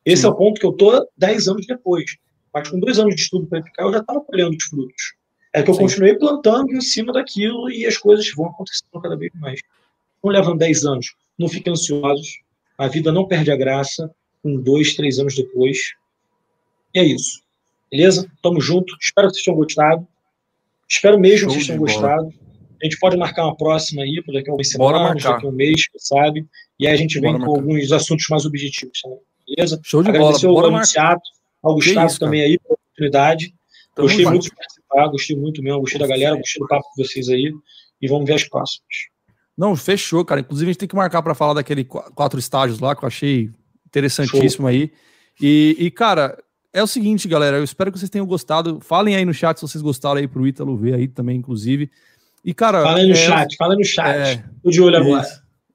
Esse Sim. é o ponto que eu estou 10 anos depois. Mas com dois anos de estudo para ficar, eu já estava colhendo os frutos. É que eu Sim. continuei plantando em cima daquilo e as coisas vão acontecendo cada vez mais. Não levam 10 anos. Não fiquem ansiosos. A vida não perde a graça com dois, três anos depois. E é isso. Beleza? Tamo junto. Espero que vocês tenham gostado. Espero mesmo Show que vocês tenham gostado. A gente pode marcar uma próxima aí, por daqui a algumas semanas, daqui a um mês, sabe? E aí a gente vem Bora com marcar. alguns assuntos mais objetivos também. Beleza? Show de Agradecer bola. Ao ao Gustavo isso, também aí pela oportunidade. Tamo gostei muito de participar, gostei muito mesmo, gostei da galera, gostei do papo com vocês aí. E vamos ver as próximas. Não, fechou, cara. Inclusive, a gente tem que marcar para falar daquele quatro estágios lá, que eu achei interessantíssimo Show. aí. E, e, cara, é o seguinte, galera, eu espero que vocês tenham gostado. Falem aí no chat se vocês gostaram aí pro Ítalo ver aí também, inclusive. E, cara. Fala aí no é, chat, fala no chat. É, Tô de olho agora.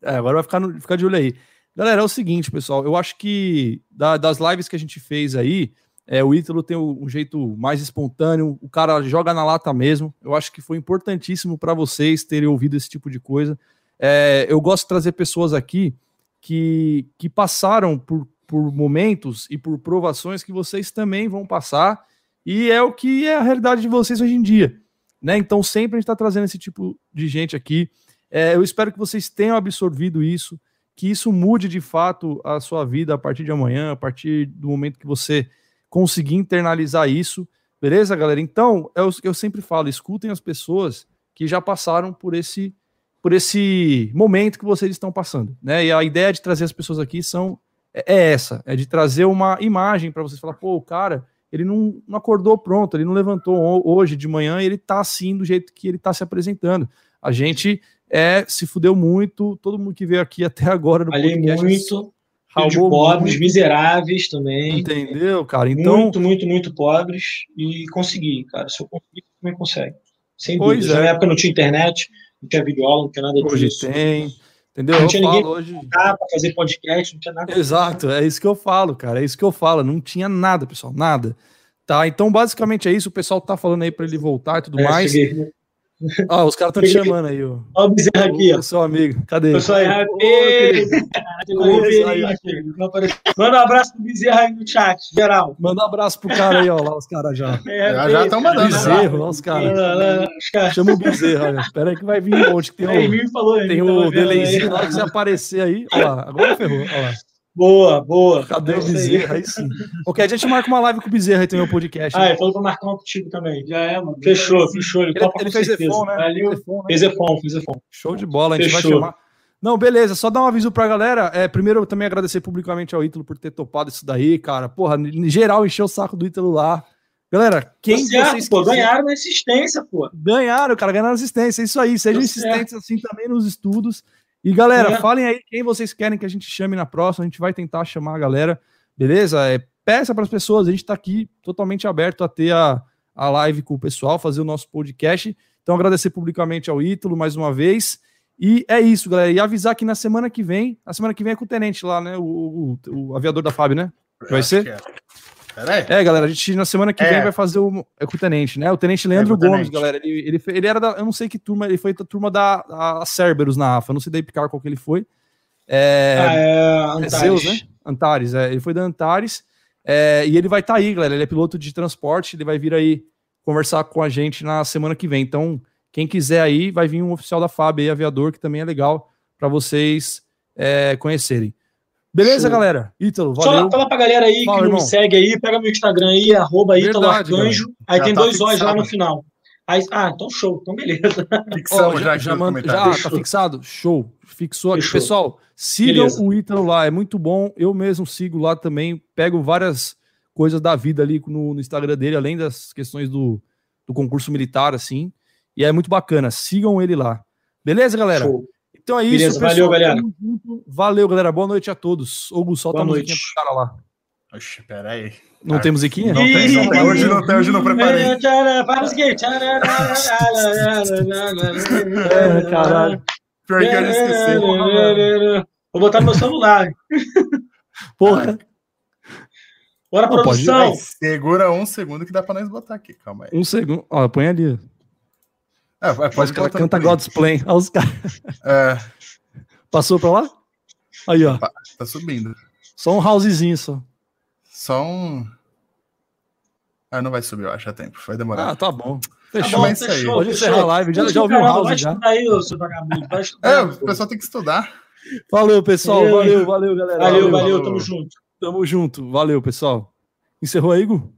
É, agora vai ficar, no, ficar de olho aí. Galera, é o seguinte, pessoal. Eu acho que da, das lives que a gente fez aí, é, o Ítalo tem um, um jeito mais espontâneo, o cara joga na lata mesmo. Eu acho que foi importantíssimo para vocês terem ouvido esse tipo de coisa. É, eu gosto de trazer pessoas aqui que, que passaram por por momentos e por provações que vocês também vão passar, e é o que é a realidade de vocês hoje em dia. Né? Então, sempre a gente está trazendo esse tipo de gente aqui. É, eu espero que vocês tenham absorvido isso, que isso mude de fato a sua vida a partir de amanhã, a partir do momento que você conseguir internalizar isso. Beleza, galera? Então, eu, eu sempre falo, escutem as pessoas que já passaram por esse por esse momento que vocês estão passando, né? E a ideia de trazer as pessoas aqui são é, é essa, é de trazer uma imagem para vocês falar, pô, o cara, ele não, não, acordou pronto, ele não levantou hoje de manhã e ele tá assim do jeito que ele tá se apresentando. A gente é se fudeu muito, todo mundo que veio aqui até agora no Falei podcast. muito, de pobres, muito. miseráveis também. Entendeu, cara? Então, muito, muito, muito pobres e consegui, cara. Se eu conseguir, também consegue. Sem pois dúvida. É. Na época não tinha internet, não tinha videoaula, não tinha nada disso. Hoje tem. Entendeu? Não tinha eu ninguém hoje... para fazer podcast, não tinha nada. Exato, é isso que eu falo, cara. É isso que eu falo. Não tinha nada, pessoal, nada. Tá, então basicamente é isso. O pessoal tá falando aí para ele voltar e tudo é, mais. Cheguei. Ah, os caras estão te chamando aí, ó. Olha o Bezerra aqui, ó. Seu amigo, cadê? Eu sou aí. Manda um abraço pro Bezerra aí no chat, geral. Manda um abraço pro cara aí, ó, lá os caras já. É, já estão mandando. Bezerro, lá os caras. Chama o Bezerra, olha. Espera aí que vai vir um monte. Tem o, falou, tem o delayzinho lá que você aparecer aí. Olha lá, agora ferrou, olha lá. Boa, boa. Cadê o Bezerra? Aí sim. Ok, a gente marca uma live com o Bezerra e tem meu podcast. Ah, ele falou pra marcar um contigo também. Já é, mano. Fechou, fechou. Ele, ele, ele fez Efon, né? Valeu. Fez Efon, fez Efon. Show de bola, a gente fechou. vai chamar. Não, beleza, só dar um aviso pra galera. É, primeiro, eu também agradecer publicamente ao Ítalo por ter topado isso daí, cara. Porra, em geral, encheu o saco do Ítalo lá. Galera, quem tá certo, vocês pô, ganharam na assistência, pô. Ganharam, cara, ganharam assistência. É isso aí, sejam tá insistentes assim também nos estudos. E galera, é. falem aí quem vocês querem que a gente chame na próxima. A gente vai tentar chamar a galera, beleza? É, peça para as pessoas. A gente está aqui totalmente aberto a ter a, a live com o pessoal, fazer o nosso podcast. Então, agradecer publicamente ao Ítalo mais uma vez. E é isso, galera. E avisar que na semana que vem, a semana que vem é com o Tenente lá, né? O, o, o aviador da FAB, né? Que vai ser? É. É, galera, a gente na semana que é. vem vai fazer o, é com o Tenente, né? O Tenente Leandro é, Gomes, galera. Ele, ele, ele era da. Eu não sei que turma, ele foi da turma da a Cerberus na AFA, não sei daí picar qual que ele foi. É, ah, é Antares. Zeus, né? Antares, é. Ele foi da Antares. É, e ele vai estar tá aí, galera. Ele é piloto de transporte, ele vai vir aí conversar com a gente na semana que vem. Então, quem quiser aí, vai vir um oficial da FAB aí, aviador, que também é legal para vocês é, conhecerem. Beleza, Show. galera? Ítalo, valeu. Só falar pra galera aí Fala, que não me segue aí, pega meu Instagram aí, arroba Ítalo Arcanjo. Aí já tem tá dois olhos lá no final. Aí, ah, então show, então beleza. Fixamos já, já, já, já tá fixado? Show. Fixou aqui. Pessoal, sigam beleza. o Ítalo lá, é muito bom. Eu mesmo sigo lá também, pego várias coisas da vida ali no, no Instagram dele, além das questões do, do concurso militar, assim. E é muito bacana. Sigam ele lá. Beleza, galera? Show. Então é isso, Beleza, pessoal. Valeu, galera. Valeu, galera. Boa noite a todos. Hugo, solta Boa a musiquinha noite. pro cara lá. Oxe, peraí. Não ah, tem musiquinha? Não tem, não tem. Hoje não tem, hoje não preparei. Faz o seguinte. é, caralho. Pior que eu esqueci. Vou botar no meu celular. Porra. Bora, produção. Pode... Segura um segundo que dá pra nós botar aqui. Calma aí. Um segundo. Ó, põe ali. É, pode que ela canta God's Plan. Olha os caras. É. Passou pra lá? Aí, ó. Tá subindo. Só um housezinho só. Só um. Ah, não vai subir, eu acho, a tempo. Vai demorar. Ah, tá bom. Fechou, tá bom, é isso aí. Pode encerrar a live. Já, já ouviu o house vai já? Aí, seu vagabundo. Vai estudar, é, o pessoal tem que estudar. Valeu, pessoal. Valeu, valeu, galera. Valeu, valeu. valeu. Tamo junto. Tamo junto. Valeu, pessoal. Encerrou aí, Igor?